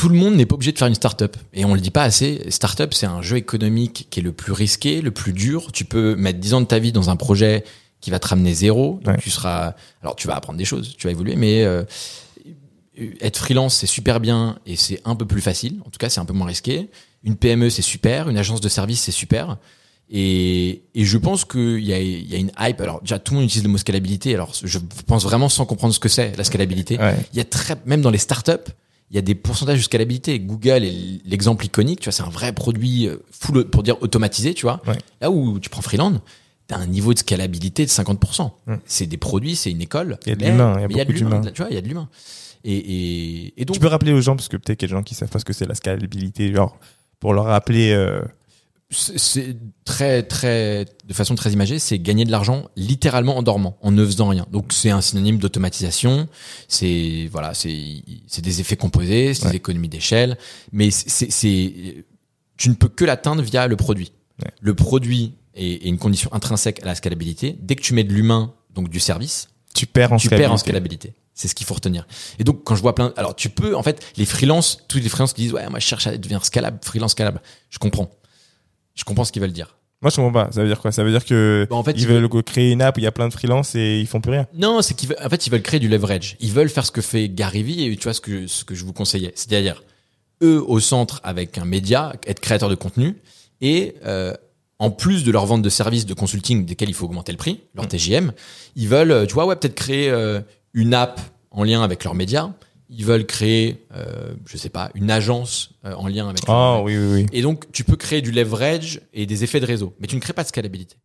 tout le monde n'est pas obligé de faire une start-up. Et on le dit pas assez. Start-up, c'est un jeu économique qui est le plus risqué, le plus dur. Tu peux mettre 10 ans de ta vie dans un projet qui va te ramener zéro. Donc Ouais. tu seras, alors tu vas apprendre des choses, tu vas évoluer, mais euh, être freelance, c'est super bien et c'est un peu plus facile. En tout cas, c'est un peu moins risqué. Une PME, c'est super. Une agence de service, c'est super. Et, et je pense qu'il y a, il y a une hype. Alors déjà, tout le monde utilise le mot scalabilité. Alors je pense vraiment sans comprendre ce que c'est la scalabilité. Ouais. Il y a très, même dans les startups, il y a des pourcentages de scalabilité. Google est l'exemple iconique. Tu vois, c'est un vrai produit euh, full, pour dire automatisé. Tu vois. Ouais. Là où tu prends Freeland, t'as un niveau de scalabilité de 50%. Mm. C'est des produits, c'est une école. Il y a de l'humain, il y a de l'humain. Tu vois, il y a de l'humain. Et, et, et donc, Tu peux rappeler aux gens, parce que peut-être qu'il y a des gens qui savent pas ce que c'est la scalabilité, genre, pour leur rappeler, euh, c'est très très de façon très imagée, c'est gagner de l'argent littéralement en dormant, en ne faisant rien. Donc c'est un synonyme d'automatisation. C'est voilà, c'est c'est des effets composés, c'est Ouais. des économies d'échelle, mais c'est c'est tu ne peux que l'atteindre via le produit. Ouais. Le produit est, est une condition intrinsèque à la scalabilité. Dès que tu mets de l'humain, donc du service, tu perds en tu perds en scalabilité. scalabilité. C'est ce qu'il faut retenir. Et donc, quand je vois plein, alors tu peux, en fait, les freelances, tous les freelances qui disent, ouais, moi, je cherche à devenir scalable, freelance scalable. Je comprends. Je comprends ce qu'ils veulent dire. Moi, je comprends pas. Ça veut dire quoi? Ça veut dire que Bah, en fait, ils ils veulent créer une app où il y a plein de freelance et ils font plus rien. Non, c'est qu'ils veulent, en fait, ils veulent créer du leverage. Ils veulent faire ce que fait Gary Vee et tu vois ce que, ce que je vous conseillais. C'est-à-dire, eux au centre avec un média, être créateur de contenu et, euh, en plus de leur vente de services de consulting desquels il faut augmenter le prix, leur TGM, ils veulent, euh, tu vois, ouais, peut-être créer euh, une app en lien avec leurs médias. Ils veulent créer, euh, je sais pas, une agence euh, en lien avec. Oh, oui, oui, oui. Et donc, tu peux créer du leverage et des effets de réseau, mais tu ne crées pas de scalabilité.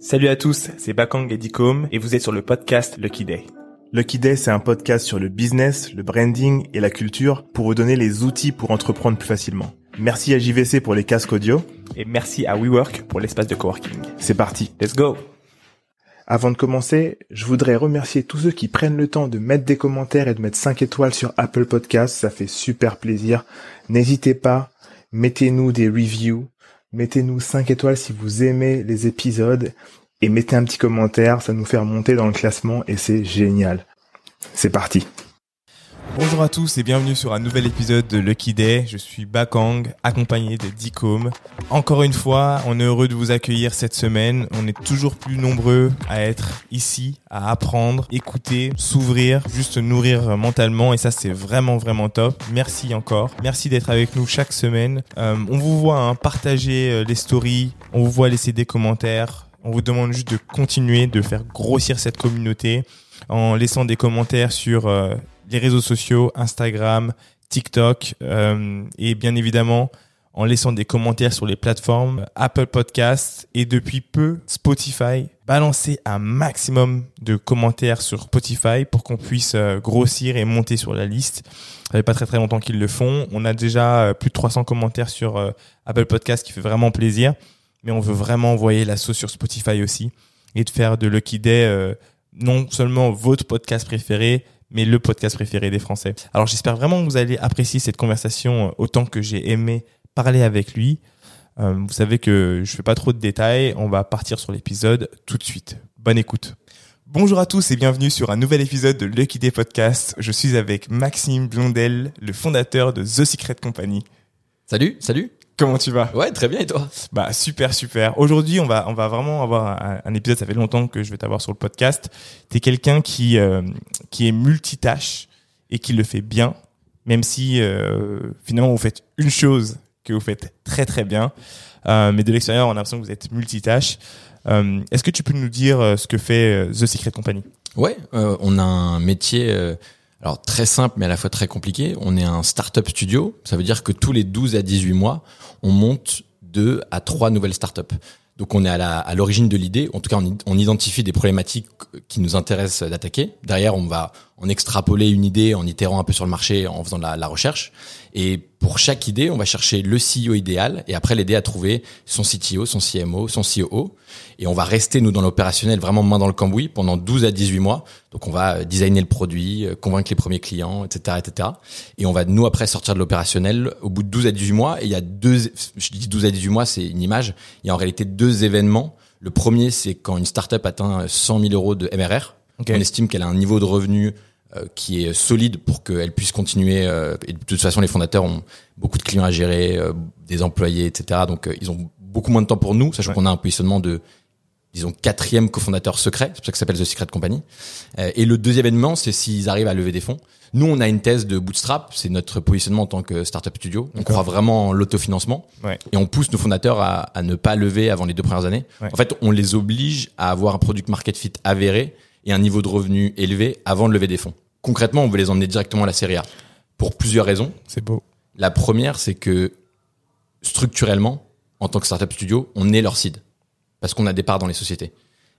Salut à tous, c'est Bakang et Dicom et vous êtes sur le podcast Lucky Day. Lucky Day, c'est un podcast sur le business, le branding et la culture pour vous donner les outils pour entreprendre plus facilement. Merci à JVC pour les casques audio et merci à WeWork pour l'espace de coworking. C'est parti, let's go Avant de commencer, je voudrais remercier tous ceux qui prennent le temps de mettre des commentaires et de mettre 5 étoiles sur Apple Podcasts, ça fait super plaisir. N'hésitez pas, mettez-nous des reviews, mettez-nous 5 étoiles si vous aimez les épisodes et mettez un petit commentaire, ça nous fait remonter dans le classement et c'est génial. C'est parti. Bonjour à tous et bienvenue sur un nouvel épisode de Lucky Day. Je suis Bakang, accompagné de Dicom. Encore une fois, on est heureux de vous accueillir cette semaine. On est toujours plus nombreux à être ici, à apprendre, écouter, s'ouvrir, juste nourrir mentalement et ça c'est vraiment vraiment top. Merci encore. Merci d'être avec nous chaque semaine. Euh, on vous voit hein, partager euh, les stories, on vous voit laisser des commentaires. On vous demande juste de continuer de faire grossir cette communauté en laissant des commentaires sur euh, les réseaux sociaux, Instagram, TikTok euh, et bien évidemment en laissant des commentaires sur les plateformes Apple Podcasts et depuis peu Spotify. Balancez un maximum de commentaires sur Spotify pour qu'on puisse euh, grossir et monter sur la liste. Ça fait pas très très longtemps qu'ils le font. On a déjà euh, plus de 300 commentaires sur euh, Apple Podcasts qui fait vraiment plaisir. Mais on veut vraiment envoyer la sauce sur Spotify aussi et de faire de Lucky Day euh, non seulement votre podcast préféré, mais le podcast préféré des Français. Alors j'espère vraiment que vous allez apprécier cette conversation euh, autant que j'ai aimé parler avec lui. Euh, vous savez que je fais pas trop de détails, on va partir sur l'épisode tout de suite. Bonne écoute. Bonjour à tous et bienvenue sur un nouvel épisode de Lucky Day Podcast. Je suis avec Maxime Blondel, le fondateur de The Secret Company. Salut, salut. Comment tu vas Ouais, très bien et toi Bah super super. Aujourd'hui, on va on va vraiment avoir un, un épisode. Ça fait longtemps que je vais t'avoir sur le podcast. T'es quelqu'un qui euh, qui est multitâche et qui le fait bien, même si euh, finalement vous faites une chose que vous faites très très bien. Euh, mais de l'extérieur, on a l'impression que vous êtes multitâche. Est-ce que tu peux nous dire ce que fait The Secret Company? Ouais, on a un métier alors très simple mais à la fois très compliqué. On est un startup studio, ça veut dire que tous les 12 à 18 mois, on monte deux à trois nouvelles startups. Donc on est à l'origine de l'idée, en tout cas on identifie des problématiques qui nous intéressent d'attaquer. Derrière, on va en extrapoler une idée, en itérant un peu sur le marché, en faisant de la, la recherche. Et pour chaque idée, on va chercher le CEO idéal et après l'aider à trouver son CTO, son CMO, son COO. Et on va rester, nous, dans l'opérationnel, vraiment main dans le cambouis pendant 12 à 18 mois. Donc, on va euh, designer le produit, euh, convaincre les premiers clients, etc., etc. Et on va, nous, après, sortir de l'opérationnel au bout de 12 à 18 mois. Et il y a deux, je dis 12 à 18 mois, c'est une image. Il y a en réalité deux événements. Le premier, c'est quand une startup atteint 100 000 euros de MRR. Okay. On estime qu'elle a un niveau de revenu qui est solide pour qu'elle puisse continuer. Euh, et de toute façon, les fondateurs ont beaucoup de clients à gérer, euh, des employés, etc. Donc, ils ont beaucoup moins de temps pour nous, sachant Ouais. qu'on a un positionnement de disons quatrième cofondateur secret, c'est pour ça que ça s'appelle The Secret Company. Euh, et le deuxième événement, c'est s'ils arrivent à lever des fonds. Nous, on a une thèse de bootstrap, c'est notre positionnement en tant que startup studio. On croit vraiment en l'autofinancement Ouais. et on pousse nos fondateurs à, à ne pas lever avant les deux premières années. Ouais. En fait, on les oblige à avoir un product market fit avéré et un niveau de revenu élevé avant de lever des fonds. Concrètement, on veut les emmener directement à la série A pour plusieurs raisons. C'est beau. La première, c'est que structurellement, en tant que startup studio, on est leur seed parce qu'on a des parts dans les sociétés.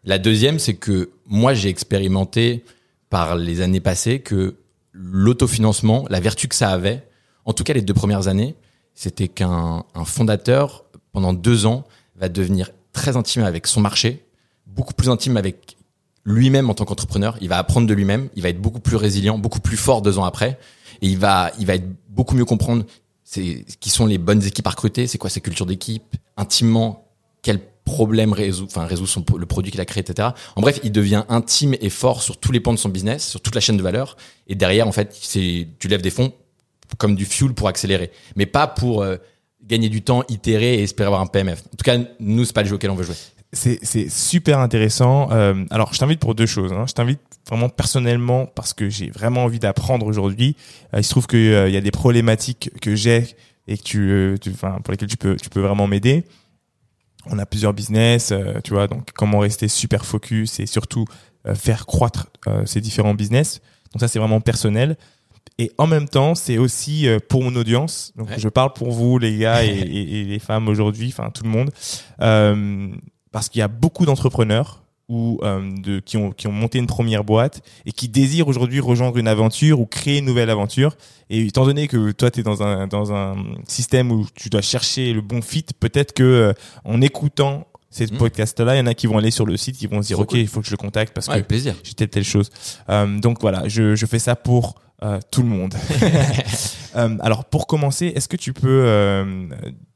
La deuxième, c'est que moi, j'ai expérimenté par les années passées que l'autofinancement, la vertu que ça avait, en tout cas les deux premières années, c'était qu'un un fondateur, pendant deux ans, va devenir très intime avec son marché, beaucoup plus intime avec lui-même en tant qu'entrepreneur. Il va apprendre de lui-même, il va être beaucoup plus résilient, beaucoup plus fort deux ans après, et il va, il va être beaucoup mieux comprendre qui sont les bonnes équipes à recruter, c'est quoi sa culture d'équipe, intimement quel problème résout, enfin le produit qu'il a créé, etc. En bref, il devient intime et fort sur tous les pans de son business, sur toute la chaîne de valeur, et derrière, en fait, c'est tu lèves des fonds comme du fuel pour accélérer, mais pas pour euh, gagner du temps, itérer et espérer avoir un PMF. En tout cas, nous, c'est pas le jeu auquel on veut jouer. C'est, c'est super intéressant. Euh, alors, je t'invite pour deux choses. Hein. Je t'invite vraiment personnellement parce que j'ai vraiment envie d'apprendre aujourd'hui. Euh, il se trouve qu'il y a des problématiques que j'ai et que tu, euh, tu, enfin, pour lesquelles tu peux, tu peux vraiment m'aider. On a plusieurs business, euh, tu vois, donc comment rester super focus et surtout euh, faire croître euh, ces différents business. Donc ça, c'est vraiment personnel. Et en même temps, c'est aussi euh, pour mon audience. Donc Ouais. je parle pour vous, les gars et, et- et les femmes aujourd'hui, enfin tout le monde, Euh, parce qu'il y a beaucoup d'entrepreneurs ou euh, de qui ont qui ont monté une première boîte et qui désirent aujourd'hui rejoindre une aventure ou créer une nouvelle aventure. Et étant donné que toi tu es dans un dans un système où tu dois chercher le bon fit, peut-être que euh, en écoutant ces Mhm. podcasts-là, il y en a qui vont aller sur le site, ils vont se dire Trop ok, cool. il faut que je le contacte parce Ouais, que j'ai telle telle chose. Euh, donc voilà, je, je fais ça pour euh, tout le monde. Euh, alors pour commencer, est-ce que tu peux euh,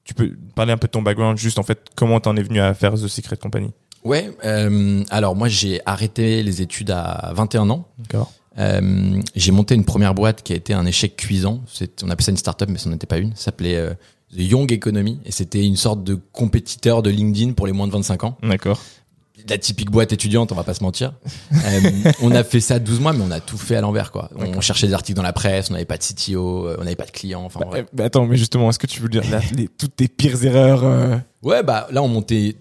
tu peux parler un peu de ton background, juste en fait comment t'en es venu à faire The Secret Company? Ouais. euh, alors moi, j'ai arrêté les études à 21 ans. D'accord. Euh, j'ai monté une première boîte qui a été un échec cuisant. C'est, on appelait ça une startup, mais ce n'en était pas une. Ça s'appelait euh, The Young Economy et c'était une sorte de compétiteur de LinkedIn pour les moins de 25 ans. D'accord. La typique boîte étudiante, on va pas se mentir. Euh, on a fait ça 12 mois, mais on a tout fait à l'envers, quoi. On cherchait des articles dans la presse, on n'avait pas de CTO, euh, on n'avait pas de clients. Enfin, Bah, euh, bah, attends, mais justement, est-ce que tu veux dire les- toutes tes pires erreurs euh, Ouais, bah là on montait.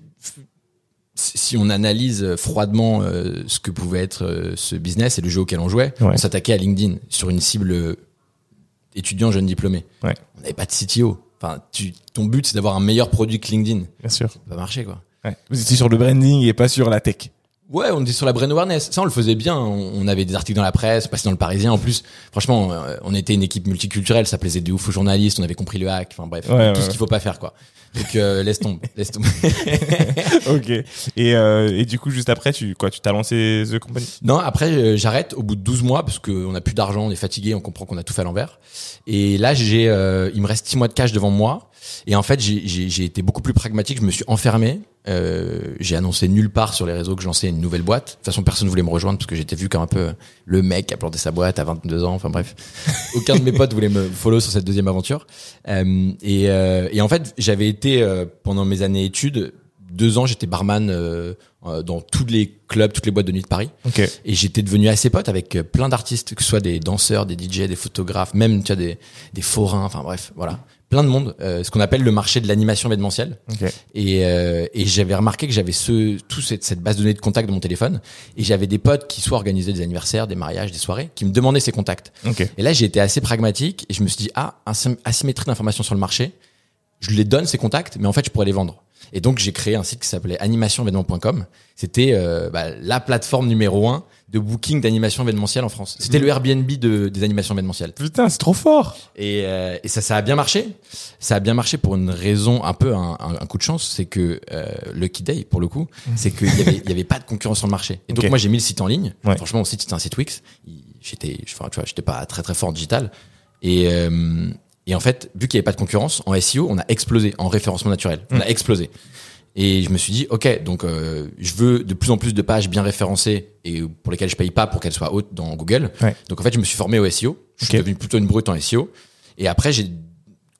Si on analyse froidement euh, ce que pouvait être ce business et le jeu auquel on jouait, Ouais. on s'attaquait à LinkedIn sur une cible étudiant jeune diplômé. Ouais. On n'avait pas de CTO. Enfin, tu, ton but c'est d'avoir un meilleur produit que LinkedIn. Bien sûr. Ça va marcher quoi. Ouais. Vous étiez sur le branding et pas sur la tech. Ouais, on était sur la brand awareness. Ça, on le faisait bien. On, avait des articles dans la presse, on passait dans le Parisien. En plus, franchement, euh, on était une équipe multiculturelle. Ça plaisait de ouf aux journalistes. On avait compris le hack. Enfin bref, Ouais, tout ouais, ce qu'il faut pas faire quoi. Donc euh, laisse tomber, laisse tomber. ok. Et, euh, et du coup, juste après, tu quoi, tu t'as lancé The Company? Non, après euh, j'arrête au bout de 12 mois parce qu'on a plus d'argent, on est fatigué, on comprend qu'on a tout fait à l'envers. Et là, j'ai, euh, il me reste 6 mois de cash devant moi. Et en fait, j'ai- été beaucoup plus pragmatique. Je me suis enfermé. Euh, j'ai annoncé nulle part sur les réseaux que je lançais une nouvelle boîte. De toute façon, personne ne voulait me rejoindre parce que j'étais vu comme un peu le mec qui a planté sa boîte à 22 ans. Enfin bref, aucun de mes potes voulait me follow sur cette deuxième aventure. Euh, et, euh, et en fait, j'avais été euh, pendant mes années études deux ans, j'étais barman euh, euh, dans tous les clubs, toutes les boîtes de nuit de Paris. Ok. Et j'étais devenu assez pote avec euh, plein d'artistes, que ce soit des danseurs, des DJ, des photographes, même tu vois, des, des forains, enfin bref, voilà. Plein de monde, euh, ce qu'on appelle le marché de l'animation événementielle. Et, euh, et j'avais remarqué que j'avais ce, tout cette, cette base de données de contacts de mon téléphone. Et j'avais des potes qui soit organisaient des anniversaires, des mariages, des soirées, qui me demandaient ces contacts. Et là, j'ai été assez pragmatique et je me suis dit, ah, asym- asymétrie d'informations sur le marché, je les donne ces contacts, mais en fait, je pourrais les vendre. Et donc j'ai créé un site qui s'appelait animationévénement.com. C'était euh, bah, la plateforme numéro un de booking d'animation événementielle en France. C'était le Airbnb de, des animations événementielles. Putain, c'est trop fort. Et, euh, et ça, ça a bien marché. Ça a bien marché pour une raison, un peu un, un- un coup de chance, c'est que euh, Lucky Day, pour le coup, c'est qu'il y avait, il y avait pas de concurrence sur le marché. Et donc moi j'ai mis le site en ligne. Ouais. Franchement, mon site c'était un site Wix. J'étais, enfin, tu vois, j'étais pas très très fort en digital. Et euh, et en fait, vu qu'il y avait pas de concurrence en SEO, on a explosé en référencement naturel. On a explosé. Et je me suis dit, ok, donc euh, je veux de plus en plus de pages bien référencées et pour lesquelles je paye pas pour qu'elles soient hautes dans Google. Ouais. Donc en fait, je me suis formé au SEO. Je suis devenu plutôt une brute en SEO. Et après, j'ai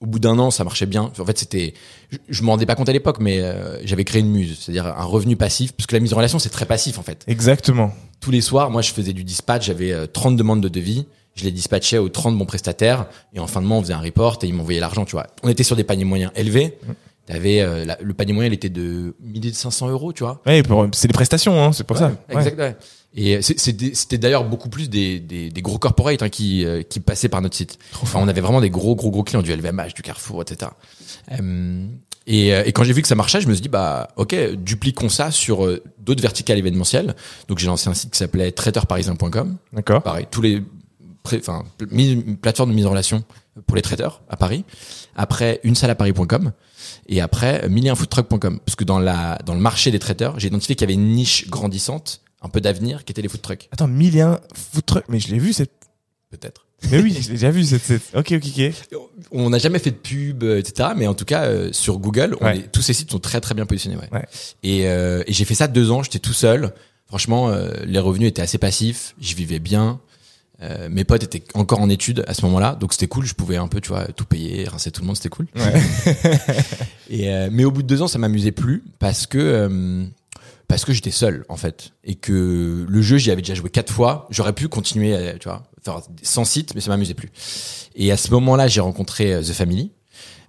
au bout d'un an, ça marchait bien. En fait, c'était, je, je me rendais pas compte à l'époque, mais euh, j'avais créé une muse, c'est-à-dire un revenu passif, parce que la mise en relation, c'est très passif en fait. Exactement. Tous les soirs, moi, je faisais du dispatch, j'avais euh, 30 demandes de devis, je les dispatchais aux 30 bons prestataires, et en fin de mois, on faisait un report et ils m'envoyaient l'argent, tu vois. On était sur des paniers moyens élevés. T'avais, euh, la- le panier moyen, il était de 1500 euros, tu vois. Ouais, c'est des prestations, hein, c'est pour ça. Ouais. Exact, ouais. Et c'était d'ailleurs beaucoup plus des, des, des gros corporates hein, qui, euh, qui passaient par notre site. Enfin, on avait vraiment des gros, gros, gros clients du LVMH, du Carrefour, etc. Euh, et, euh, et quand j'ai vu que ça marchait, je me suis dit, bah, ok, dupliquons ça sur euh, d'autres verticales événementielles. Donc j'ai lancé un site qui s'appelait traiteurparisien.com. D'accord. Pareil, tous les, enfin, mise- plateforme de mise en relation pour les traiteurs à Paris. Après, une salle à Paris.com. Et après, euh, milliunfoodtruck.com. Parce que dans la, dans le marché des traiteurs, j'ai identifié qu'il y avait une niche grandissante, un peu d'avenir, qui était les food trucks. Attends, un food truck. Mais je l'ai vu cette. Peut-être. Mais oui, je l'ai déjà vu cette. cette... Ok, ok, ok. On n'a jamais fait de pub, euh, etc. Mais en tout cas, euh, sur Google, on Ouais. est- tous ces sites sont très très bien positionnés. Ouais. Ouais. Et, euh, et j'ai fait ça deux ans. J'étais tout seul. Franchement, euh, les revenus étaient assez passifs. Je vivais bien. Euh, mes potes étaient encore en études à ce moment-là, donc c'était cool. Je pouvais un peu, tu vois, tout payer, rincer tout le monde, c'était cool. Ouais. Et euh, mais au bout de deux ans, ça m'amusait plus parce que euh, parce que j'étais seul en fait et que le jeu j'y avais déjà joué quatre fois. J'aurais pu continuer, à, tu vois, faire 100 sites, mais ça m'amusait plus. Et à ce moment-là, j'ai rencontré euh, The Family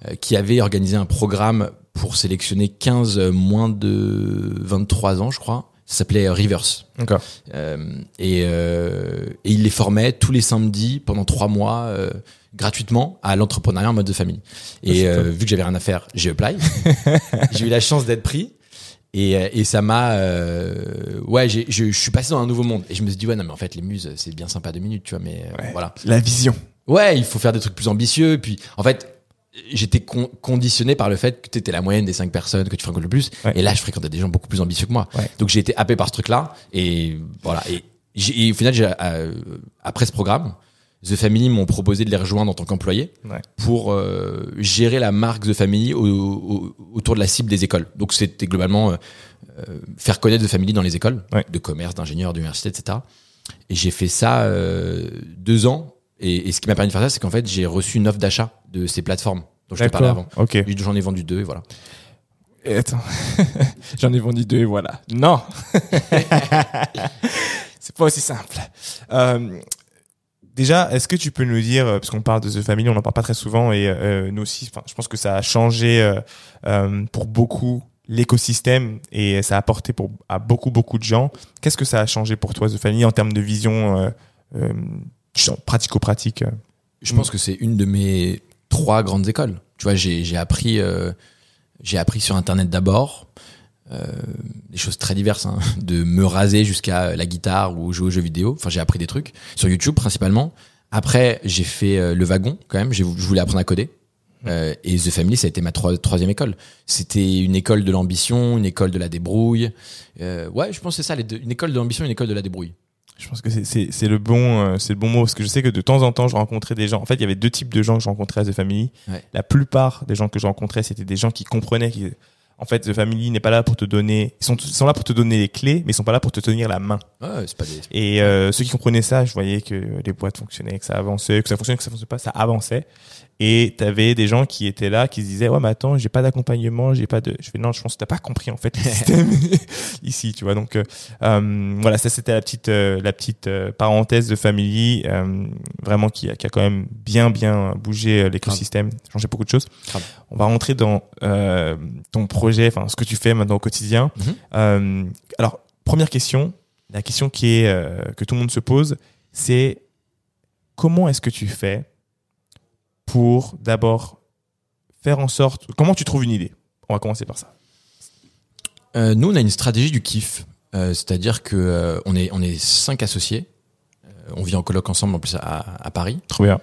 euh, qui avait organisé un programme pour sélectionner 15 moins de 23 ans, je crois. Ça s'appelait Reverse. D'accord. Euh, et, euh, et il les formait tous les samedis pendant trois mois euh, gratuitement à l'entrepreneuriat en mode de famille. Et euh, vu que j'avais rien à faire, j'ai apply. j'ai eu la chance d'être pris. Et, et ça m'a euh, ouais je, je suis passé dans un nouveau monde et je me suis dit ouais non mais en fait les muses c'est bien sympa deux minutes tu vois mais Ouais. voilà La vision. ouais il faut faire des trucs plus ambitieux et puis en fait j'étais con- conditionné par le fait que tu étais la moyenne des cinq personnes que tu fréquentes le plus Ouais. et là je fréquentais des gens beaucoup plus ambitieux que moi Ouais. donc j'ai été happé par ce truc là et voilà et, au final euh, après ce programme The Family m'ont proposé de les rejoindre en tant qu'employé Ouais. pour euh, gérer la marque The Family au- au- autour de la cible des écoles. Donc c'était globalement euh, faire connaître The Family dans les écoles de commerce, d'ingénieurs, d'université, etc. Et j'ai fait ça deux ans. Et, et ce qui m'a permis de faire ça, c'est qu'en fait j'ai reçu une offre d'achat de ces plateformes dont je te parlais avant. Ok. Et J'en ai vendu deux et voilà. Et attends. J'en ai vendu deux et voilà. Non. c'est pas aussi simple. Euh, déjà, est-ce que tu peux nous dire, euh, parce qu'on parle de The Family, on n'en parle pas très souvent et euh, nous aussi, enfin, je pense que ça a changé euh, euh, pour beaucoup l'écosystème et ça a apporté pour à beaucoup beaucoup de gens. Qu'est-ce que ça a changé pour toi The Family en termes de vision euh, pratico-pratique euh Je pense que c'est une de mes trois grandes écoles. Tu vois, j'ai appris euh, j'ai appris sur internet d'abord euh, des choses très diverses, hein, de me raser jusqu'à la guitare ou jouer aux jeux vidéo. Enfin, j'ai appris des trucs sur YouTube principalement. Après, j'ai fait euh, le wagon quand même. Je voulais apprendre à coder. Et The Family, ça a été ma troi- troisième école. C'était une école de l'ambition, une école de la débrouille. Ouais, je pense que c'est ça, les deux. une école de l'ambition, une école de la débrouille. Je pense que c'est- le bon euh, c'est le bon mot parce que je sais que de temps en temps je rencontrais des gens. En fait, il y avait deux types de gens que je rencontrais à The Family. Ouais. La plupart des gens que je rencontrais, c'était des gens qui comprenaient qui en fait The Family n'est pas là pour te donner ils sont ils sont là pour te donner les clés, mais ils sont pas là pour te tenir la main. Ouais, pas des. Et euh, ceux qui comprenaient ça, je voyais que les boîtes fonctionnaient, que ça avançait, que ça fonctionnait, que ça fonctionnait pas, ça avançait. Et t'avais des gens qui étaient là, qui se disaient ouais mais attends, j'ai pas d'accompagnement, j'ai pas de. Je fais non, je pense que t'as pas compris en fait le système ici, tu vois. Donc euh, euh, voilà, ça c'était la petite euh, la petite euh, parenthèse de Family, euh, vraiment qui a, qui a quand même bien bien bougé euh, l'écosystème, changé beaucoup de choses. Grave. On va rentrer dans euh, ton projet, enfin ce que tu fais maintenant au quotidien. Euh, alors première question, la question qui est euh, que tout le monde se pose, c'est comment est-ce que tu fais pour d'abord faire en sorte comment tu trouves une idée? On va commencer par ça. Euh, nous, on a une stratégie du kiff, Euh, c'est-à-dire que euh, on est on est cinq associés. On vit en coloc ensemble en plus à, à Paris. Trop bien.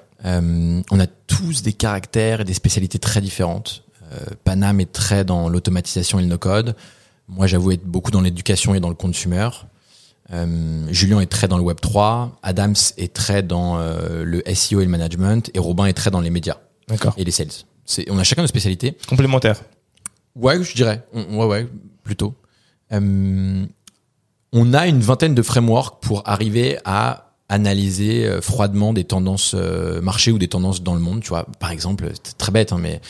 On a tous des caractères et des spécialités très différentes. Panam est très dans l'automatisation et le no-code. Moi, j'avoue être beaucoup dans l'éducation et dans le consumer. Euh, Julien est très dans le Web 3. Adams est très dans euh, le SEO et le management. Et Robin est très dans les médias et les sales. C'est, on a chacun nos spécialités. Complémentaire. Ouais, je dirais. On- Ouais, ouais, plutôt. Euh, on a une vingtaine de frameworks pour arriver à analyser froidement des tendances marché ou des tendances dans le monde. Tu vois, par exemple, c'est très bête, hein, mais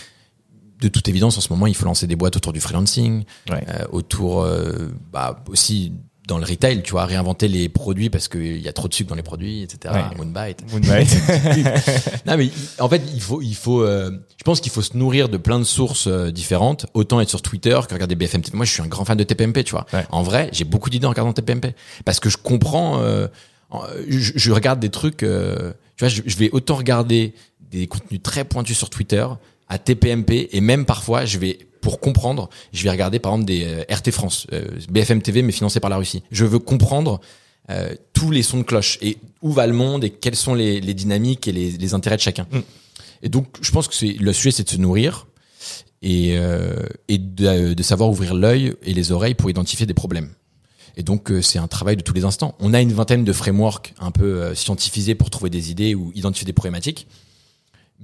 de toute évidence, en ce moment, il faut lancer des boîtes autour du freelancing, Ouais. euh, autour, euh, bah, aussi dans le retail, tu vois, réinventer les produits parce qu'il y a trop de sucre dans les produits, etc. Ouais. Moonbite. Moonbite. Non mais en fait il faut il faut euh, je pense qu'il faut se nourrir de plein de sources euh, différentes autant être sur Twitter que regarder BFM. Moi je suis un grand fan de TPMP tu vois. Ouais. En vrai j'ai beaucoup d'idées en regardant TPMP parce que je comprends euh, en- je, je regarde des trucs euh, tu vois je, je vais autant regarder des contenus très pointus sur Twitter à TPMP et même parfois je vais pour comprendre je vais regarder par exemple des euh, RT France euh, BFM TV mais financé par la Russie. Je veux comprendre euh, tous les sons de cloche et où va le monde et quelles sont les, les dynamiques et les, les intérêts de chacun. Et donc, je pense que le sujet, c'est de se nourrir et, euh, et de, de savoir ouvrir l'œil et les oreilles pour identifier des problèmes. Et donc, euh, c'est un travail de tous les instants. On a une vingtaine de frameworks un peu scientifisés pour trouver des idées ou identifier des problématiques.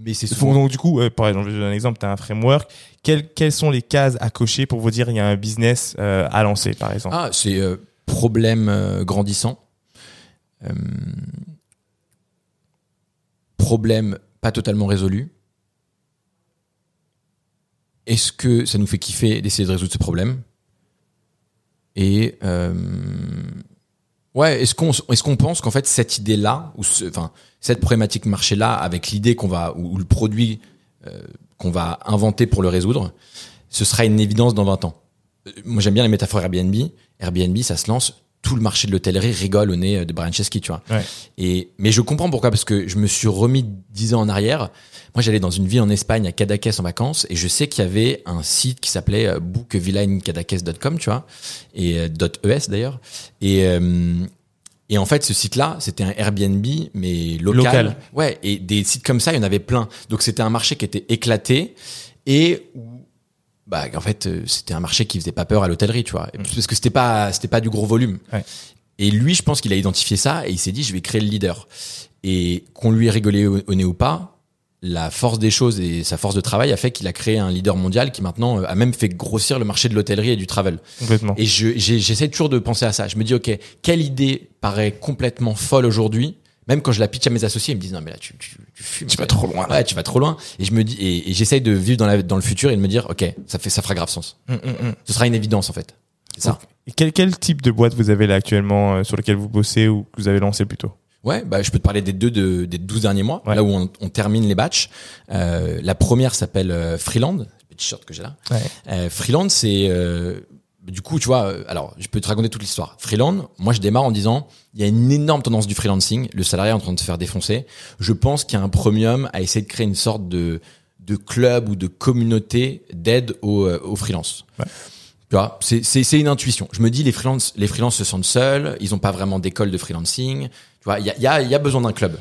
Mais c'est souvent... donc, du coup, euh, par exemple, je donne un exemple, tu as un framework. Quelles, quelles sont les cases à cocher pour vous dire il y a un business euh, à lancer, par exemple? Ah, c'est euh, problème grandissant. Problème pas totalement résolu. Est-ce que ça nous fait kiffer d'essayer de résoudre ce problème? Et ouais, est-ce qu'on est-ce qu'on pense qu'en fait cette idée-là ou ce, enfin cette problématique marché-là avec l'idée qu'on va ou, ou le produit euh, qu'on va inventer pour le résoudre, ce sera une évidence dans 20 ans? Euh, Moi j'aime bien les métaphores Airbnb. Airbnb, ça se lance, tout le marché de l'hôtellerie rigole au nez de Brian Chesky, tu vois. Ouais. Et mais je comprends pourquoi parce que je me suis remis dix ans en arrière. Moi, j'allais dans une ville en Espagne à Cadaqués en vacances et je sais qu'il y avait un site qui s'appelait euh, bookvillaincadaqués.com, tu vois, et euh, .es d'ailleurs. Et euh, et en fait, ce site-là, c'était un Airbnb mais local. Local. Ouais, et des sites comme ça, il y en avait plein. Donc c'était un marché qui était éclaté et où bah en fait c'était un marché qui faisait pas peur à l'hôtellerie tu vois Et parce que c'était pas c'était pas du gros volume Ouais. et lui je pense qu'il a identifié ça et il s'est dit je vais créer le leader et qu'on lui ait rigolé au, au nez ou pas la force des choses et sa force de travail a fait qu'il a créé un leader mondial qui maintenant euh, a même fait grossir le marché de l'hôtellerie et du travel. Complètement. et je j'essaie toujours de penser à ça. Je me dis ok quelle idée paraît complètement folle aujourd'hui? Même quand je la pitch à mes associés ils me disent non mais là tu tu, tu fumes. Tu vas trop loin. ouais tu vas trop loin. Et je me dis et, et j'essaye de vivre dans la dans le futur et de me dire ok ça fait ça fera grave sens. Hum, hum, hum. ce sera une évidence en fait. C'est ça. Et quel, quel type de boîte vous avez là actuellement euh, sur lequel vous bossez ou que vous avez lancé plutôt? Ouais bah je peux te parler des deux de, des 12 derniers mois Ouais. là où on, on termine les batchs euh, la première s'appelle euh, Freeland le petit shirt que j'ai là Ouais. Euh, Freeland, c'est euh, du coup, tu vois. euh, alors, je peux te raconter toute l'histoire. Freeland, moi, je démarre en disant, il y a une énorme tendance du freelancing. Le salarié est en train de se faire défoncer. Je pense qu'il y a un premium à essayer de créer une sorte de de club ou de communauté d'aide aux, aux freelances. Ouais. Tu vois, c'est une intuition. Je me dis les freelances les freelances se sentent seuls, ils ont pas vraiment d'école de freelancing. Tu vois, il y a y a y a besoin d'un club.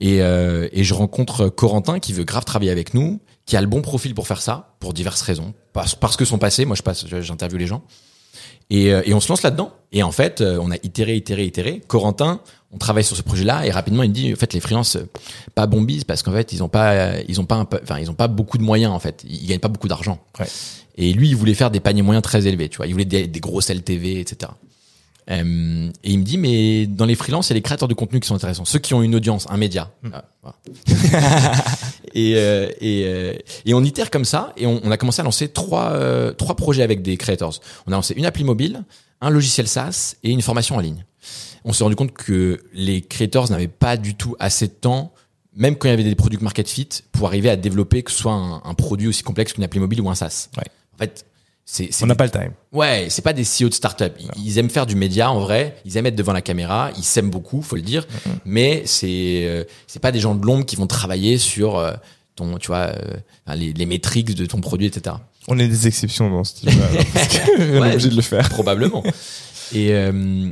Et, euh, et je rencontre Corentin qui veut grave travailler avec nous, qui a le bon profil pour faire ça, pour diverses raisons. Parce, parce que son passé, moi je passe, j'interviewe les gens. Et, euh, et on se lance là-dedans. Et en fait, euh, on a itéré, itéré, itéré. Corentin, on travaille sur ce projet-là et rapidement il me dit, en fait, les freelances, euh, pas bon bise parce qu'en fait, ils ont pas, ils ont pas, un enfin, ils ont pas beaucoup de moyens en fait. Ils gagnent pas beaucoup d'argent. Ouais. Et lui, il voulait faire des paniers moyens très élevés, tu vois. Il voulait des, des grosses LTV, etc. Euh, et il me dit, mais dans les freelances, il y a les créateurs de contenu qui sont intéressants. Ceux qui ont une audience, un média. Ah, voilà. et, euh, et, euh, et on itère comme ça, et on, on a commencé à lancer trois, trois projets avec des creators. On a lancé une appli mobile, un logiciel SaaS et une formation en ligne. On s'est rendu compte que les creators n'avaient pas du tout assez de temps, même quand il y avait des produits market fit, pour arriver à développer que ce soit un, un produit aussi complexe qu'une appli mobile ou un SaaS. Ouais. En fait, On n'a pas le time. Ouais, c'est pas des CEO de start-up. Ils, ils aiment faire du média en vrai. Ils aiment être devant la caméra. Ils s'aiment beaucoup, faut le dire. Mais c'est euh, c'est pas des gens de l'ombre qui vont travailler sur euh, ton, tu vois, euh, les, les métriques de ton produit, etc. On est des exceptions dans ce alors, parce que on est Ouais. obligé de le faire. probablement. et euh,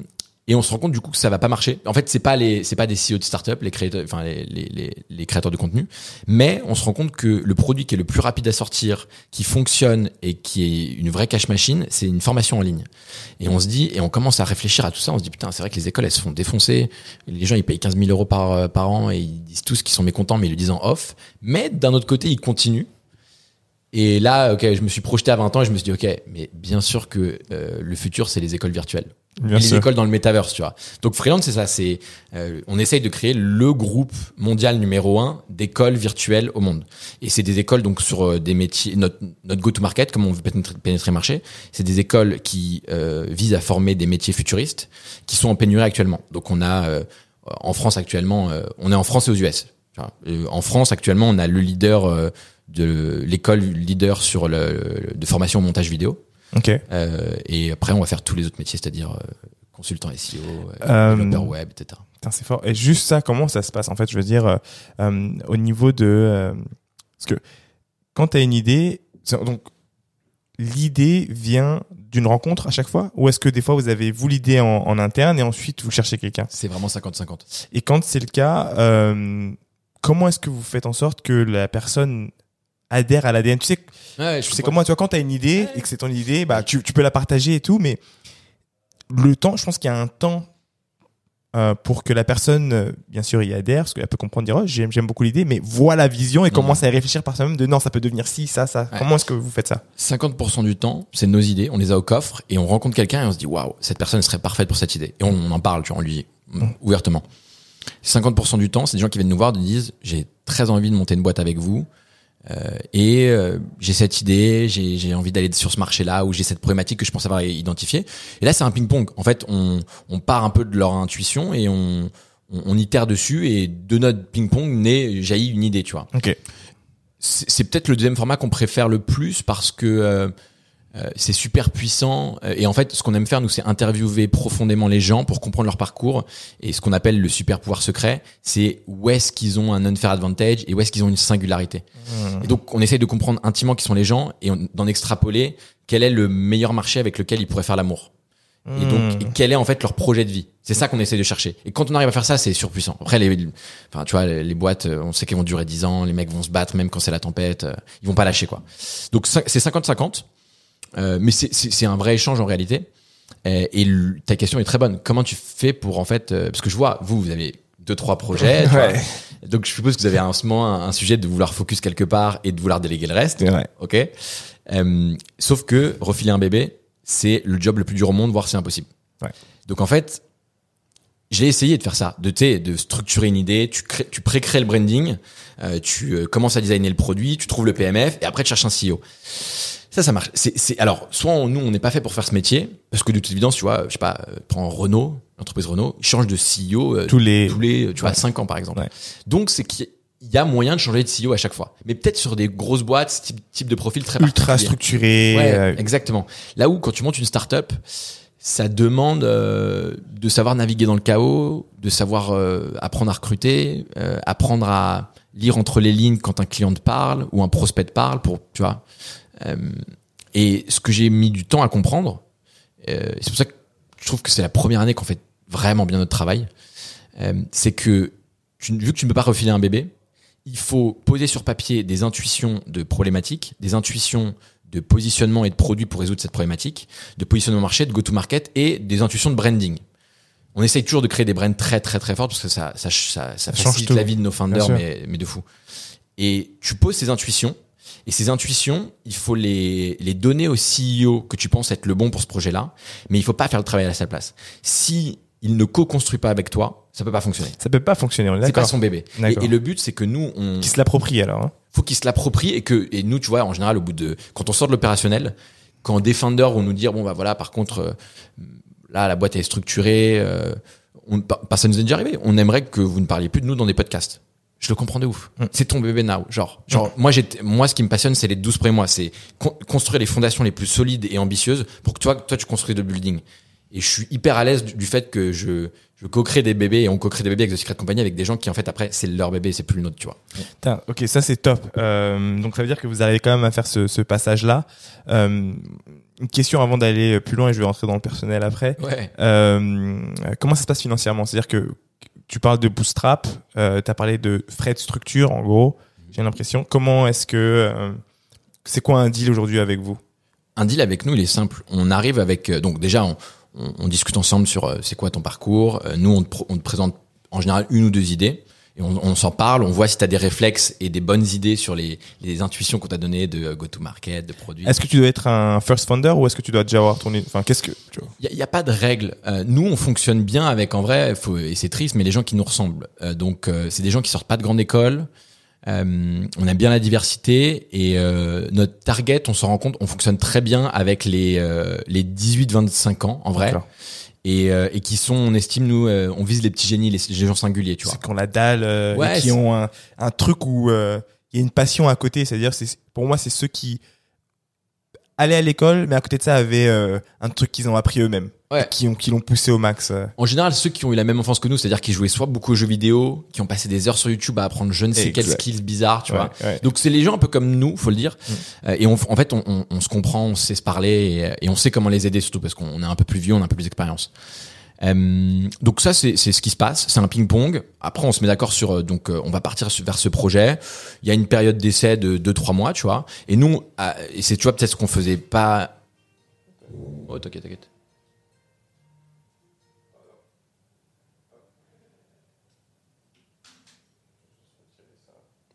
et on se rend compte du coup que ça va pas marcher. En fait, c'est pas les c'est pas des CEO de start-up, les créateurs, enfin les, les, les, les créateurs de contenu, mais on se rend compte que le produit qui est le plus rapide à sortir, qui fonctionne et qui est une vraie cash machine, c'est une formation en ligne. Et on se dit et on commence à réfléchir à tout ça. On se dit putain, c'est vrai que les écoles elles se font défoncer. Les gens ils payent 15 000 euros par euh, par an et ils disent tous qu'ils sont mécontents, mais ils le disent en off. Mais d'un autre côté, ils continuent. Et là, ok, je me suis projeté à 20 ans et je me suis dit, ok, mais bien sûr que euh, le futur, c'est les écoles virtuelles. Bien les sûr. écoles dans le metaverse, tu vois. Donc Freelance, c'est ça, c'est euh, on essaye de créer le groupe mondial numéro un d'écoles virtuelles au monde. Et c'est des écoles donc sur euh, des métiers, notre, notre go-to-market, comme on veut pénétrer, pénétrer le marché, c'est des écoles qui euh, visent à former des métiers futuristes qui sont en pénurie actuellement. Donc on a euh, en France actuellement, euh, on est en France et aux US. en France actuellement, on a le leader euh, de l'école leader sur le, de formation au montage vidéo. Ok. Euh, et après, on va faire tous les autres métiers, c'est-à-dire euh, consultant SEO, euh, développeur web, etc. C'est fort. Et juste ça, comment ça se passe? En fait Je veux dire, au niveau de, euh, parce que quand t'as une idée, donc l'idée vient d'une rencontre à chaque fois, ou est-ce que des fois vous avez vous l'idée en, en interne et ensuite vous cherchez quelqu'un? C'est vraiment 50-50. Et quand c'est le cas, euh, comment est-ce que vous faites en sorte que la personne adhère à l'ADN Tu sais, Ouais, c'est comment, tu vois, quand t'as une idée et que c'est ton idée, bah, tu, tu peux la partager et tout, mais le temps, je pense qu'il y a un temps euh, pour que la personne, euh, bien sûr, y adhère, parce qu'elle peut comprendre, dire, oh, j'aime, beaucoup l'idée, mais voit la vision et commence à y réfléchir par soi-même de non, ça peut devenir ci, ça, ça. Ouais. Comment est-ce que vous faites ça? 50% du temps, c'est nos idées, on les a au coffre et on rencontre quelqu'un et on se dit waouh, cette personne serait parfaite pour cette idée. Et on, on en parle, tu vois, on lui dit mm, ouvertement. 50% du temps, c'est des gens qui viennent nous voir nous disent j'ai très envie de monter une boîte avec vous euh, et euh, j'ai cette idée, j'ai j'ai envie d'aller sur ce marché-là ou j'ai cette problématique que je pense avoir identifiée. Et là, c'est un ping-pong. En fait, on, on part un peu de leur intuition et on, on, on itère dessus et de notre ping-pong naît jaillit une idée, tu vois Ok. c'est c'est peut-être le deuxième format qu'on préfère le plus parce que euh, c'est super puissant. Euh, et en fait ce qu'on aime faire nous c'est interviewer profondément les gens pour comprendre leur parcours. Et ce qu'on appelle le super pouvoir secret c'est où est-ce qu'ils ont un unfair advantage et où est-ce qu'ils ont une singularité. Et donc on essaye de comprendre intimement qui sont les gens et d'en extrapoler quel est le meilleur marché avec lequel ils pourraient faire l'amour. Et donc, et quel est en fait leur projet de vie. C'est ça qu'on essaie de chercher. Et quand on arrive à faire ça, c'est surpuissant. Après, les, enfin, tu vois, les, les boîtes, euh, on sait qu'elles vont durer 10 ans, les mecs vont se battre, même quand c'est la tempête, ils vont pas lâcher quoi. Donc c'est 50-50, euh, mais c'est- un vrai échange en réalité. Euh, et le- ta question est très bonne. Comment tu fais pour en fait, euh, parce que je vois, vous, vous avez deux trois projets, tu vois. Ouais. donc je suppose que vous avez en ce moment un, un sujet de vouloir focus quelque part et de vouloir déléguer le reste. Vrai. Ok. Euh, sauf que refiler un bébé, c'est le job le plus dur au monde, voire c'est impossible. Ouais. Donc en fait, j'ai essayé de faire ça, de de structurer une idée, tu crées, tu pré-crées le branding, euh, tu euh, commences à designer le produit, tu trouves le PMF et après tu cherches un CEO. Ça, ça marche. C'est, c'est, alors, soit on- nous, on n'est pas fait pour faire ce métier, parce que de toute évidence, tu vois, je sais pas, euh, prends Renault, l'entreprise Renault, ils changent de CEO euh, Tous les- tous les, tu vois, Ouais. 5 ans par exemple. Ouais. Donc, c'est qu'il y a moyen de changer de CEO à chaque fois. Mais peut-être sur des grosses boîtes, type, type de profil très Ultra structuré. Ouais, euh, exactement. Là où quand tu montes une startup, ça demande euh, de savoir naviguer dans le chaos, de savoir euh, apprendre à recruter, euh, apprendre à lire entre les lignes quand un client te parle ou un prospect te parle pour tu vois. Euh, et ce que j'ai mis du temps à comprendre, euh, c'est pour ça que je trouve que c'est la première année qu'on fait vraiment bien notre travail, euh, c'est que tu, vu que tu ne peux pas refiler un bébé, il faut poser sur papier des intuitions de problématiques, des intuitions de positionnement et de produits pour résoudre cette problématique, de positionnement marché, de go-to-market et des intuitions de branding. On essaye toujours de créer des brands très très très fortes parce que ça, ça, ça, ça facilite la vie de nos founders, mais, mais de fou. Et tu poses ces intuitions, et ces intuitions, il faut les, les donner au CEO que tu penses être le bon pour ce projet-là, mais il faut pas faire le travail à sa place. Si il ne co-construit pas avec toi, ça peut pas fonctionner. Ça peut pas fonctionner, on est C'est pas son bébé. Et, le but, c'est que nous, on Qui se l'approprie alors. hein. faut qu'il se l'approprie et que et nous, tu vois, en général, au bout de quand on sort de l'opérationnel, quand des founders vont nous dire bon bah voilà, par contre, euh, là la boîte est structurée, euh, on, ça nous est déjà arrivé. On aimerait que vous ne parliez plus de nous dans des podcasts. Je le comprends de ouf. Mm. C'est ton bébé now. Genre, genre moi, j'ai, moi, ce qui me passionne, c'est les 12 premiers mois. C'est con- construire les fondations les plus solides et ambitieuses pour que toi, toi, tu construis le building. Et je suis hyper à l'aise du, du fait que je, je co-crée des bébés et on co-crée des bébés avec The Secret Company avec des gens qui en fait après c'est leur bébé, c'est plus le nôtre, tu vois. Putain, ok, ça c'est top. Euh, donc ça veut dire que vous arrivez quand même à faire ce, ce passage-là. Euh, une question avant d'aller plus loin et je vais rentrer dans le personnel après. Ouais. Euh, comment ça se passe financièrement? C'est-à-dire que tu parles de bootstrap, euh, tu as parlé de frais de structure en gros, j'ai l'impression. Comment est-ce que... euh, c'est quoi un deal aujourd'hui avec vous? Un deal avec nous, il est simple. On arrive avec euh, donc déjà on, discute ensemble sur euh, c'est quoi ton parcours. Nous on te, on te présente en général une ou deux idées et on, on s'en parle. On voit si tu as des réflexes et des bonnes idées sur les, les intuitions qu'on t'a données de euh, go-to-market, de produits. Est-ce que tu dois être un first founder ou est-ce que tu dois déjà avoir tourné Enfin, qu'est-ce que... Tu vois? Il n'y a, pas de règle. Euh, nous, on fonctionne bien avec, en vrai, faut, et c'est triste, mais les gens qui nous ressemblent. Euh, donc, euh, c'est des gens qui sortent pas de grande école. Euh, on aime bien la diversité et euh, notre target, on s'en rend compte, on fonctionne très bien avec les euh, les 18-25 ans, en vrai, D'accord. Et, euh, et qui sont, on estime nous, euh, on vise les petits génies, les, les gens singuliers, tu vois. C'est qu'on la dalle euh, Ouais, et qui ont un, un truc où euh, il y a une passion à côté. C'est-à-dire, c'est pour moi, c'est ceux qui allaient à l'école, mais à côté de ça avaient euh, un truc qu'ils ont appris eux-mêmes, Ouais. qui ont qui l'ont poussé au max. euh. En général, ceux qui ont eu la même enfance que nous, c'est-à-dire qui jouaient soit beaucoup aux jeux vidéo, qui ont passé des heures sur YouTube à apprendre je ne sais quelles Exact. skills bizarres, tu vois. Ouais. Donc c'est les gens un peu comme nous, faut le dire. Mm. Euh, et on, en fait, on, on- on se comprend, on sait se parler et, et on sait comment les aider surtout parce qu'on est un peu plus vieux, on a un peu plus d'expérience. Donc ça, c'est ce qui se passe. C'est un ping-pong. Après, on se met d'accord sur. euh, Donc, euh, on va partir vers ce projet. Il y a une période d'essai de 2-3 mois, tu vois. Et nous, et c'est tu vois peut-être ce qu'on faisait pas. Oh, t'inquiète, t'inquiète.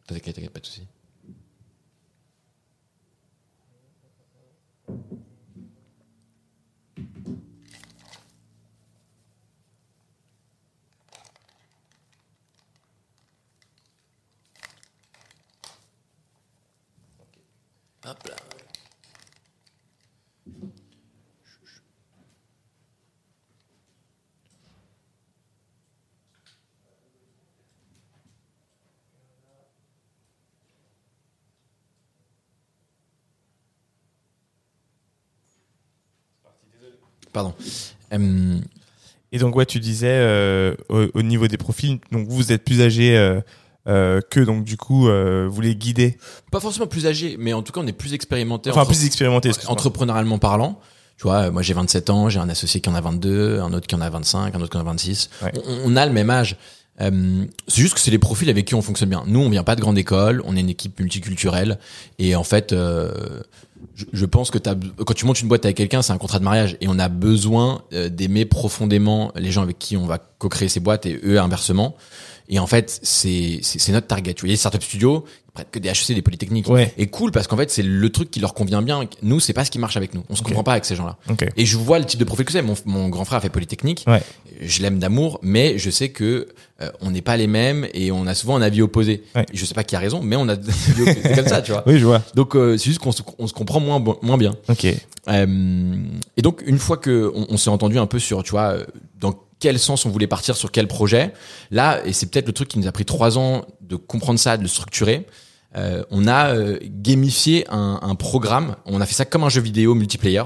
T'inquiète, t'inquiète, pas de soucis. Pardon. Euh, Et donc ouais, tu disais euh, au, au niveau des profils, donc vous êtes plus âgé euh, euh, que donc du coup vous les guidez, pas forcément plus âgé, mais en tout cas, on est plus expérimenté. enfin entre- plus expérimentés. excuse-moi. entrepreneurialement parlant. Tu vois, moi j'ai 27 ans, j'ai un associé qui en a 22, un autre qui en a 25, un autre qui en a 26. Ouais. On, on a le même âge. Euh, c'est juste que c'est les profils avec qui on fonctionne bien. Nous, on vient pas de grande école, on est une équipe multiculturelle et en fait, euh, je, pense que quand tu montes une boîte avec quelqu'un, c'est un contrat de mariage et on a besoin euh, d'aimer profondément les gens avec qui on va co-créer ces boîtes et eux inversement. Et en fait, c'est notre target. Tu vois, les startup studios, ils prennent que des HEC, des polytechniques. Ouais. Et cool parce qu'en fait, c'est le truc qui leur convient bien. Nous, c'est pas ce qui marche avec nous. On se comprend pas avec ces gens-là. Ok. Et je vois le type de profil que c'est. Mon, mon grand frère a fait Polytechnique. Ouais. Je l'aime d'amour, mais je sais que euh, on n'est pas les mêmes et on a souvent un avis opposé. Ouais. Je sais pas qui a raison, mais on a c'est comme ça, tu vois. Oui, je vois. Donc euh, c'est juste qu'on se, on se comprend moins moins bien. Ok. Euh, et donc une fois que on, on s'est entendu un peu sur, tu vois, euh, dans quel sens on voulait partir sur quel projet, là et c'est peut-être le truc qui nous a pris trois ans de comprendre ça, de le structurer. euh, on a euh, gamifié un, un programme. On a fait ça comme un jeu vidéo multiplayer.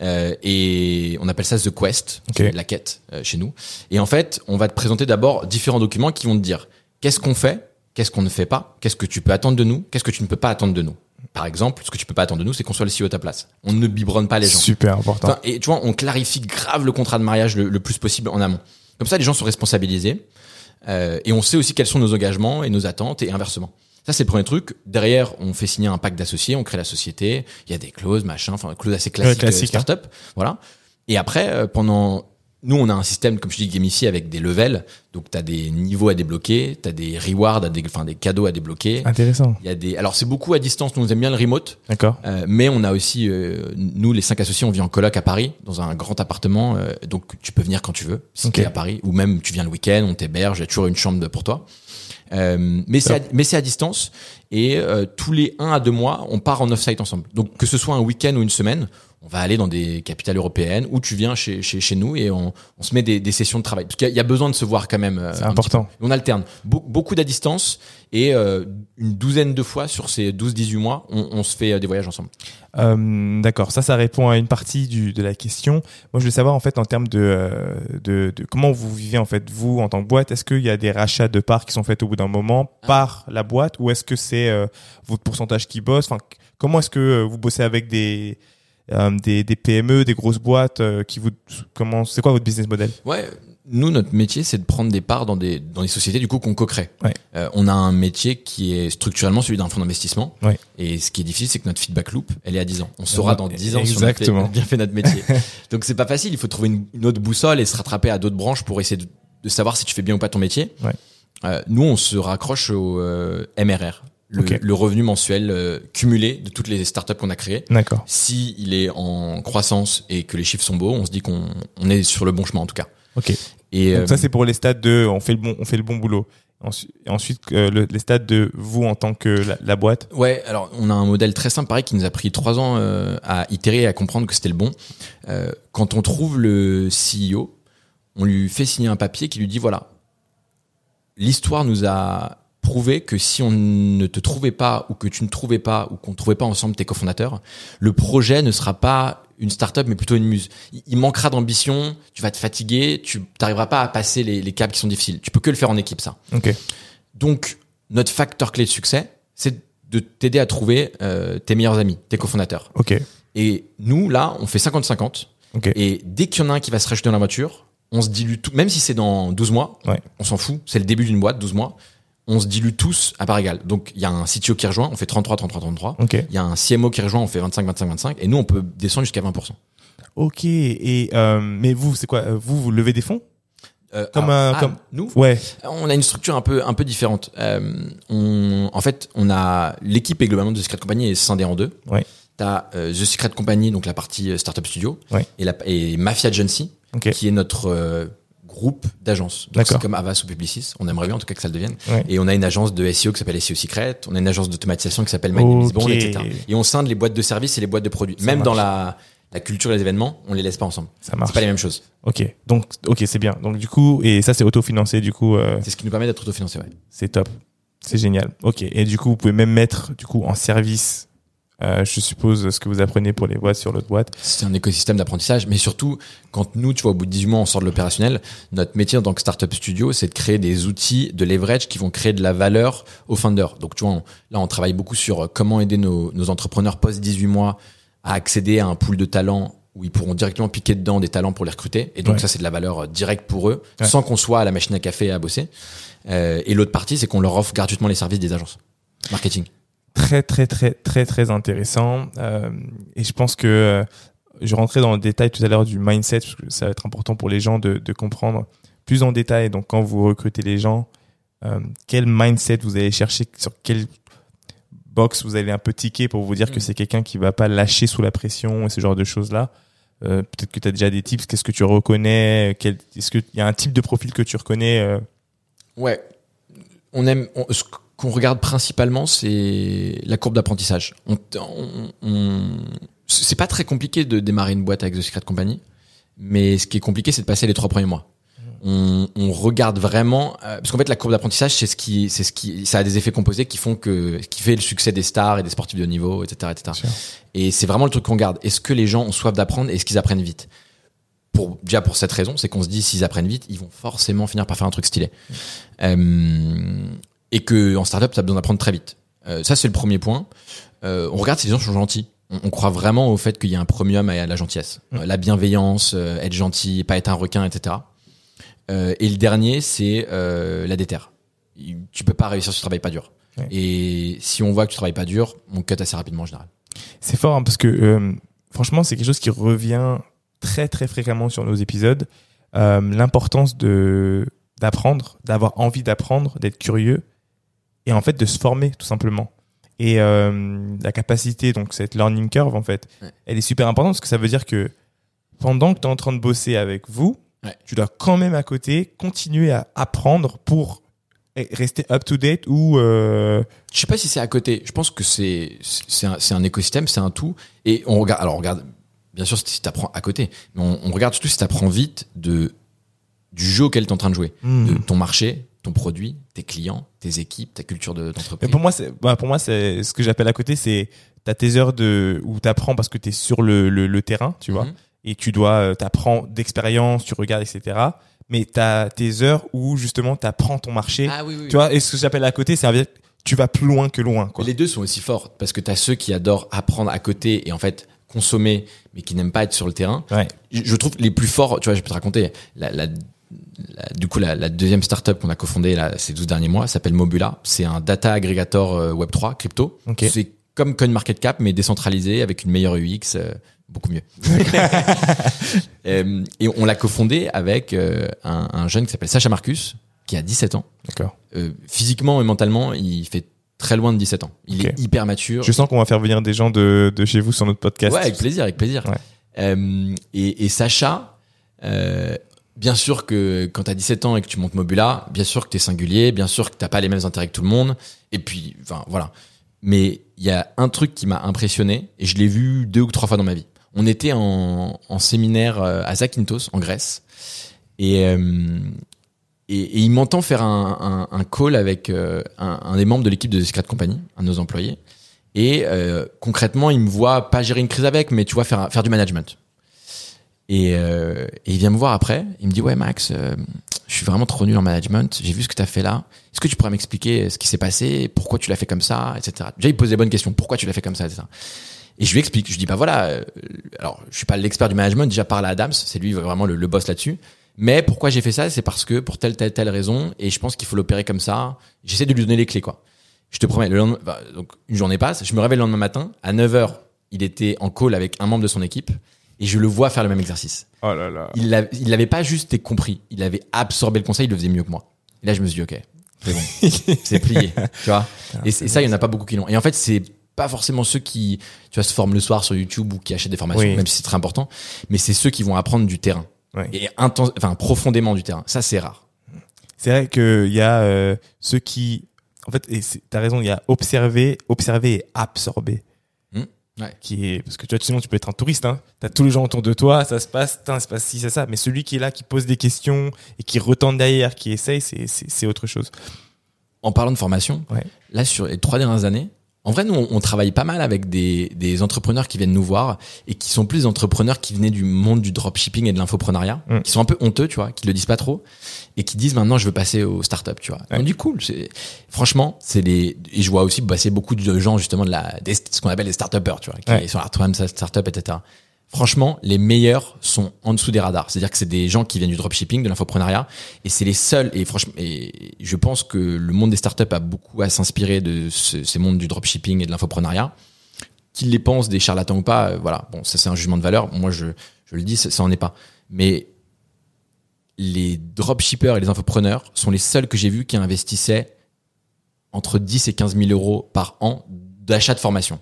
Euh, et on appelle ça The Quest, Ok. c'est la quête euh, chez nous. Et en fait, on va te présenter d'abord différents documents qui vont te dire qu'est-ce qu'on fait, qu'est-ce qu'on ne fait pas, qu'est-ce que tu peux attendre de nous, qu'est-ce que tu ne peux pas attendre de nous. Par exemple, ce que tu peux pas attendre de nous, c'est qu'on soit le CEO à ta place. On ne biberonne pas les gens. Super important. Enfin, et tu vois, on clarifie grave le contrat de mariage le, le plus possible en amont. Comme ça, les gens sont responsabilisés euh, et on sait aussi quels sont nos engagements et nos attentes et inversement. Ça, c'est le premier truc. Derrière, on fait signer un pacte d'associés, on crée la société. Il y a des clauses, machin, enfin, clauses assez classiques, classique, euh, startup. Voilà. Et après, euh, pendant, nous, on a un système, comme je dis, gamifié avec des levels. Donc, tu as des niveaux à débloquer, tu as des rewards, à enfin, des cadeaux à débloquer. Intéressant. Il y a des, alors c'est beaucoup à distance. Nous, on aime bien le remote. D'accord. Euh, mais on a aussi, euh, nous les cinq associés, on vit en coloc à Paris, dans un grand appartement, euh, donc tu peux venir quand tu veux, si Ok. tu es à Paris, ou même tu viens le week-end, on t'héberge, il y a toujours une chambre pour toi. Euh, mais c'est à, mais c'est à distance et euh, tous les un à deux mois, on part en off-site ensemble. Donc que ce soit un week-end ou une semaine, on va aller dans des capitales européennes ou tu viens chez, chez, chez nous et on, on se met des, des sessions de travail. Parce qu'il y, a- il y a besoin de se voir quand même. euh, C'est important. On alterne. Be- beaucoup d'à distance et euh, une douzaine de fois sur ces 12-18 mois, on, on se fait euh, des voyages ensemble. Euh, D'accord, ça, ça répond à une partie du, de la question. Moi, je veux savoir en fait en termes de, euh, de, de comment vous vivez en fait vous en tant que boîte. Est-ce qu'il y a des rachats de parts qui sont faits au bout d'un moment par la boîte ou est-ce que c'est euh, votre pourcentage qui bosse? Enfin, comment est-ce que vous bossez avec des des, des PME, des grosses boîtes euh, qui vous comment c'est quoi votre business model? Ouais, nous notre métier c'est de prendre des parts dans des dans des sociétés du coup qu'on co-crée. Ouais. Euh, on a un métier qui est structurellement celui d'un fonds d'investissement. Ouais. Et ce qui est difficile c'est que notre feedback loop, elle est à 10 ans. On saura dans 10 ans si on a fait- bien fait notre métier. Donc c'est pas facile, il faut trouver une, une autre boussole et se rattraper à d'autres branches pour essayer de, de savoir si tu fais bien ou pas ton métier. Ouais. Euh, nous on se raccroche au euh, MRR, le, revenu mensuel euh, cumulé de toutes les startups qu'on a créées. D'accord. Si il est en croissance et que les chiffres sont beaux, on se dit qu'on on est sur le bon chemin en tout cas. Ok. Et Donc euh, ça c'est pour les stades de on fait le bon on fait le bon boulot. Ensuite, euh, le- les stades de vous en tant que la, la boîte. Ouais, alors on a un modèle très simple, pareil, qui nous a pris trois ans euh, à itérer et à comprendre que c'était le bon. Euh, quand on trouve le CEO, on lui fait signer un papier qui lui dit voilà, l'histoire nous a prouvé que si on ne te trouvait pas ou que tu ne trouvais pas ou qu'on ne trouvait pas ensemble tes cofondateurs, le projet ne sera pas une startup mais plutôt une muse. Il- manquera d'ambition, tu vas te fatiguer, tu n'arriveras pas à passer les, les caps qui sont difficiles. Tu peux que le faire en équipe ça. Donc, notre facteur clé de succès, c'est de t'aider à trouver euh, tes meilleurs amis, tes cofondateurs. Et nous, là, on fait 50-50. Ok. Et dès qu'il y en a un qui va se rajouter dans la voiture, on se dilue tout, même si c'est dans 12 mois, Ouais. on s'en fout, c'est le début d'une boîte, 12 mois, on se dilue tous à part égale. Donc, il y a un CTO qui rejoint, on fait 33, 33, 33. Ok. Il y a un CMO qui rejoint, on fait 25, 25, 25. Et nous, on peut descendre jusqu'à 20%. Ok. Et euh, mais vous, c'est quoi euh, Vous, vous levez des fonds? Euh, Comme alors, un- ah, comme- nous, Ouais. On a une structure un peu un peu différente. Euh, on, en fait, on a l'équipe est globalement de The Secret Company est scindée en deux. Ouais. T'as euh, The Secret Company, donc la partie startup studio, Ouais. et, la, et Mafia Agency, qui est notre groupe d'agences. Donc c'est comme Avas ou Publicis. On aimerait bien en tout cas que ça le devienne. Ouais. Et on a une agence de SEO qui s'appelle SEO Secret. On a une agence d'automatisation qui s'appelle My Name is Bond, Ok. etc. Et on scinde les boîtes de services et les boîtes de produits. Ça Même dans la la culture et les événements, on les laisse pas ensemble. Ça marche. C'est pas les mêmes choses. Ok. Donc, ok, c'est bien. Donc du coup, et ça c'est autofinancé. Du coup, euh, C'est ce qui nous permet d'être autofinancé. Ouais. c'est top. C'est génial. Ok. Et du coup, vous pouvez même mettre du coup en service. Euh, je suppose ce que vous apprenez pour les boîtes sur l'autre boîte. C'est un écosystème d'apprentissage, mais surtout, quand nous, tu vois, au bout de 18 mois, on sort de l'opérationnel, notre métier en tant que startup studio, c'est de créer des outils de leverage qui vont créer de la valeur aux founders. Donc, tu vois, on- là, on travaille beaucoup sur euh, comment aider nos, nos entrepreneurs post 18 mois à accéder à un pool de talents où ils pourront directement piquer dedans des talents pour les recruter. Et donc, Ouais. ça, c'est de la valeur euh, directe pour eux, Ouais. sans qu'on soit à la machine à café à bosser. Euh, et l'autre partie, c'est qu'on leur offre gratuitement les services des agences. Marketing. Très très très très très intéressant. Euh, et je pense que euh, je rentrais dans le détail tout à l'heure du mindset parce que ça va être important pour les gens de, de comprendre plus en détail. Donc quand vous recrutez les gens, euh, quel mindset vous allez chercher, sur quelle box vous allez un peu ticker pour vous dire que Mm. c'est quelqu'un qui va pas lâcher sous la pression et ce genre de choses là. Euh, Peut-être que tu as déjà des tips. Qu'est-ce que tu reconnais Quel- Est-ce qu'il y a un type de profil que tu reconnais euh, Ouais. On aime, on- qu'on regarde principalement, c'est la courbe d'apprentissage. On, on, on- c'est pas très compliqué de démarrer une boîte avec The Secret Company, mais ce qui est compliqué, c'est de passer les trois premiers mois. On, on regarde vraiment, euh, parce qu'en fait, la courbe d'apprentissage, c'est ce qui, c'est ce qui, ça a des effets composés qui font que, qui fait le succès des stars et des sportifs de haut niveau, etc., etc. Et c'est vraiment le truc qu'on garde. Est-ce que les gens ont soif d'apprendre et est-ce qu'ils apprennent vite? Pour, déjà pour cette raison, c'est qu'on se dit s'ils apprennent vite, ils vont forcément finir par faire un truc stylé. Euh, et que en startup, tu as besoin d'apprendre très vite. Euh, ça, c'est le premier point. Euh, on regarde si les gens sont gentils. On, on croit vraiment au fait qu'il y a un premium à la gentillesse, Mm. Euh, la bienveillance, être gentil, pas être un requin, etc. Et le dernier, c'est la déterre. Tu peux pas réussir si tu travailles pas dur. Ouais. Et si on voit que tu travailles pas dur, on cut assez rapidement en général. C'est fort hein, parce que franchement, c'est quelque chose qui revient très très fréquemment sur nos épisodes. L'importance de d'apprendre, d'avoir envie d'apprendre, d'être curieux et en fait de se former tout simplement. Et euh, la capacité, donc cette learning curve en fait, Ouais. elle est super importante parce que ça veut dire que pendant que tu es en train de bosser avec vous, Ouais. tu dois quand même à côté continuer à apprendre pour rester up to date ou euh, Je sais pas si c'est à côté. Je pense que c'est c'est un, un écosystème, c'est un tout. Et on regarde. Alors on regarde. bien sûr si tu apprends à côté, mais on, on regarde surtout si tu apprends vite de du jeu auquel tu es en train de jouer, Hmm. de ton marché, ton produit, tes clients, tes équipes, ta culture de- d'entreprise. pour moi, c'est, bah, pour moi, c'est ce que j'appelle à côté, c'est t'as tes heures de où t'apprends parce que t'es sur le, le, le terrain, tu vois, Mhm. et tu dois euh, t'apprends d'expérience, tu regardes, etc. Mais t'as tes heures où justement t'apprends ton marché, Ah oui, oui. tu vois. Et ce que j'appelle à côté, c'est tu vas plus loin que loin, quoi. Les deux sont aussi forts parce que tu as ceux qui adorent apprendre à côté et en fait consommer mais qui n'aiment pas être sur le terrain. Ouais. Je je trouve les plus forts, tu vois, je peux te raconter, la, la- la- du coup la, la deuxième startup qu'on a cofondée là, ces 12 derniers mois s'appelle Mobula. C'est un data aggregator euh, Web3 crypto. C'est comme CoinMarketCap mais décentralisé avec une meilleure UX, euh, beaucoup mieux. Euh, et on l'a cofondé avec euh, un, un jeune qui s'appelle Sacha Marcus qui a 17 ans. D'accord. Euh, physiquement et mentalement, il fait très loin de 17 ans. Il est hyper mature. Je sens qu'on va faire venir des gens de, de chez vous sur notre podcast. Ouais, avec plaisir, avec plaisir. Ouais. Et, et Sacha, euh, bien sûr que quand t'as 17 ans et que tu montes Mobula, bien sûr que t'es singulier, bien sûr que t'as pas les mêmes intérêts que tout le monde. Et puis, enfin, voilà. Mais il y a un truc qui m'a impressionné et je l'ai vu deux ou trois fois dans ma vie. On était en, séminaire euh, à Zakynthos, en Grèce. Et, euh, il m'entend faire un, call avec euh, un, des membres de l'équipe de Secret Company, un de nos employés. Et concrètement, il me voit pas gérer une crise avec, mais tu vois faire du management. Et, euh, il vient me voir après. Il me dit ouais Max, euh, je suis vraiment trop nul en management. J'ai vu ce que tu as fait là. Est-ce que tu pourrais m'expliquer ce qui s'est passé, pourquoi tu l'as fait comme ça, etc. Déjà il pose des bonnes questions. Pourquoi tu l'as fait comme ça, etc. Et je lui explique. Je dis bah voilà. euh, alors je suis pas l'expert du management. Déjà parle à Adams, c'est lui vraiment le, boss là-dessus. Mais pourquoi j'ai fait ça, c'est parce que pour telle telle telle raison. Et je pense qu'il faut l'opérer comme ça. J'essaie de lui donner les clés quoi. Je te promets, le lendemain, bah, donc une journée passe, je me réveille le lendemain matin, à 9h, il était en call avec un membre de son équipe, et je le vois faire le même exercice. Oh là là. Il l'a- il l'avait pas juste compris, il avait absorbé le conseil, il le faisait mieux que moi. Et là, je me suis dit, ok, c'est bon, c'est plié, tu vois. Et, c'est- ça, il y en a pas beaucoup qui l'ont. Et en fait, c'est pas forcément ceux qui, tu vois, se forment le soir sur YouTube ou qui achètent des formations, Oui. même si c'est très important, mais c'est ceux qui vont apprendre du terrain. Et intense, enfin, profondément du terrain. Ça, c'est rare. C'est vrai qu'il y a euh, ceux qui, en fait, et t'as raison, il y a observer, observer et absorber. Ouais. Qui est, parce que tu vois, sinon tu peux être un touriste, hein. T'as tous les gens autour de toi, ça se passe, ça se passe ci, c'est ça. Mais celui qui est là, qui pose des questions et qui retente derrière, qui essaye, c'est autre chose. En parlant de formation, Ouais. là sur les trois dernières années, en vrai nous on, on travaille pas mal avec des, des entrepreneurs qui viennent nous voir et qui sont plus des entrepreneurs qui venaient du monde du dropshipping et de l'infoprenariat, Mm. qui sont un peu honteux, tu vois, qui le disent pas trop et qui disent maintenant je veux passer aux startups, tu vois. Ouais. On dit cool, c'est franchement c'est les et je vois aussi passer beaucoup de gens justement de la des, ce qu'on appelle les startupers, tu vois, qui Ouais. sont à toi-même startup, etc. Franchement, les meilleurs sont en dessous des radars. C'est-à-dire que c'est des gens qui viennent du dropshipping, de l'infoprenariat, et c'est les seuls. Et franchement, et je pense que le monde des startups a beaucoup à s'inspirer de ce- ces mondes du dropshipping et de l'infoprenariat. Qu'ils les pensent des charlatans ou pas, euh, voilà. Bon, ça c'est un jugement de valeur. Moi, je, le dis, ça, ça en est pas. Mais les dropshippers et les infopreneurs sont les seuls que j'ai vus qui investissaient entre 10 et 15 000 euros par an d'achat de formation.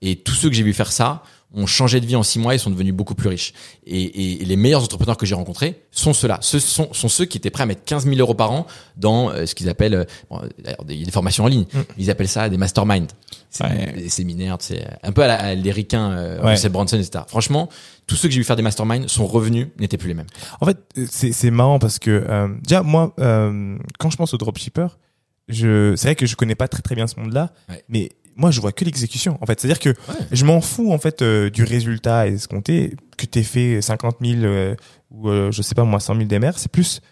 Et tous ceux que j'ai vu faire ça ont changé de vie en six mois et sont devenus beaucoup plus riches. Et, et- et les meilleurs entrepreneurs que j'ai rencontrés sont ceux-là. Ce sont, sont ceux qui étaient prêts à mettre 15 000 euros par an dans euh, ce qu'ils appellent, euh, bon, d'ailleurs, des, des formations en ligne. Mm. Ils appellent ça des masterminds. C'est Ouais. des séminaires, c'est un peu à, la, à les ricains, euh, Ouais. Brunson, etc. Franchement, tous ceux que j'ai vu faire des masterminds sont revenus, n'étaient plus les mêmes. En fait, c'est, c'est marrant parce que, euh, déjà, moi, euh, quand je pense au dropshipper, je, c'est vrai que je connais pas très très bien ce monde-là, Ouais. mais moi, je vois que l'exécution. En fait, c'est-à-dire que je m'en fous en fait euh, du résultat compter que t'aies fait 50 000 euh, ou euh, je sais pas moi 100 000 DMR. C'est plus,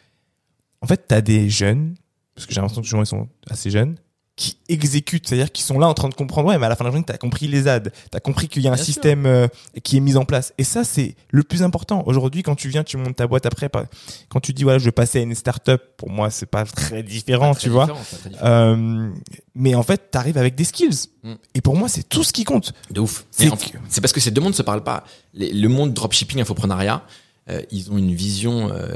en fait, t'as des jeunes parce que j'ai l'impression que les gens ils sont assez jeunes qui exécutent, c'est-à-dire qu'ils sont là en train de comprendre. Ouais, mais à la fin de la journée, t'as compris les ads, t'as compris qu'il y a un Bien système euh, qui est mis en place. Et ça, c'est le plus important. Aujourd'hui, quand tu viens, tu montes ta boîte après, quand tu dis voilà, je vais passer à une start-up, pour moi, c'est pas très différent, Très tu vois. différent, différent. Euh, mais en fait, t'arrives avec des skills. Mm. Et pour moi, c'est tout ce qui compte. De ouf. C'est que- parce que ces deux mondes se parlent pas. Les- le monde dropshipping, infoprenariat, euh, ils ont une vision euh,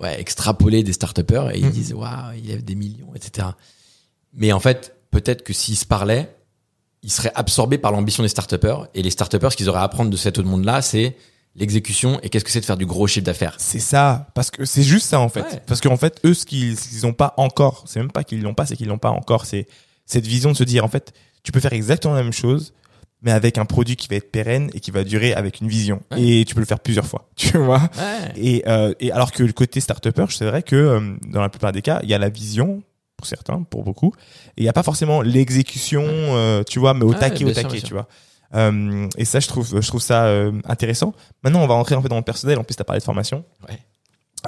ouais, extrapolée des start et ils Mhm. disent waouh, il y a des millions, etc. Mais en fait, peut-être que s'ils se parlaient, ils seraient absorbés par l'ambition des start et les start ce qu'ils auraient à apprendre de cet autre monde-là, c'est l'exécution et qu'est-ce que c'est de faire du gros chiffre d'affaires. C'est ça, parce que c'est juste ça en fait. Ouais. Parce qu'en fait, eux, ce qu'ils ce qu'ils ont pas encore, c'est même pas qu'ils l'ont pas, c'est qu'ils l'ont pas encore. C'est cette vision de se dire en fait, tu peux faire exactement la même chose mais avec un produit qui va être pérenne et qui va durer avec une vision. Ouais. Et tu peux le faire plusieurs fois, tu vois. Ouais. Et, euh, et alors que le côté start-upper, c'est vrai que euh, dans la plupart des cas, il y a la vision pour certains, pour beaucoup, et il n'y a pas forcément l'exécution, euh, tu vois, mais au Ouais, taquet, au sûr, taquet, tu vois. Euh, et ça, je trouve, je trouve ça euh, intéressant. Maintenant, on va rentrer en fait dans le personnel. En plus, tu as parlé de formation. Ouais.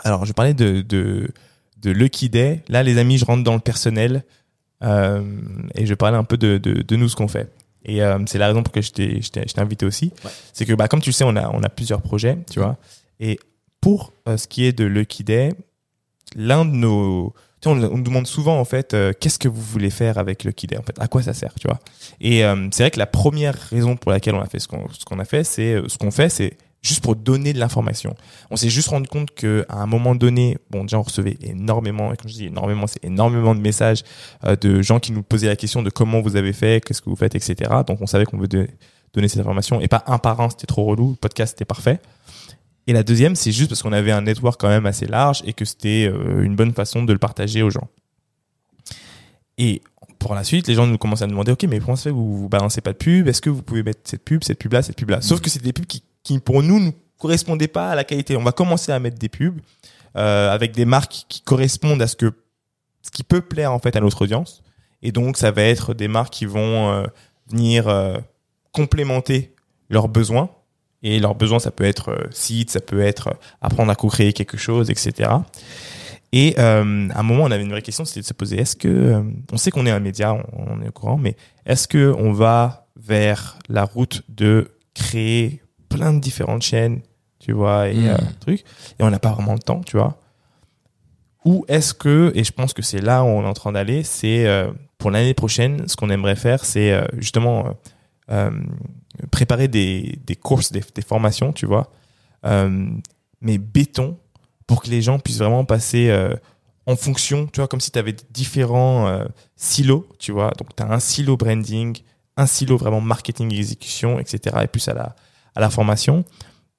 Alors, je parlais de, de, de Lucky Day. Là, les amis, je rentre dans le personnel et je parlais un peu de, de, de nous, ce qu'on fait. Et c'est la raison pour laquelle je t'ai invité aussi. Ouais. C'est que, bah, comme tu le sais, on a, on a plusieurs projets, tu vois. Et pour ce qui est de Lucky Day, l'un de nos... On, nous demande souvent, en fait, euh, qu'est-ce que vous voulez faire avec Lucky Day, en fait? À quoi ça sert, tu vois? Et euh, c'est vrai que la première raison pour laquelle on a fait ce qu'on ce qu'on a fait, c'est euh, ce qu'on fait, c'est juste pour donner de l'information. On s'est juste rendu compte que à un moment donné, bon, déjà on recevait énormément, et quand je dis énormément, c'est énormément de messages de gens qui nous posaient la question de comment vous avez fait, qu'est-ce que vous faites, etc. Donc on savait qu'on veut donner cette information et pas un par un, c'était trop relou. Le podcast c'était parfait. Et la deuxième, c'est juste parce qu'on avait un network quand même assez large et que c'était euh, une bonne façon de le partager aux gens. Et pour la suite, les gens nous commencent à nous demander, OK, mais comment ça fait vous, vous balancez pas de pub? Est-ce que vous pouvez mettre cette pub, cette pub-là, cette pub-là Sauf que c'est des pubs qui, qui, pour nous, ne correspondaient pas à la qualité. On va commencer à mettre des pubs euh, avec des marques qui correspondent à ce que ce qui peut plaire en fait à notre audience. Et donc, ça va être des marques qui vont euh, venir complémenter leurs besoins. Et leurs besoins, ça peut être euh, site, ça peut être euh, apprendre à co-créer quelque chose, etc. Et euh, à un moment, on avait une vraie question, c'était de se poser est-ce que euh, on sait qu'on est un média, on, on est au courant, mais est-ce que on va vers la route de créer plein de différentes chaînes, tu vois, et Mm. euh, trucs, et on n'a pas vraiment le temps, tu vois? Ou est-ce que, et je pense que c'est là où on est en train d'aller, c'est euh, pour l'année prochaine, ce qu'on aimerait faire, c'est euh, justement préparer des, des courses, des, formations, tu vois, euh, mais béton pour que les gens puissent vraiment passer euh, en fonction, tu vois, comme si tu avais différents euh, silos, tu vois. Donc, tu as un silo branding, un silo vraiment marketing exécution, etc. Et plus à la, à la formation.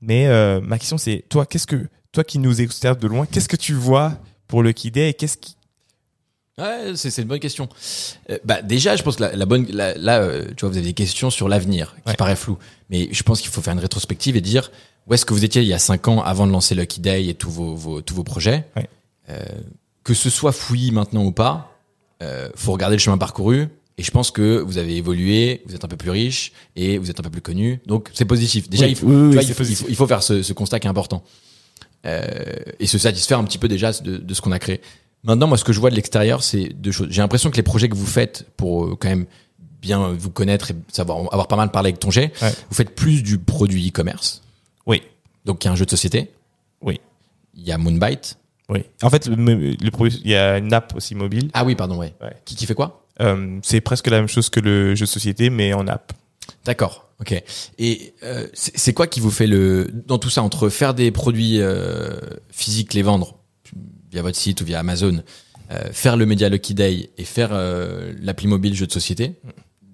Mais ma question, c'est, toi, qu'est-ce que, toi qui nous observes de loin, qu'est-ce que tu vois pour le Kid Day et qu'est-ce qui. Ouais, c'est c'est une bonne question. Euh, bah déjà, je pense que la, la bonne, la- là, euh, tu vois, vous avez des questions sur l'avenir qui Ouais. paraît flou, mais je pense qu'il faut faire une rétrospective et dire où est-ce que vous étiez il y a cinq ans avant de lancer Lucky Day et tous vos, vos tous vos projets. Ouais. Euh, que ce soit fouillis maintenant ou pas, euh, faut regarder le chemin parcouru. Et je pense que vous avez évolué, vous êtes un peu plus riche et vous êtes un peu plus connu. Donc c'est positif. Déjà, Oui, il, faut, oui, tu oui, vois, c'est il, faut, il, positif. faut, il faut faire ce, ce constat qui est important. Euh, et se satisfaire un petit peu déjà de, de ce qu'on a créé. Maintenant, moi, ce que je vois de l'extérieur, c'est deux choses. J'ai l'impression que les projets que vous faites pour euh, quand même bien vous connaître et savoir avoir pas mal parlé avec ton jet, Ouais. vous faites plus du produit e-commerce. Oui. Donc, il y a un jeu de société. Oui. Il y a Moonbite. Oui. En fait, le, le produit- il y a une app aussi mobile. Ah oui, pardon, ouais. Ouais. Qui, qui fait quoi Euh, c'est presque la même chose que le jeu de société, mais en app. D'accord. Ok. Et euh, c'est c'est quoi qui vous fait le dans tout ça entre faire des produits euh, physiques, les vendre via votre site ou via Amazon, euh, faire le média Lucky Day et faire euh, l'appli mobile jeu de société,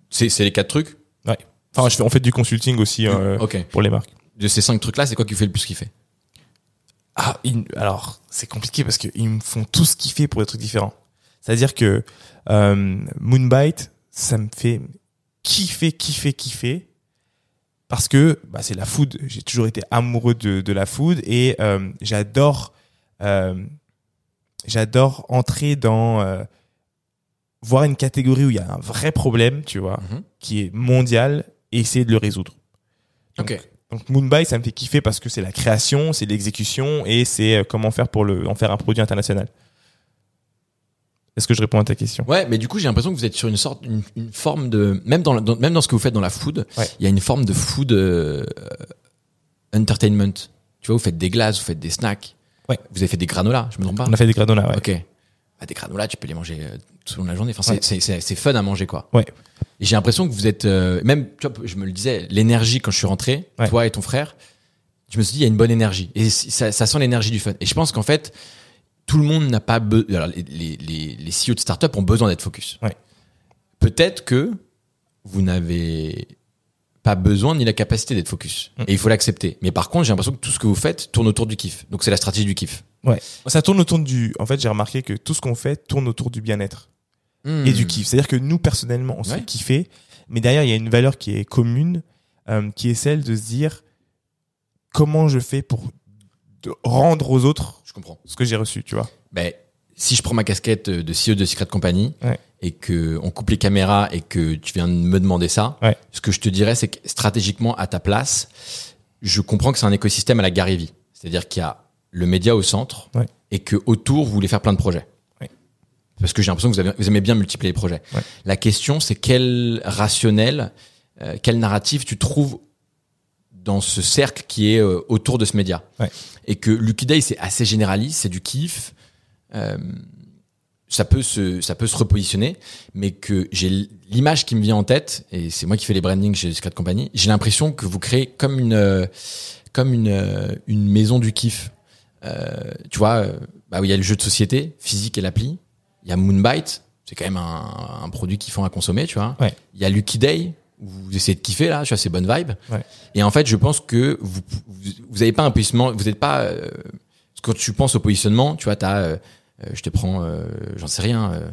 c'est c'est les quatre trucs? Ouais. Enfin, je fais, on fait du consulting aussi euh, ok. pour les marques. De ces cinq trucs-là, c'est quoi qui vous fait le plus kiffer? Ah, ils- alors c'est compliqué parce qu'ils me font tous kiffer pour des trucs différents. C'est-à-dire que euh, Moonbite, ça me fait kiffer, kiffer, kiffer parce que bah, c'est la food. J'ai toujours été amoureux de, de la food et euh, j'adore, euh, j'adore entrer dans euh, voir une catégorie où il y a un vrai problème, tu vois, Mhm. qui est mondial et essayer de le résoudre. Donc, Ok. donc Moonbite, ça me fait kiffer parce que c'est la création, c'est l'exécution et c'est euh, comment faire pour le, en faire un produit international. Est-ce que je réponds à ta question? Ouais, mais du coup, j'ai l'impression que vous êtes sur une sorte, une, une forme de, même dans, même dans ce que vous faites dans la food, il y a une forme de food euh, entertainment. Tu vois, vous faites des glaces, vous faites des snacks. Ouais. Vous avez fait des granolas, je me trompe pas On a fait des granola, ouais. Ok. Bah, des granolas, tu peux les manger euh, tout au long de la journée. Enfin, c'est- c'est c'est c'est fun à manger, quoi. Ouais. Et j'ai l'impression que vous êtes, euh, même, tu vois, je me le disais, l'énergie quand je suis rentré, Ouais. toi et ton frère, je me suis dit, il y a une bonne énergie. Et ça, ça sent l'énergie du fun. Et je pense qu'en fait, tout le monde n'a pas besoin. Les, les, les, les CEO de start-up ont besoin d'être focus. Ouais. Peut-être que vous n'avez pas besoin ni la capacité d'être focus. Mm. Et il faut l'accepter. Mais par contre, j'ai l'impression que tout ce que vous faites tourne autour du kiff. Donc c'est la stratégie du kiff. Ouais. Ça tourne autour du. En fait, j'ai remarqué que tout ce qu'on fait tourne autour du bien-être et du kiff. C'est-à-dire que nous, personnellement, on se Ouais. fait kiffer. mais derrière il y a une valeur qui est commune, euh, qui est celle de se dire comment je fais pour de rendre aux autres Je comprends. ce que j'ai reçu, tu vois. Ben, si je prends ma casquette de CEO de Secret Company Ouais. Et que on coupe les caméras et que tu viens de me demander ça, Ouais. ce que je te dirais, c'est que stratégiquement, à ta place, je comprends que c'est un écosystème à la Gary. C'est-à-dire qu'il y a le média au centre Ouais. et que autour, vous voulez faire plein de projets. Ouais. Parce que j'ai l'impression que vous, avez, vous aimez bien multiplier les projets. Ouais. La question, c'est quel rationnel, euh, quel narratif tu trouves dans ce cercle qui est euh, autour de ce média. Ouais. Et que Lucky Day, c'est assez généraliste, c'est du kiff. Euh, ça peut se ça peut se repositionner mais que j'ai l'image qui me vient en tête et c'est moi qui fais les brandings chez Secret Company j'ai l'impression que vous créez comme une euh, comme une euh, une maison du kiff euh, tu vois euh, bah où il y a le jeu de société physique et l'appli il y a Moonbite c'est quand même un, un produit kiffant à consommer tu vois Ouais. il y a Lucky Day où vous essayez de kiffer là tu vois c'est bonne vibe Ouais. et en fait je pense que vous vous, vous avez pas un positionnement vous n'êtes pas euh, quand tu penses au positionnement tu vois t'as euh, euh, je te prends, euh, j'en sais rien, euh,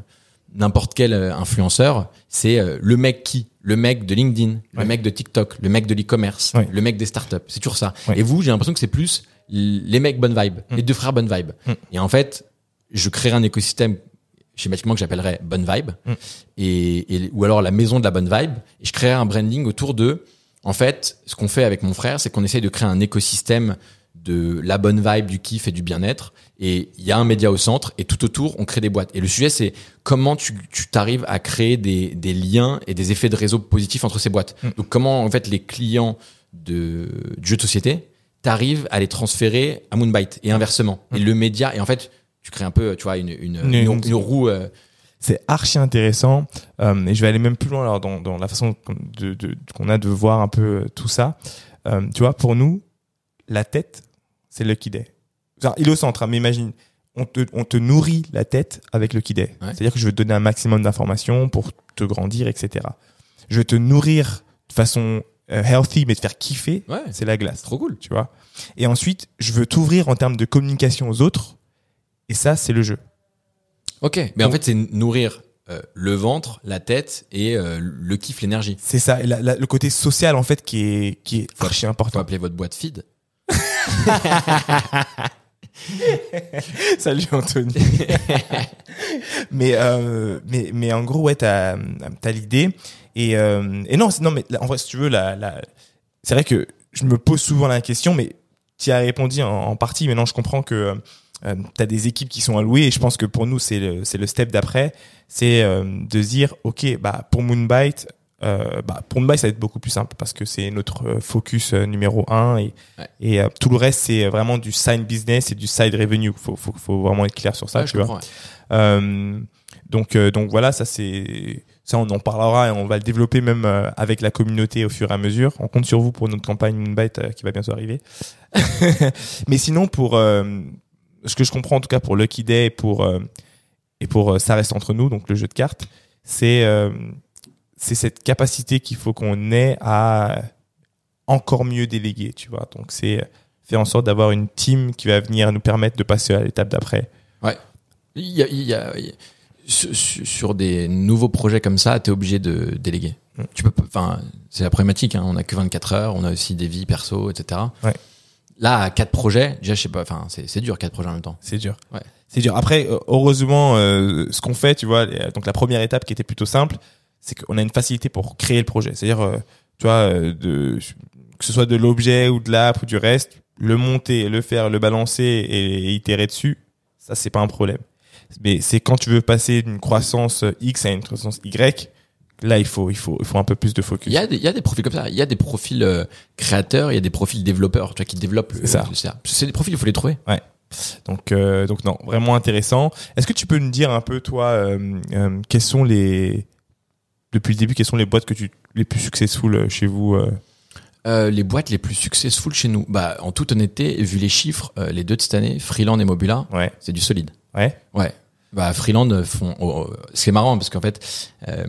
n'importe quel euh, influenceur, c'est euh, le mec qui, le mec de LinkedIn, Ouais. le mec de TikTok, le mec de l'e-commerce, Ouais. le mec des startups. C'est toujours ça. Ouais. Et vous, j'ai l'impression que c'est plus les mecs bonne vibe, Mm. les deux frères bonne vibe. Mm. Et en fait, je créerai un écosystème schématiquement que j'appellerais bonne vibe, Mm. et, et- ou alors la maison de la bonne vibe. Et je créerai un branding autour de. En fait, ce qu'on fait avec mon frère, c'est qu'on essaye de créer un écosystème de la bonne vibe, du kiff et du bien-être. Et il y a un média au centre et tout autour, on crée des boîtes. Et le sujet, c'est comment tu tu t'arrives à créer des, des liens et des effets de réseau positifs entre ces boîtes. Mm. Donc comment en fait les clients de du jeu de société t'arrives à les transférer à Moonbite et inversement. Et le média et en fait tu crées un peu tu vois une une, Une- une, une roue. euh, C'est archi intéressant euh, et je vais aller même plus loin alors dans, dans la façon de, de- qu'on a de voir un peu tout ça. Euh, tu vois, pour nous, la tête, c'est Lucky Day. Enfin, il est au centre, hein, mais imagine, on te, on te nourrit la tête avec Lucky Day. Ouais. C'est-à-dire que je vais te donner un maximum d'informations pour te grandir, etc. Je vais te nourrir de façon euh, healthy, mais te faire kiffer, Ouais, c'est la glace. trop cool. Tu vois? Et ensuite, je veux t'ouvrir en termes de communication aux autres, et ça, c'est le jeu. Ok. Mais en fait c'est nourrir euh, le ventre, la tête et euh, le kiff, l'énergie. C'est ça, et la- la- le côté social en fait qui est qui est Faut- archi Faut important. appeler votre boîte feed. Salut Anthony. mais euh, mais mais en gros ouais t'as t'as l'idée et euh, et non non mais en vrai si tu veux la, la c'est vrai que je me pose souvent la question mais tu as répondu en, en partie maintenant je comprends que euh, t'as des équipes qui sont allouées et je pense que pour nous c'est le c'est le step d'après c'est euh, de se dire ok bah pour Moonbite euh, bah, pour Moonbite ça va être beaucoup plus simple parce que c'est notre euh, focus euh, numéro un et Ouais. et euh, tout le reste c'est vraiment du side business et du side revenue faut faut faut vraiment être clair sur ça Ouais, tu vois euh, donc, donc voilà, ça c'est ça on en parlera et on va le développer même avec la communauté au fur et à mesure. On compte sur vous pour notre campagne euh, qui va bientôt arriver. Mais sinon pour ce que je comprends en tout cas pour Lucky Day et pour et pour ça reste entre nous donc le jeu de cartes, c'est c'est cette capacité qu'il faut qu'on ait à encore mieux déléguer, tu vois. Donc c'est faire en sorte d'avoir une team qui va venir nous permettre de passer à l'étape d'après. A, il y a- il y a- sur, des nouveaux projets comme ça, t'es obligé de déléguer. Mm. Tu peux, enfin, c'est la problématique. Hein. On a que 24 heures, on a aussi des vies perso, etc. Ouais. Là, quatre projets, déjà, je sais pas. Enfin, c'est c'est dur quatre projets en même temps. C'est dur. Ouais. C'est dur. Après, euh, heureusement, euh, ce qu'on fait, tu vois, les- donc la première étape qui était plutôt simple, c'est qu'on a une facilité pour créer le projet. C'est-à-dire, euh, tu vois, euh, de, que ce soit de l'objet ou de l'app ou du reste, le monter, le faire, le balancer et, et itérer dessus, ça c'est pas un problème. Mais c'est quand tu veux passer d'une croissance X à une croissance Y, là il faut, il faut, il faut un peu plus de focus. Il y a des, il y a des profils comme ça. Il y a des profils euh, créateurs, il y a des profils développeurs, tu vois, qui développent. C'est ça. C'est des profils, il faut les trouver. Donc, euh, donc non, vraiment intéressant. Est-ce que tu peux nous dire un peu, toi, euh, euh, quels sont les, depuis le début, quelles sont les boîtes que tu, les plus successful euh, chez vous euh Euh, les boîtes les plus successful chez nous, bah, en toute honnêteté, vu les chiffres, euh, les deux de cette année, Freeland et Mobula, Ouais, c'est du solide. ouais, Ouais. Bah, Freeland font. oh, oh, c'est marrant parce qu'en fait, euh,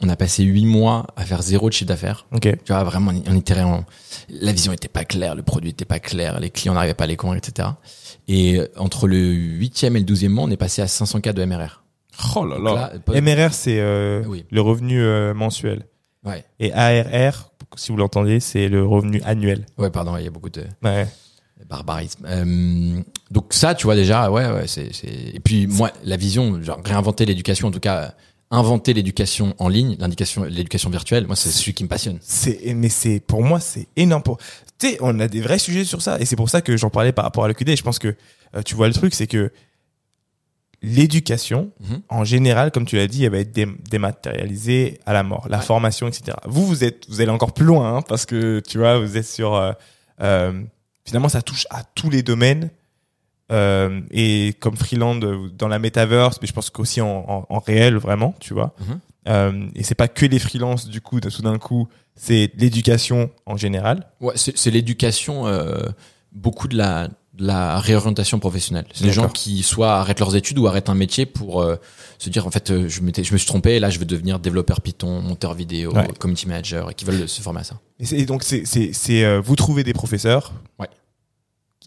on a passé huit mois à faire zéro de chiffre d'affaires. ok, Tu vois, vraiment, on, en- La vision était pas claire, le produit était pas clair, les clients n'arrivaient pas à les convaincre, etc. Et entre le huitième et le douzième mois, on est passé à 500 k de MRR. Oh là Donc là, pas- MRR, c'est euh, Oui. le revenu euh, mensuel. Ouais. Et ARR, si vous l'entendez, c'est le revenu annuel. Ouais, pardon, il y a beaucoup de Ouais. barbarisme. Euh, donc ça, tu vois déjà, ouais, ouais, c'est, c'est. Et puis moi, la vision, genre réinventer l'éducation, en tout cas, inventer l'éducation en ligne, l'indication, l'éducation virtuelle. Moi, c'est celui qui me passionne. C'est, mais c'est, pour moi, c'est énorme. Pour, tu sais, on a des vrais sujets sur ça. Et c'est pour ça que j'en parlais par rapport à l'EQD. Je pense que, euh, tu vois, le truc, c'est que l'éducation, Mhm. en général, comme tu l'as dit, elle va être dé- dématérialisée à la mort. La Ouais. formation, etc. Vous, vous êtes, vous allez encore plus loin, hein, parce que, tu vois, vous êtes sur, euh, euh, finalement, ça touche à tous les domaines. Euh, et comme Freeland euh, dans la metaverse, mais je pense qu'aussi en, en, en réel vraiment, tu vois. Euh, et c'est pas que les freelances du coup, tout d'un coup, c'est l'éducation en général. Ouais, c'est, l'éducation, beaucoup de la, de la réorientation professionnelle. C'est des gens qui soit arrêtent leurs études ou arrêtent un métier pour euh, se dire en fait, euh, je, je me suis trompé, là, je veux devenir développeur Python, monteur vidéo, Ouais. community manager, et qui veulent se former à ça. Et, donc c'est euh, vous trouvez des professeurs, Ouais.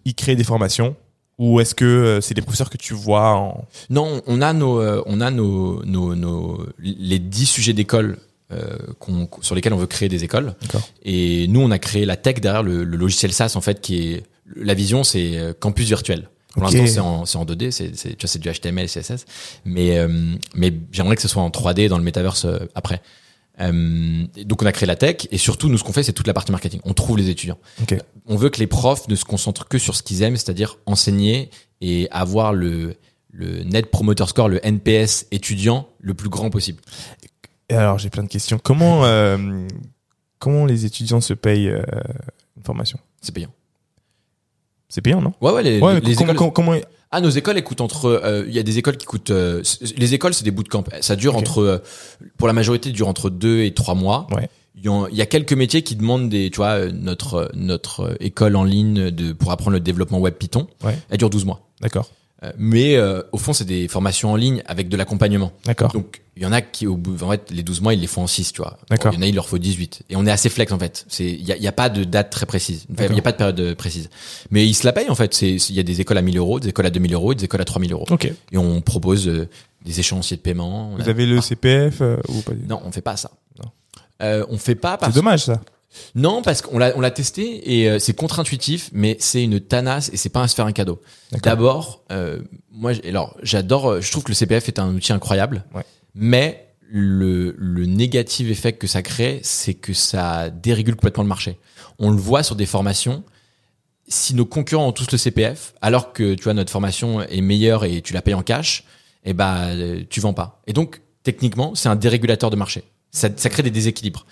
ils créent des formations, ou est-ce que euh, c'est des professeurs que tu vois en Non, on a nos, on a nos, nos, nos les dix sujets d'école euh, sur lesquels on veut créer des écoles. Et nous, on a créé la tech derrière le, le logiciel SaaS en fait, qui est la vision, c'est euh, campus virtuel. Pour l'instant, c'est en, c'est en 2D, c'est, c'est, tu vois, c'est du HTML, CSS, mais euh, mais j'aimerais que ce soit en 3D dans le metaverse euh, après. Euh, donc, on a créé la tech et surtout, nous, ce qu'on fait, c'est toute la partie marketing. On trouve les étudiants. On veut que les profs ne se concentrent que sur ce qu'ils aiment, c'est-à-dire enseigner et avoir le le Net Promoter Score, le NPS étudiant, le plus grand possible. Et alors j'ai plein de questions. Comment comment les étudiants se payent une formation? C'est payant. C'est payant, non Ouais, ouais, les, Ouais, mais les comment, écoles. comment, comment- Ah, nos écoles elles coûtent entre. euh, Il y a des écoles qui coûtent. euh, les écoles, c'est des bootcamps. Ça dure entre. euh, pour la majorité, dure entre deux et trois mois. Ouais. Il y, a quelques métiers qui demandent des. Tu vois, euh, notre euh, notre euh, école en ligne de pour apprendre le développement web Python. Ouais. Elle dure 12 mois. D'accord. Euh, mais euh, au fond, c'est des formations en ligne avec de l'accompagnement. D'accord. Donc, il y en a qui, au bout, en fait, les 12 mois, ils les font en 6, tu vois. D'accord. Il y en a, il leur faut 18. Et on est assez flex, en fait. C'est, il y a, il y a pas de date très précise. Enfin, il y a pas de période euh, précise. Mais ils se la payent, en fait. C'est, il y a des écoles à 1000 euros, des écoles à 2000 euros, des écoles à 3000 euros. Ok. Et on propose euh, des échéanciers de paiement. Vous a- avez le CPF euh, ou pas Non, on fait pas ça. Non. Euh, on fait pas parce C'est dommage ça. Non, parce qu'on l'a, on l'a testé et euh, c'est contre-intuitif, mais c'est une tanasse et c'est pas à se faire un cadeau. D'abord, euh, moi, alors j'adore, euh, je trouve que le CPF est un outil incroyable, Ouais. mais le, le négatif effet que ça crée, c'est que ça dérégule complètement le marché. On le voit sur des formations. Si nos concurrents ont tous le CPF, alors que tu vois notre formation est meilleure et tu la payes en cash, eh ben tu vends pas. Et donc techniquement, c'est un dérégulateur de marché. Ça, ça crée des déséquilibres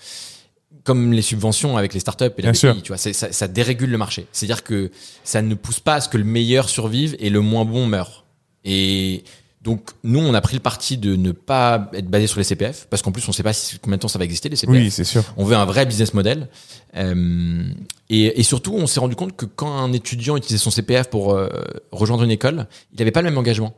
comme les subventions avec les startups et la. BPI, tu vois, ça, ça dérégule le marché. C'est-à-dire que ça ne pousse pas à ce que le meilleur survive et le moins bon meure. Et donc, nous, on a pris le parti de ne pas être basé sur les CPF, parce qu'en plus, on ne sait pas si, combien de temps ça va exister, les CPF. Oui, c'est sûr. On veut un vrai business model. Euh, et, et surtout, on s'est rendu compte que quand un étudiant utilisait son CPF pour euh, rejoindre une école, il n'avait pas le même engagement.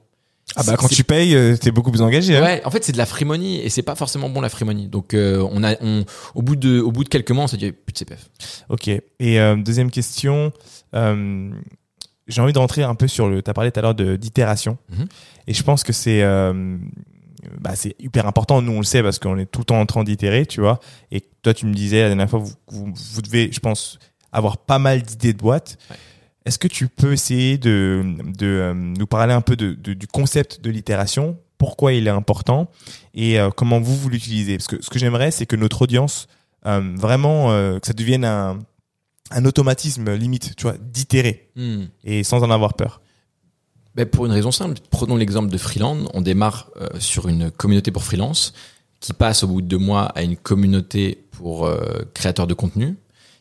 Ah bah quand tu payes, euh, t'es beaucoup plus engagé. hein. Ouais, en fait, c'est de la frimonie et c'est pas forcément bon la frimonie. Donc, euh, on a, on, au bout de, au bout de quelques mois, on s'est dit plus de CPF. Ok. Et euh, deuxième question, euh, j'ai envie de rentrer un peu sur le. T'as parlé tout à l'heure de d'itération, Mhm. et je pense que c'est euh, bah, c'est hyper important. Nous on le sait parce qu'on est tout le temps en train d'itérer, tu vois. Et toi tu me disais la dernière fois, vous, vous, vous devez, je pense, avoir pas mal d'idées de boîtes. Ouais. Est-ce que tu peux essayer de, de euh, nous parler un peu de, de- du concept de l'itération, pourquoi il est important et euh, comment vous vous l'utilisez? Parce que ce que j'aimerais, c'est que notre audience euh, vraiment que ça devienne un, un automatisme limite, tu vois, d'itérer Hmm. et sans en avoir peur. Ben, pour une raison simple, prenons l'exemple de Freeland. On démarre sur une communauté pour freelance qui passe au bout de deux mois à une communauté pour créateurs de contenu,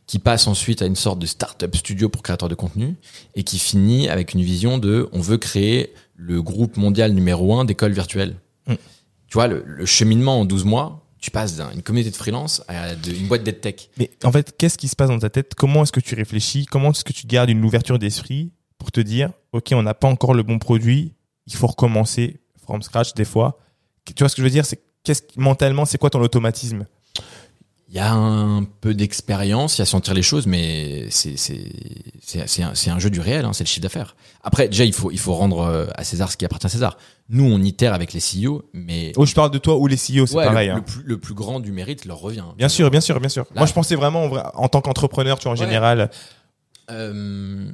qui passe ensuite à une sorte de startup studio pour créateurs de contenu et qui finit avec une vision de on veut créer le groupe mondial numéro un d'écoles virtuelles. Mm. Tu vois, le, le cheminement en 12 mois, tu passes d'une communauté de freelance à de- une boîte d'EdTech. Mais en fait, qu'est-ce qui se passe dans ta tête? Comment est-ce que tu réfléchis? Comment est-ce que tu gardes une ouverture d'esprit pour te dire, ok, on n'a pas encore le bon produit, il faut recommencer from scratch des fois? Tu vois ce que je veux dire? C'est qu'est-ce mentalement, c'est quoi ton automatisme? Il y a un peu d'expérience, il y a sentir les choses, mais c'est c'est un, un jeu du réel, hein, c'est le chiffre d'affaires. Après, déjà, il faut il faut rendre euh, à César ce qui appartient à César. Nous, on itère avec les CEO, mais Oh, je parle de toi ou les CEO, c'est Ouais, pareil. le, hein. le plus, le plus grand du mérite leur revient. Bien sûr, bien sûr, bien sûr. Là- Moi, je pensais vraiment en, tant qu'entrepreneur, tu vois, en Ouais. général. Euh...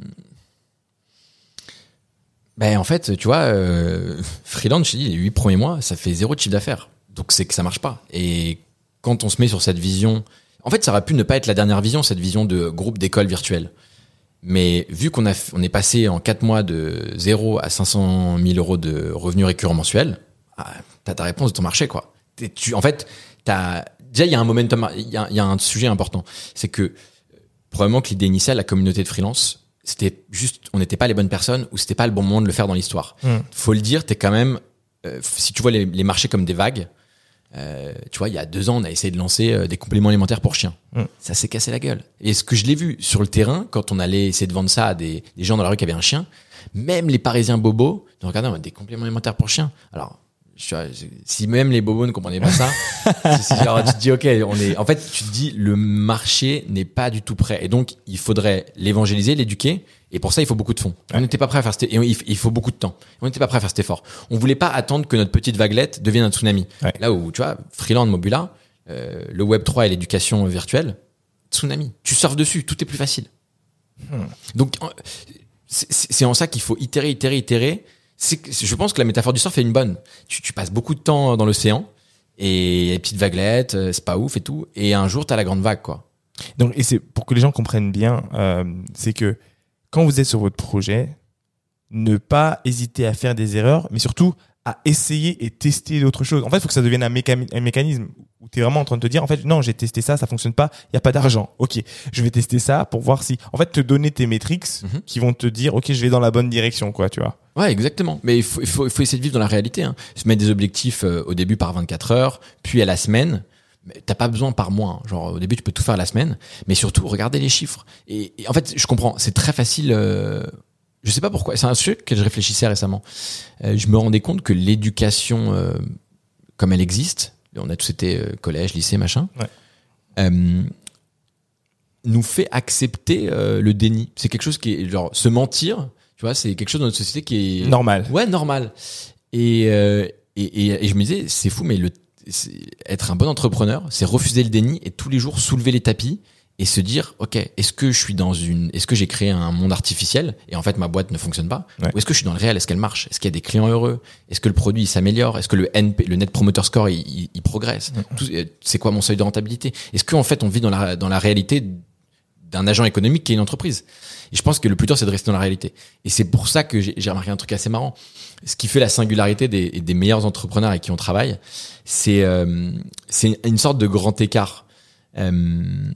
Ben en fait, tu vois, euh, freelance, je dit, les huit premiers mois, ça fait zéro de chiffre d'affaires. Donc c'est que ça marche pas. Et quand on se met sur cette vision, en fait, ça aurait pu ne pas être la dernière vision, cette vision de groupe d'école virtuelle. Mais vu qu'on a, on est passé en quatre mois de 0 à 500 000 euros de revenus récurrents mensuels, ah, t'as ta réponse de ton marché, quoi. Tu, en fait, t'as, déjà, il y a un momentum, il y a, il y a un sujet important. C'est que, probablement que l'idée initiale, la communauté de freelance, c'était juste, on n'était pas les bonnes personnes ou c'était pas le bon moment de le faire dans l'histoire. Hmm. Faut le dire, t'es quand même, euh, si tu vois les, les marchés comme des vagues, euh, tu vois, il y a deux ans, on a essayé de lancer euh, des compléments alimentaires pour chiens. Mm. Ça s'est cassé la gueule. Et ce que je l'ai vu sur le terrain, quand on allait essayer de vendre ça à des, des gens dans la rue qui avaient un chien, même les Parisiens bobos, ils regardaient des compléments alimentaires pour chiens. Alors, je, je- si même les bobos ne comprenaient pas ça, si- alors tu te dis, ok, on est, en fait, tu te dis, le marché n'est pas du tout prêt. Et donc, il faudrait l'évangéliser, l'éduquer. Et pour ça, il faut beaucoup de fonds. On n'était pas prêt à faire cet, et il il faut beaucoup de temps. On n'était pas prêt à faire cet effort. On voulait pas attendre que notre petite vaguelette devienne un tsunami. Ouais. Là où, tu vois, Freeland, Mobula, euh, le Web 3 et l'éducation virtuelle, tsunami. Tu surfes dessus, tout est plus facile. Donc, c'est- c'est c'est en ça qu'il faut itérer, itérer, itérer. Je pense que la métaphore du surf est une bonne. Tu, tu passes beaucoup de temps dans l'océan et les petites vaguelettes, euh, c'est pas ouf et tout. Et un jour, t'as la grande vague, quoi. Donc, et c'est pour que les gens comprennent bien, euh, c'est que quand vous êtes sur votre projet, ne pas hésiter à faire des erreurs, mais surtout à essayer et tester d'autres choses. En fait, il faut que ça devienne un, mécani- un mécanisme où tu es vraiment en train de te dire, en fait, non, j'ai testé ça, ça fonctionne pas, il y a pas d'argent. Ok, je vais tester ça pour voir si, en fait, te donner tes métriques Mhm. qui vont te dire, ok, je vais dans la bonne direction, quoi, tu vois. Ouais, exactement. Mais il faut, il faut, il faut essayer de vivre dans la réalité. Hein. Se mettre des objectifs euh, au début par 24 heures, puis à la semaine. T'as pas besoin par mois. hein. Genre au début, tu peux tout faire la semaine, mais surtout regarder les chiffres. Et, et en fait, je comprends. C'est très facile. Euh, je sais pas pourquoi. C'est un sujet que je réfléchissais récemment. Euh, je me rendais compte que l'éducation, euh, comme elle existe, on a tous été euh, collège, lycée, machin, Ouais. nous fait accepter le déni. C'est quelque chose qui est genre se mentir. Tu vois, c'est quelque chose dans notre société qui est Normal. Ouais, normal. Et, et, et, et je me disais, c'est fou, mais le, être un bon entrepreneur, c'est refuser le déni et tous les jours soulever les tapis et se dire, ok, est-ce que je suis dans une, est-ce que j'ai créé un monde artificiel et en fait ma boîte ne fonctionne pas, Ouais. ou est-ce que je suis dans le réel, est-ce qu'elle marche, est-ce qu'il y a des clients heureux, est-ce que le produit il s'améliore, est-ce que le NP, le Net Promoter Score il, il, il progresse, euh, c'est quoi mon seuil de rentabilité, est-ce qu'en fait on vit dans la dans la réalité d'un agent économique qui est une entreprise? Et je pense que le plus dur, c'est de rester dans la réalité. Et c'est pour ça que j'ai j'ai remarqué un truc assez marrant. Ce qui fait la singularité des, des meilleurs entrepreneurs avec qui on travaille, c'est euh, c'est une sorte de grand écart. Euh,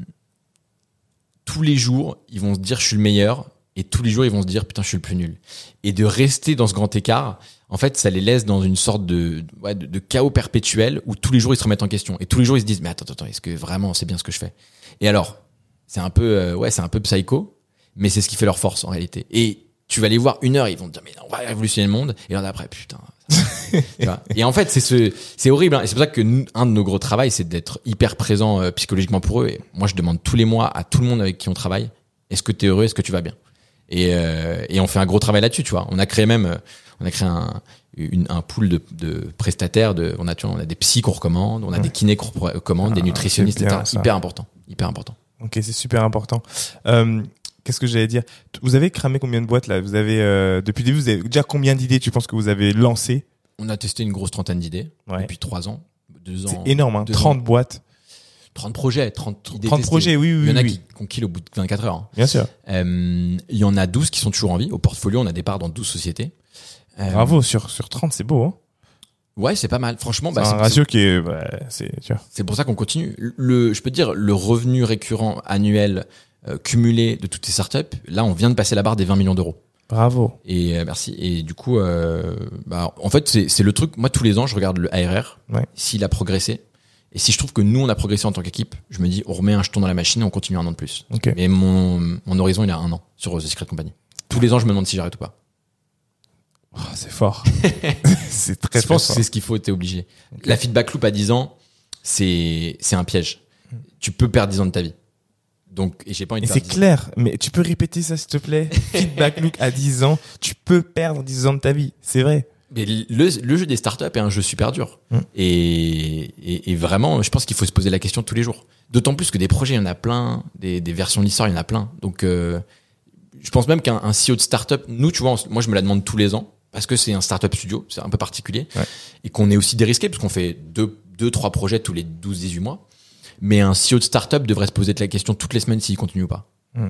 tous les jours, ils vont se dire je suis le meilleur, et tous les jours, ils vont se dire putain, je suis le plus nul. Et de rester dans ce grand écart, en fait, ça les laisse dans une sorte de, de chaos perpétuel où tous les jours, ils se remettent en question. Et tous les jours, ils se disent mais attends, attends, est-ce que vraiment c'est bien ce que je fais? Et alors, c'est un peu, euh, ouais, c'est un peu psycho, mais c'est ce qui fait leur force en réalité. Et tu vas les voir une heure, ils vont te dire mais on va révolutionner le monde, et l'heure d'après, putain. Tu vois et en fait, c'est ce, c'est horrible. hein. Et c'est pour ça que nous, un de nos gros travails, c'est d'être hyper présent euh, psychologiquement pour eux. Et moi, je demande tous les mois à tout le monde avec qui on travaille, est-ce que tu es heureux, est-ce que tu vas bien? Et, euh, et on fait un gros travail là-dessus, tu vois. On a créé même, euh, on a créé un, une, un pool de, de prestataires. De, on a, tu vois, on a des psys qu'on recommande, on a des kinés qu'on recommande, des Ah, nutritionnistes, etc. Hyper important, hyper important. Ok, c'est super important. Qu'est-ce que j'allais dire? Vous avez cramé combien de boîtes là? Vous avez euh, depuis le début, vous avez déjà combien d'idées Tu penses que vous avez lancé On a testé une grosse trentaine d'idées Ouais. depuis trois ans, deux ans. C'est énorme, hein, deux 30 ans. boîtes, 30 projets, 30 idées 30 testées. projets, oui, oui, Il y en a oui, qui, qu'on kill au bout de 24 heures. hein. bien sûr. Euh, il y en a 12 qui sont toujours en vie. Au portfolio, on a des parts dans 12 sociétés. Euh, Bravo sur sur 30, c'est beau. Hein Ouais, c'est pas mal. Franchement, bah, c'est un ratio qui est, bah, c'est, tu vois. C'est pour ça qu'on continue. Le, je peux te dire, le revenu récurrent annuel cumulé de toutes ces startups, là, on vient de passer la barre des 20 millions d'euros. Bravo. Et euh, merci. Et du coup, euh, bah, en fait, c'est le truc. Moi, tous les ans, je regarde le ARR, Ouais. s'il a progressé. Et si je trouve que nous, on a progressé en tant qu'équipe, je me dis, on remet un jeton dans la machine et on continue un an de plus. Ok. Mais mon, mon horizon, il a un an sur The Secret Company. Tous les ans, je me demande si j'arrête ou pas. Oh, c'est fort. c'est très, je pense que c'est ce qu'il faut, t'es obligé. La feedback loop à 10 ans, c'est c'est un piège. tu peux perdre 10 ans de ta vie. Donc, et j'ai pas envie Et de c'est perdre 10 clair, mais tu peux répéter ça s'il te plaît Feedback look à 10 ans, tu peux perdre 10 ans de ta vie, c'est vrai. Mais le, le jeu des startups est un jeu super dur. Mm. Et, et, et vraiment, je pense qu'il faut se poser la question tous les jours. D'autant plus que des projets, il y en a plein, des, des versions de l'histoire, il y en a plein. Donc, euh, je pense même qu'un un CEO de startup, nous, tu vois, on- moi, je me la demande tous les ans parce que c'est un startup studio, c'est un peu particulier, Ouais. et qu'on est aussi dérisqué parce qu'on fait deux, deux, trois projets tous les 12-18 mois. Mais un CEO de startup devrait se poser la question toutes les semaines s'il continue ou pas. Mm.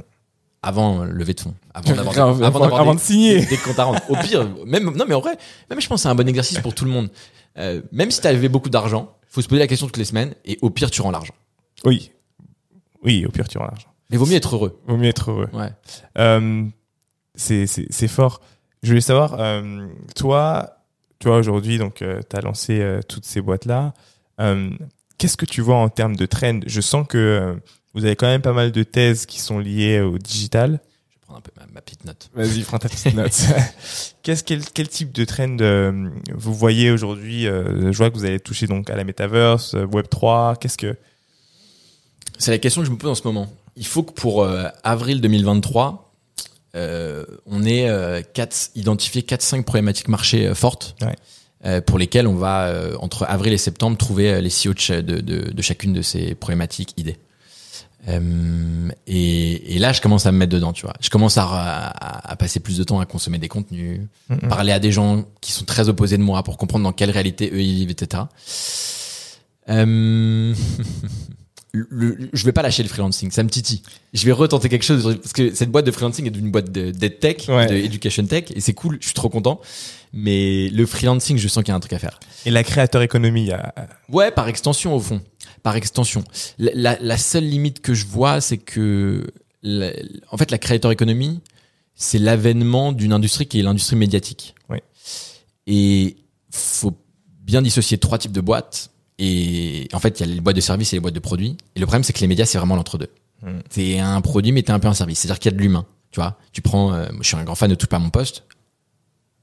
Avant euh, lever de fonds. Avant d'avoir des- Grave, avant- d'avoir avant des- de signer. des- des comptes à rendre. Au pire, même, non, mais en vrai, même je pense que c'est un bon exercice pour tout le monde. Euh, même si tu avais beaucoup d'argent, faut se poser la question toutes les semaines et au pire, tu rends l'argent. Oui. Oui, au pire tu rends l'argent. Mais vaut mieux être heureux. Vaut mieux être heureux. Ouais. Euh, c'est fort. Je voulais savoir, euh, toi, aujourd'hui, donc tu as lancé euh, toutes ces boîtes là. Qu'est-ce que tu vois en termes de trend? Je sens que euh, vous avez quand même pas mal de thèses qui sont liées au digital. Je vais prendre un peu ma, ma petite note. Vas-y, prends ta petite note. Qu'est-ce quel, quel type de trend euh, vous voyez aujourd'hui euh, Je vois que vous allez toucher donc à la metaverse, Web 3. Qu'est-ce que? C'est la question que je me pose en ce moment. Il faut que pour euh, avril 2023, euh, on ait quatre, identifié 4-5 problématiques marché fortes Ouais. Euh, pour lesquelles on va, euh, entre avril et septembre, trouver euh, les CEO de, de, chacune de ces problématiques idées. Euh, et, et là, je commence à me mettre dedans, tu vois. Je commence à, à, à passer plus de temps à consommer des contenus, parler à des gens qui sont très opposés de moi pour comprendre dans quelle réalité eux ils vivent, etc. Euh, le- le- je vais pas lâcher le freelancing, ça me titille. Je vais retenter quelque chose parce que cette boîte de freelancing est une boîte de dead tech, Ouais. de education tech, et c'est cool. Je suis trop content. Mais le freelancing, je sens qu'il y a un truc à faire. Et la créateur économie, a- Ouais, par extension au fond. Par extension. La, la- la seule limite que je vois, c'est que, la- en fait, la creator economy, c'est l'avènement d'une industrie qui est l'industrie médiatique. Oui. Et faut bien dissocier trois types de boîtes. Et en fait, il y a les boîtes de services et les boîtes de produits. Et le problème, c'est que les médias, c'est vraiment l'entre-deux. Mm. T'es un produit, mais t'es un peu un service. C'est-à-dire qu'il y a de l'humain. Tu vois, tu prends, euh, je suis un grand fan de Touche pas mon poste.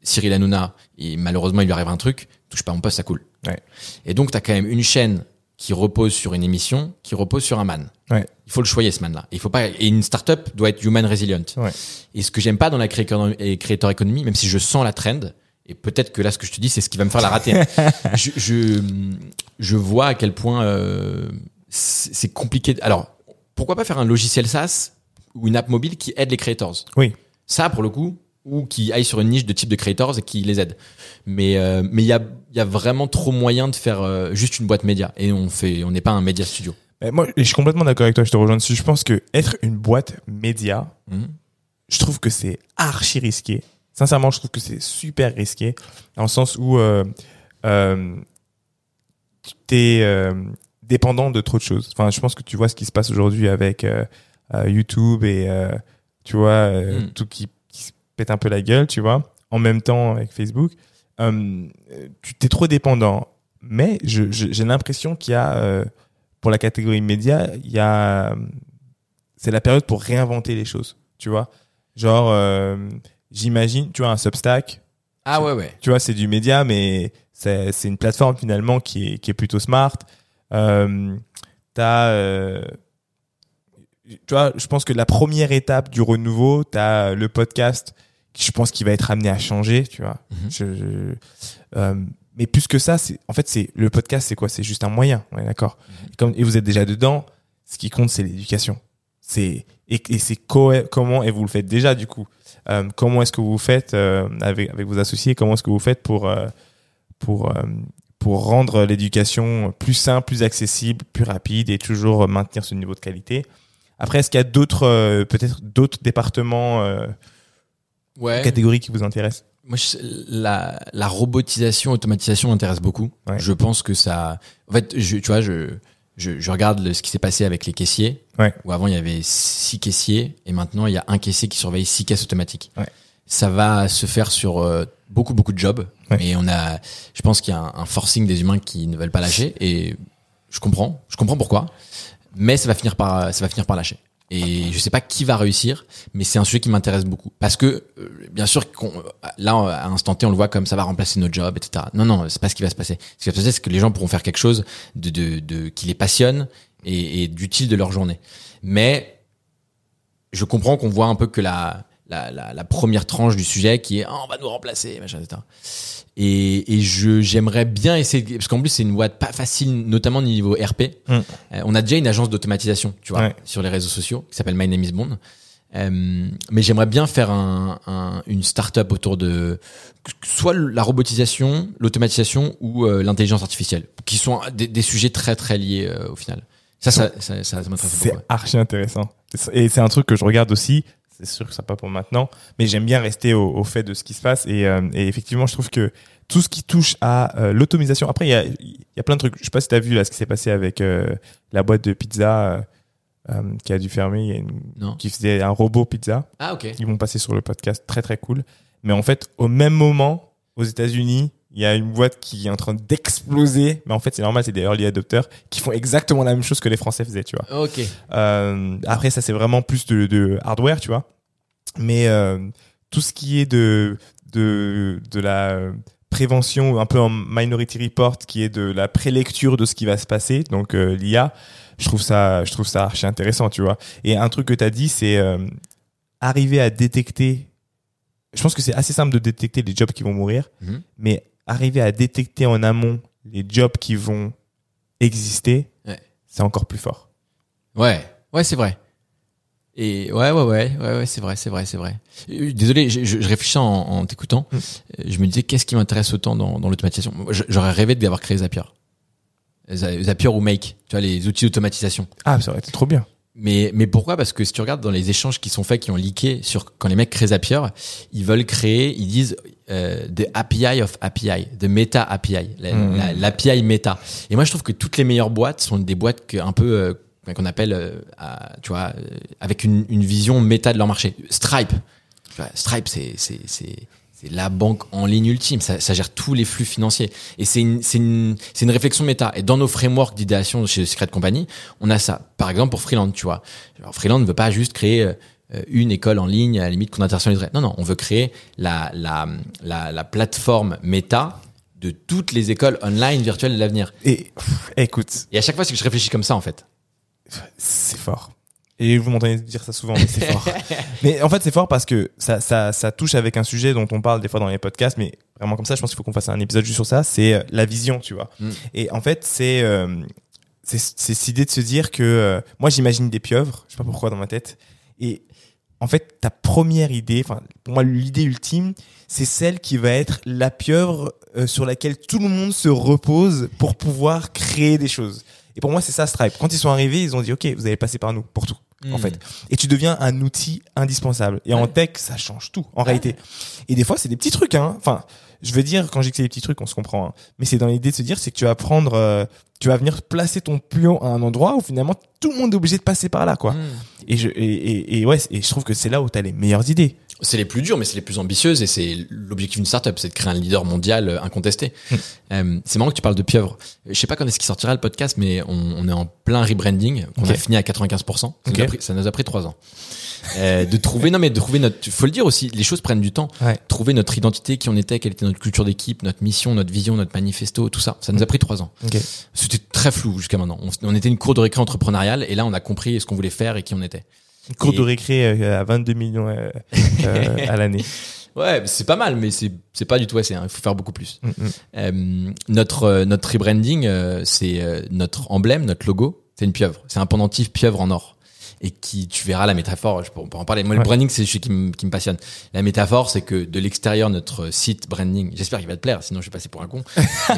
Cyril Hanouna, et malheureusement, il lui arrive un truc. Touche pas mon poste, ça coule. Ouais. Et donc, tu as quand même une chaîne qui repose sur une émission, qui repose sur un man. Ouais. Il faut le choyer, ce man-là. Il faut pas, et une startup doit être human resilient. Ouais. Et ce que j'aime pas dans la creator economy, même si je sens la trend, et peut-être que là, ce que je te dis, c'est ce qui va me faire la rater. hein. je, je, je vois à quel point euh, c'est c'est compliqué. Alors, pourquoi pas faire un logiciel SaaS ou une app mobile qui aide les creators Oui. Ça, pour le coup, ou qui aille sur une niche de type de creators et qui les aide. Mais euh, mais il y a, il y a vraiment trop moyen de faire euh, juste une boîte média. Et on fait, on n'est pas un média studio. Moi, je suis complètement d'accord avec toi, je te rejoins dessus. Je pense que être une boîte média, Mhm. je trouve que c'est archi risqué. Sincèrement, je trouve que c'est super risqué, dans le sens où euh, euh, tu es euh, dépendant de trop de choses. Enfin, je pense que tu vois ce qui se passe aujourd'hui avec YouTube et tu vois euh, Mm. tout qui, pète un peu la gueule, tu vois. En même temps avec Facebook, euh, tu t'es trop dépendant. Mais j'ai l'impression qu'il y a euh, pour la catégorie média, il y a c'est la période pour réinventer les choses, tu vois. Genre, euh, j'imagine, tu vois, un Substack, Ah ouais, ouais. tu vois, c'est du média, mais c'est une plateforme finalement qui est, qui est plutôt smart. T'as, tu vois, je pense que la première étape du renouveau, t'as le podcast, qui je pense qu'il va être amené à changer, tu vois. Mhm. Je- je- euh, mais plus que ça, c'est en fait c'est le podcast, c'est quoi? C'est juste un moyen, on est d'accord? Comme et vous êtes déjà dedans, ce qui compte c'est l'éducation. C'est et, et c'est co- comment et vous le faites déjà du coup. Euh, comment est-ce que vous faites euh, avec avec vos associés Comment est-ce que vous faites pour euh, pour euh, pour rendre l'éducation plus simple, plus accessible, plus rapide et toujours maintenir ce niveau de qualité? Après, est-ce qu'il y a d'autres euh, peut-être d'autres départements euh, Ouais. catégories qui vous intéressent? Moi, je- la, la robotisation, automatisation m'intéresse beaucoup. Ouais. Je pense que ça. En fait, je, tu vois, je, je, je regarde le- ce qui s'est passé avec les caissiers. Ouais. Où avant il y avait six caissiers et maintenant il y a un caissier qui surveille six caisses automatiques. Ouais. Ça va se faire sur euh, beaucoup beaucoup de jobs. Et on a, je pense qu'il y a un, un forcing des humains qui ne veulent pas lâcher et je comprends, je comprends pourquoi. Mais ça va finir par, ça va finir par lâcher. Et je sais pas qui va réussir, mais c'est un sujet qui m'intéresse beaucoup. Parce que, euh, bien sûr, là, à instant T, on le voit comme ça va remplacer nos jobs, etc. Non, non, c'est pas ce qui va se passer. Ce qui va se passer, c'est que les gens pourront faire quelque chose de, de, de qui les passionne et, et d'utile de leur journée. Mais je comprends qu'on voit un peu que la, la, la, la première tranche du sujet qui est Ah, on va nous remplacer, machin, etc. Et, et je j'aimerais bien essayer parce qu'en plus c'est une boîte pas facile, notamment au niveau RP. Mm. Euh, on a déjà une agence d'automatisation, tu vois, Ouais. sur les réseaux sociaux qui s'appelle My Name is Bond. Euh, mais j'aimerais bien faire un, un, une start-up autour de soit la robotisation, l'automatisation ou euh, l'intelligence artificielle, qui sont des, des sujets très très liés au final. Ça, ça, ça, ça, ça m'intéresse C'est ouais. archi intéressant. Et c'est un truc que je regarde aussi. C'est sûr que ça pas pour maintenant, mais j'aime bien rester au, au fait de ce qui se passe. Et, euh, et effectivement, je trouve que tout ce qui touche à euh, l'automatisation. Après, il y a, y a plein de trucs. Je sais pas si tu as vu là ce qui s'est passé avec euh, la boîte de pizza euh, qui a dû fermer. Il y a une- Non. qui faisait un robot pizza. Ah ok. Ils vont passer sur le podcast, très très cool. Mais en fait, au même moment, aux États-Unis, il y a une boîte qui est en train d'exploser. Mais en fait, c'est normal, c'est des early adopters qui font exactement la même chose que les Français faisaient, tu vois. Ok. Euh, après, ça c'est vraiment plus de, de hardware, tu vois. Mais euh, tout ce qui est de de de la prévention, un peu en Minority Report, qui est de la prélecture de ce qui va se passer, donc euh, l'IA, je trouve ça je trouve ça archi intéressant, tu vois. Et un truc que tu as dit, c'est euh, arriver à détecter. Je pense que c'est assez simple de détecter les jobs qui vont mourir, Mhm. mais arriver à détecter en amont les jobs qui vont exister, Ouais. c'est encore plus fort. Ouais, ouais, c'est vrai. Et ouais, ouais, ouais, ouais, ouais, c'est vrai, c'est vrai, c'est vrai. Euh, Désolé, je, je, réfléchissais en, en t'écoutant. Mm. Euh, Je me disais, qu'est-ce qui m'intéresse autant dans, dans l'automatisation? J'aurais rêvé d'avoir créé Zapier. Zapier ou Make, tu vois, les outils d'automatisation. Ah, ça aurait été trop bien. Mais, mais pourquoi? Parce que si tu regardes dans les échanges qui sont faits, qui ont leaké sur quand les mecs créent Zapier, ils veulent créer, ils disent euh, the API of API, the meta API, la- la- l'API meta. Et moi, je trouve que toutes les meilleures boîtes sont des boîtes que, un peu euh, qu'on appelle, euh, à- tu vois, euh, avec une, une vision méta de leur marché. Stripe, Stripe, c'est c'est la banque en ligne ultime. Ça, ça gère tous les flux financiers. Et c'est une c'est une c'est une réflexion méta. Et dans nos frameworks d'idéation chez Secret Company, on a ça. Par exemple pour Freeland, tu vois. Alors Freeland ne veut pas juste créer euh, une école en ligne à la limite qu'on internationaliserait. Non, non, on veut créer la la la, la plateforme méta de toutes les écoles online virtuelles de l'avenir. Et pff, écoute, Et à chaque fois, c'est que je réfléchis comme ça en fait. c'est fort. Et vous m'entendez dire ça souvent, mais c'est fort. mais en fait, c'est fort parce que ça, ça, ça touche avec un sujet dont on parle des fois dans les podcasts, mais vraiment comme ça, je pense qu'il faut qu'on fasse un épisode juste sur ça. C'est euh, la vision, tu vois. Mm. Et en fait, c'est euh, c'est c'est cette idée de se dire que euh, moi, j'imagine des pieuvres, je sais pas pourquoi dans ma tête, et en fait, ta première idée, enfin, pour moi, l'idée ultime, c'est celle qui va être la pieuvre euh, sur laquelle tout le monde se repose pour pouvoir créer des choses. Et pour moi, c'est ça Stripe. Quand ils sont arrivés, ils ont dit, OK, vous allez passer par nous pour tout, en Mm. fait. Et tu deviens un outil indispensable. Et en tech, ça change tout, en réalité. Et des fois, c'est des petits trucs, hein. Enfin, je veux dire, quand je dis que c'est des petits trucs, on se comprend. hein. Mais c'est dans l'idée de se dire, c'est que tu vas prendre, euh, tu vas venir placer ton pion à un endroit où finalement tout le monde est obligé de passer par là, quoi. Mm. Et je, et, et, et ouais, et je trouve que c'est là où tu as les meilleures idées. C'est les plus dures, mais c'est les plus ambitieuses et c'est l'objectif d'une startup, c'est de créer un leader mondial euh, incontesté. Euh, c'est marrant que tu parles de pieuvre. Je sais pas quand est-ce qu'il sortira le podcast, mais on, on est en plein rebranding, Ok. a fini à 95%. Ça, nous a pris, ça nous a pris trois ans. Euh, de trouver, non mais de trouver notre, faut le dire aussi, les choses prennent du temps. Ouais. Trouver notre identité, qui on était, quelle était notre culture d'équipe, notre mission, notre vision, notre manifesto, tout ça, ça nous a pris trois ans. C'était très flou jusqu'à maintenant. On, on était une cour de récré entrepreneuriale et là on a compris ce qu'on voulait faire et qui on était. Une cour Et- de récré euh, à 22 millions euh, euh, à l'année. Ouais, c'est pas mal, mais c'est c'est pas du tout assez. hein. Il faut faire beaucoup plus. Mm, mm. Euh, notre notre rebranding, euh, c'est euh, notre emblème, notre logo, c'est une pieuvre. C'est un pendentif pieuvre en or. Et qui, tu verras la métaphore, je peut en parler. Moi, le branding, c'est sujet qui me, qui me passionne. La métaphore, c'est que de l'extérieur, notre site branding, j'espère qu'il va te plaire, sinon je vais passer pour un con.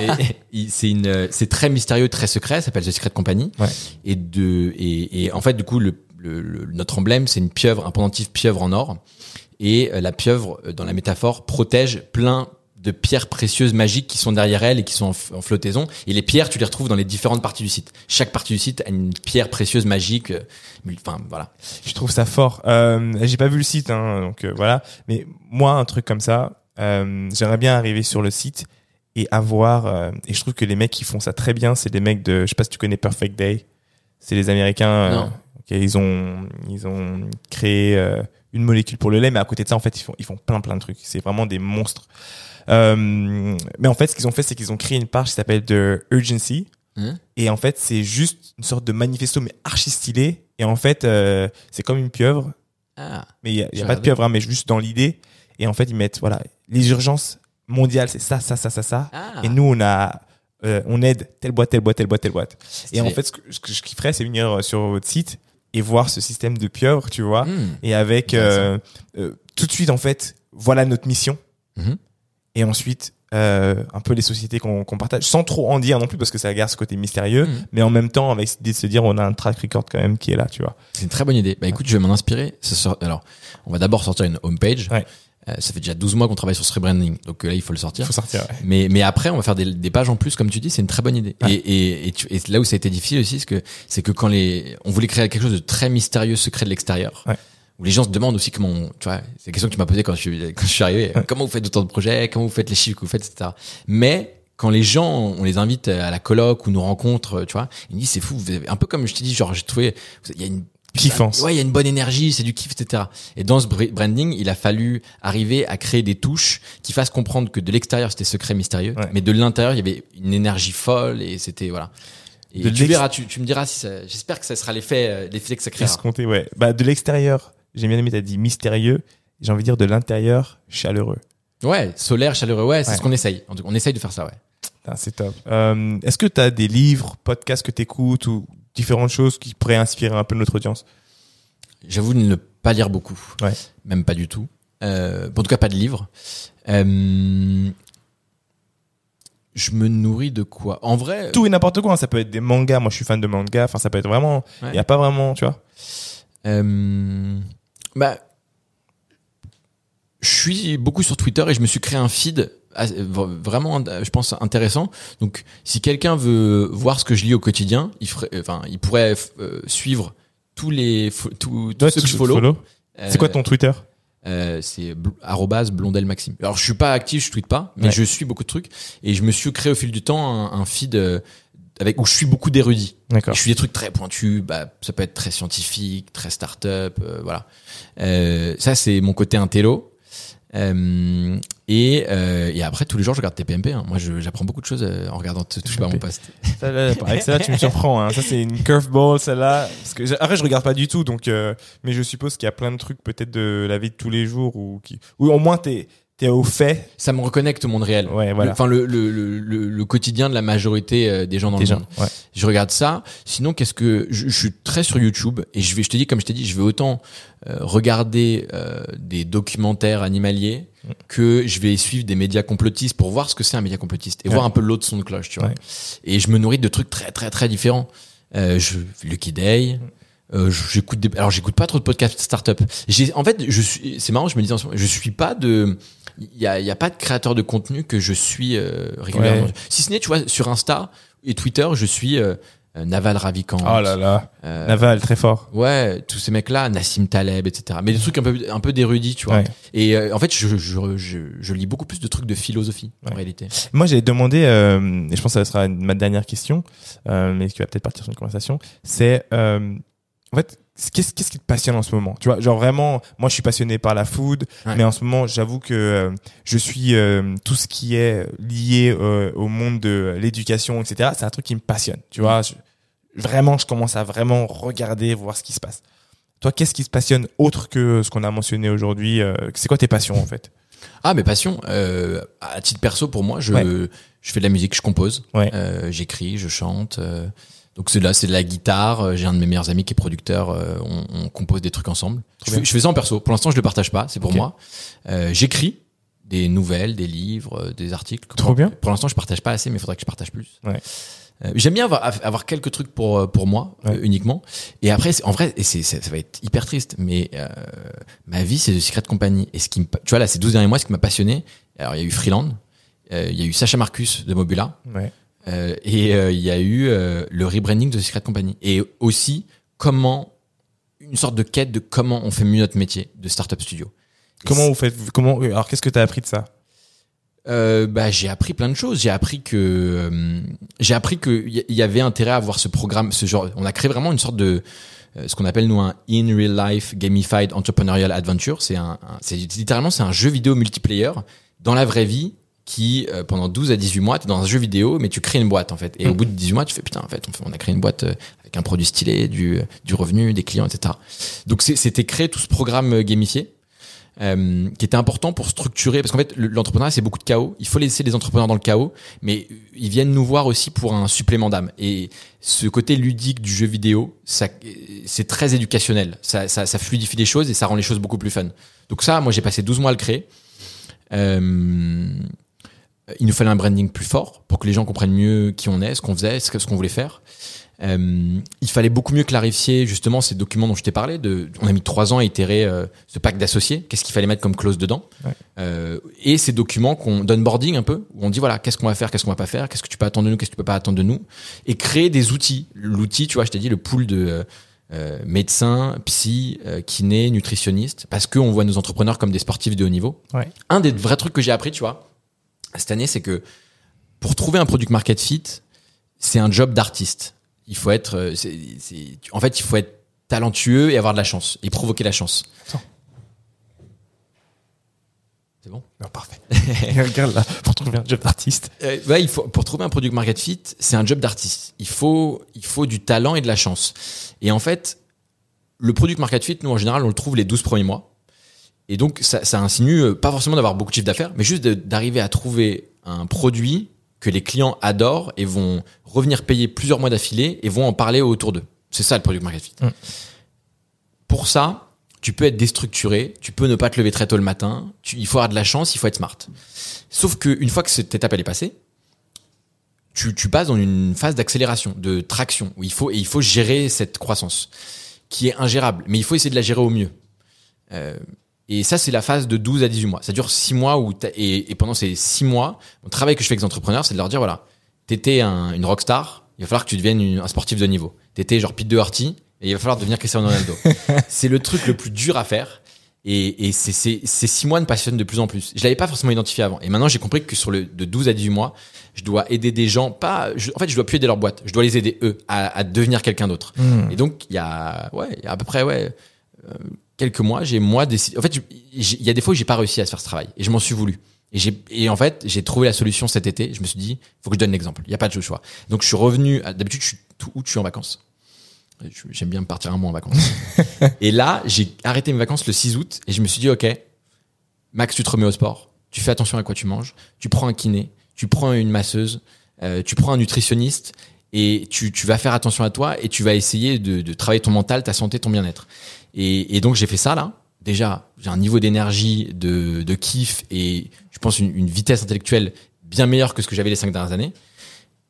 C'est une, c'est très mystérieux, très secret, ça s'appelle The Secret Company. Ouais. Et de, et, et en fait, du coup, le, le- le- notre emblème, c'est une pieuvre, un pendentif pieuvre en or. Et euh, la pieuvre, euh, dans la métaphore, protège plein de pierres précieuses magiques qui sont derrière elle et qui sont en, en flottaison. Et les pierres, tu les retrouves dans les différentes parties du site. Chaque partie du site a une pierre précieuse magique. euh, Enfin, voilà. Je trouve ça fort. Euh, J'ai pas vu le site, hein, donc euh, voilà. Mais moi, un truc comme ça, euh, j'aimerais bien arriver sur le site et avoir. et je trouve que les mecs qui font ça très bien, c'est des mecs de. Je sais pas si tu connais Perfect Day. C'est les Américains. Non. Ok, ils ont ils ont créé euh, une molécule pour le lait, mais à côté de ça, en fait, ils font ils font plein plein de trucs. C'est vraiment des monstres. Euh, mais en fait, ce qu'ils ont fait, c'est qu'ils ont créé une page qui s'appelle de Urgency. Hein? Et en fait, c'est juste une sorte de manifesto, mais archi stylé. Et en fait, euh, c'est comme une pieuvre. Ah. Mais il y a, y a pas de pieuvre, hein, mais juste dans l'idée. Et en fait, ils mettent, voilà, les urgences mondiales, c'est ça, ça, ça, ça, ça. Ah. Et nous, on a, euh, on aide telle boîte, telle boîte, telle boîte, telle boîte. Et en fait, ce que, ce que je kifferais, c'est venir euh, sur votre site et voir ce système de pieuvre, tu vois. Hmm. Et avec, euh, euh, tout de suite, en fait, voilà notre mission. Mhm. Et ensuite, euh, un peu les sociétés qu'on partage, sans trop en dire non plus, parce que ça garde ce côté mystérieux, Mhm. mais en même temps, avec l'idée de se dire, on a un track record quand même qui est là, tu vois. C'est une très bonne idée. Bah écoute, je vais m'en inspirer. Ça sort- Alors, on va d'abord sortir une homepage. Ouais. Euh, ça fait déjà 12 mois qu'on travaille sur ce rebranding. Donc euh, là, il faut le sortir. Il faut sortir, ouais. Mais, mais après, on va faire des, des pages en plus, comme tu dis, c'est une très bonne idée. Ouais. Et, et, et, tu- et là où ça a été difficile aussi, c'est que, c'est que quand les, on voulait créer quelque chose de très mystérieux, secret de l'extérieur, Ouais. où les gens se demandent aussi comment, on- tu vois, c'est la question que tu m'as posée quand je suis, quand je suis arrivé. Comment vous faites autant de projets? Comment vous faites les chiffres que vous faites, etc. Mais, quand les gens, on les invite à la colloque ou nous rencontre, tu vois, ils me disent c'est fou, vous avez, un peu comme je t'ai dit, genre j'ai trouvé, il y a une Kiffance. Ouais, il y a une bonne énergie, c'est du kiff, etc. Et dans ce br- branding, il a fallu arriver à créer des touches qui fassent comprendre que de l'extérieur c'était secret mystérieux, Ouais. mais de l'intérieur il y avait une énergie folle et c'était voilà. Et De tu verras, tu, tu me diras si j'espère que ça sera l'effet, euh, l'effet que ça créera. Escompté, ouais. Bah, de l'extérieur, j'ai bien aimé, t'as dit mystérieux. J'ai envie de dire de l'intérieur, chaleureux. Ouais, solaire, chaleureux, ouais, c'est Ouais. ce qu'on essaye. On essaye de faire ça, ouais. C'est top. Euh, Est-ce que t'as des livres, podcasts que t'écoutes ou différentes choses qui pourraient inspirer un peu notre audience J'avoue de ne pas lire beaucoup. Ouais. Même pas du tout. Euh, en tout cas, pas de livres. Euh, je me nourris de quoi? En vrai, Tout et n'importe quoi. hein. Ça peut être des mangas. Moi, je suis fan de mangas. Enfin, ça peut être vraiment. Il Ouais. y a pas vraiment, tu vois. Euh, bah, je suis beaucoup sur Twitter et je me suis créé un feed vraiment, euh, je pense, intéressant. Donc, si quelqu'un veut voir ce que je lis au quotidien, il ferait, enfin, il pourrait euh, suivre tous les, tous, tous Ouais, ceux que je follow. follow. C'est quoi ton Twitter? Euh, c'est bl- arrobase blondel maxime. Alors je suis pas actif, je tweete pas, mais Ouais. je suis beaucoup de trucs et je me suis créé au fil du temps un, un feed euh, avec où je suis beaucoup d'érudits. Je suis des trucs très pointus, bah ça peut être très scientifique, très start-up, euh, voilà. Euh, ça c'est mon côté intello. Euh, et, euh, et après tous les jours je regarde TPMP. Hein. Moi je- j'apprends beaucoup de choses euh, en regardant touche pas mon poste. Ça, là, avec ça, tu me surprends. Hein. Ça, c'est une curveball, celle-là. Parce que j'ai- après, je regarde pas du tout, donc. euh, mais je suppose qu'il y a plein de trucs, peut-être de la vie de tous les jours, ou qui, ou au moins t'es t'es au fait. Ça me reconnecte au monde réel. Ouais, voilà. Enfin le, le, le, le, le quotidien de la majorité euh, des gens dans Déjà. le monde. Ouais. je regarde ça. Sinon, qu'est-ce que je, je suis très sur YouTube et je vais, je te dis comme je t'ai dit, je vais autant regarder euh, des documentaires animaliers Mm. que je vais suivre des médias complotistes pour voir ce que c'est un média complotiste et Ouais. voir un peu l'autre son de cloche, tu vois. Ouais. Et je me nourris de trucs très très très différents. Euh, je Lucky Day. Euh, j'écoute des alors j'écoute pas trop de podcasts startup. J'ai en fait je suis c'est marrant je me dis en ce moment, je suis pas de il y a il y a pas de créateur de contenu que je suis euh, régulièrement. Ouais. Si ce n'est tu vois sur Insta et Twitter, je suis euh, euh, Naval Ravikant. Oh là là. euh, Naval, très fort. Ouais, tous ces mecs-là, Nassim Taleb, etc. Mais des trucs un peu un peu d'érudits, tu vois. Ouais. Et euh, en fait, je, je, je, je lis beaucoup plus de trucs de philosophie en réalité. Moi, j'avais demandé, euh, et je pense que ça sera ma dernière question, euh, mais qui va peut-être partir sur une conversation, c'est, euh, en fait, qu'est-ce qu'est-ce qui te passionne en ce moment? Tu vois, genre vraiment, moi, je suis passionné par la food, Ouais. mais en ce moment, j'avoue que euh, je suis euh, tout ce qui est lié euh, au monde de l'éducation, etc. C'est un truc qui me passionne. Tu vois, je- vraiment, je commence à vraiment regarder, voir ce qui se passe. Toi, qu'est-ce qui te passionne autre que ce qu'on a mentionné aujourd'hui euh, C'est quoi tes passions en fait? Ah, mes passions. Euh, à titre perso, pour moi, je, Ouais. je fais de la musique, je compose, Ouais. euh, j'écris, je chante. euh, donc c'est là, c'est de la guitare. euh, J'ai un de mes meilleurs amis qui est producteur. euh, on, on compose des trucs ensemble. Je je fais ça en perso. Pour l'instant, je le partage pas. C'est pour Ok. moi. Euh, J'écris des nouvelles, des livres, des articles. Trop bien. Pour l'instant, je partage pas assez, mais il faudrait que je partage plus. Ouais. Euh, J'aime bien avoir, avoir quelques trucs pour euh, pour moi Ouais. euh, uniquement. Et après, en vrai, et c'est ça, ça va être hyper triste, mais euh, ma vie c'est de Secret Company. Et ce qui me, tu vois là, ces 12 derniers mois, ce qui m'a passionné. Alors il y a eu Freeland, euh, il y a eu Sacha Marcus de Mobula, Ouais. euh, et il y a eu euh, le rebranding de Secret Company. Et aussi comment une sorte de quête de comment on fait mieux notre métier de startup studio. Comment vous faites Comment Alors, qu'est-ce que tu as appris de ça? Euh, bah, j'ai appris plein de choses. J'ai appris que euh, j'ai appris que y, y avait intérêt à avoir ce programme, ce genre. On a créé vraiment une sorte de euh, ce qu'on appelle nous un in real life gamified entrepreneurial adventure. C'est un, un- c'est littéralement c'est un jeu vidéo multiplayer dans la vraie vie qui euh, pendant 12 à 18 mois, tu es dans un jeu vidéo, mais tu crées une boîte en fait. Et Mm. au bout de 18 mois, tu fais putain, en fait, on, fait- on a créé une boîte euh, avec un produit stylé, du, du revenu, des clients, etc. Donc c'était créer tout ce programme gamifié. Euh, qui était important pour structurer parce qu'en fait le- l'entrepreneuriat c'est beaucoup de chaos. Il faut laisser les entrepreneurs dans le chaos mais ils viennent nous voir aussi pour un supplément d'âme. Et ce côté ludique du jeu vidéo ça c'est très éducationnel. Ça, ça, ça fluidifie les choses et ça rend les choses beaucoup plus fun. Donc ça moi j'ai passé 12 mois à le créer. Euh, il nous fallait un branding plus fort pour que les gens comprennent mieux qui on est, ce qu'on faisait, ce qu'on voulait faire. Euh, il fallait beaucoup mieux clarifier justement ces documents dont je t'ai parlé. De, on a mis trois ans à itérer euh, ce pacte d'associés. Qu'est-ce qu'il fallait mettre comme clause dedans Ouais. Euh, Et ces documents qu'on donne boarding un peu, où on dit voilà qu'est-ce qu'on va faire, qu'est-ce qu'on va pas faire, qu'est-ce que tu peux attendre de nous, qu'est-ce que tu peux pas attendre de nous, et créer des outils. L'outil, tu vois, je t'ai dit le pool de médecins, psy, kinés, nutritionnistes, parce qu'on voit nos entrepreneurs comme des sportifs de haut niveau. Ouais. Un des vrais trucs que j'ai appris, tu vois, cette année, c'est que pour trouver un product market fit, c'est un job d'artiste. Il faut être, euh, c'est, c'est- en fait, il faut être talentueux et avoir de la chance et provoquer la chance. Attends. C'est bon? Non, parfait. Regarde là, pour trouver un job d'artiste. Euh, ouais, il faut pour trouver un product market fit, c'est un job d'artiste. Il faut, il faut du talent et de la chance. Et en fait, le product market fit, nous en général, on le trouve les 12 premiers mois. Et donc, ça, ça insinue euh, pas forcément d'avoir beaucoup de chiffre d'affaires, mais juste de- d'arriver à trouver un produit que les clients adorent et vont revenir payer plusieurs mois d'affilée et vont en parler autour d'eux. C'est ça le product market fit. Mm. Pour ça, tu peux être déstructuré, tu peux ne pas te lever très tôt le matin, tu- il faut avoir de la chance, il faut être smart. Sauf que une fois que cette étape elle est passée, tu, tu passes dans une phase d'accélération, de traction, où il faut, et il faut gérer cette croissance, qui est ingérable, mais il faut essayer de la gérer au mieux. Euh, et ça, c'est la phase de 12 à 18 mois. Ça dure 6 mois, où et, et pendant ces 6 mois, le travail que je fais avec les entrepreneurs, c'est de leur dire, voilà, t'étais un, une rockstar, il va falloir que tu deviennes une- un sportif de niveau. T'étais genre Pete Doherty, et il va falloir devenir Cristiano Ronaldo. c'est le truc le plus dur à faire. Et, et c'est- c'est- ces six mois me passionnent de plus en plus. Je l'avais pas forcément identifié avant. Et maintenant, j'ai compris que sur le de 12 à 18 mois, je dois aider des gens, pas, je- en fait, je dois plus aider leur boîte. Je dois les aider eux à, à devenir quelqu'un d'autre. Hmm. Et donc, il y a, ouais, il y a à peu près, ouais, euh, quelques mois, j'ai moi décidé. En fait, il y a des fois où j'ai pas réussi à se faire ce travail. Et je m'en suis voulu. Et j'ai, et en fait, j'ai trouvé la solution cet été. Je me suis dit, faut que je donne l'exemple. Il y a pas de choix. Donc, je suis revenu. à- D'habitude, je suis tout où je suis en vacances. Je- J'aime bien partir un mois en vacances. et là, j'ai arrêté mes vacances le 6 août et je me suis dit, OK, Max, tu te remets au sport. Tu fais attention à quoi tu manges. Tu prends un kiné. Tu prends une masseuse. euh, tu prends un nutritionniste. Et tu, tu vas faire attention à toi et tu vas essayer de, de travailler ton mental, ta santé, ton bien-être. Et, et donc, j'ai fait ça là. Déjà, j'ai un niveau d'énergie, de, de kiff et je pense une, une vitesse intellectuelle bien meilleure que ce que j'avais les cinq dernières années.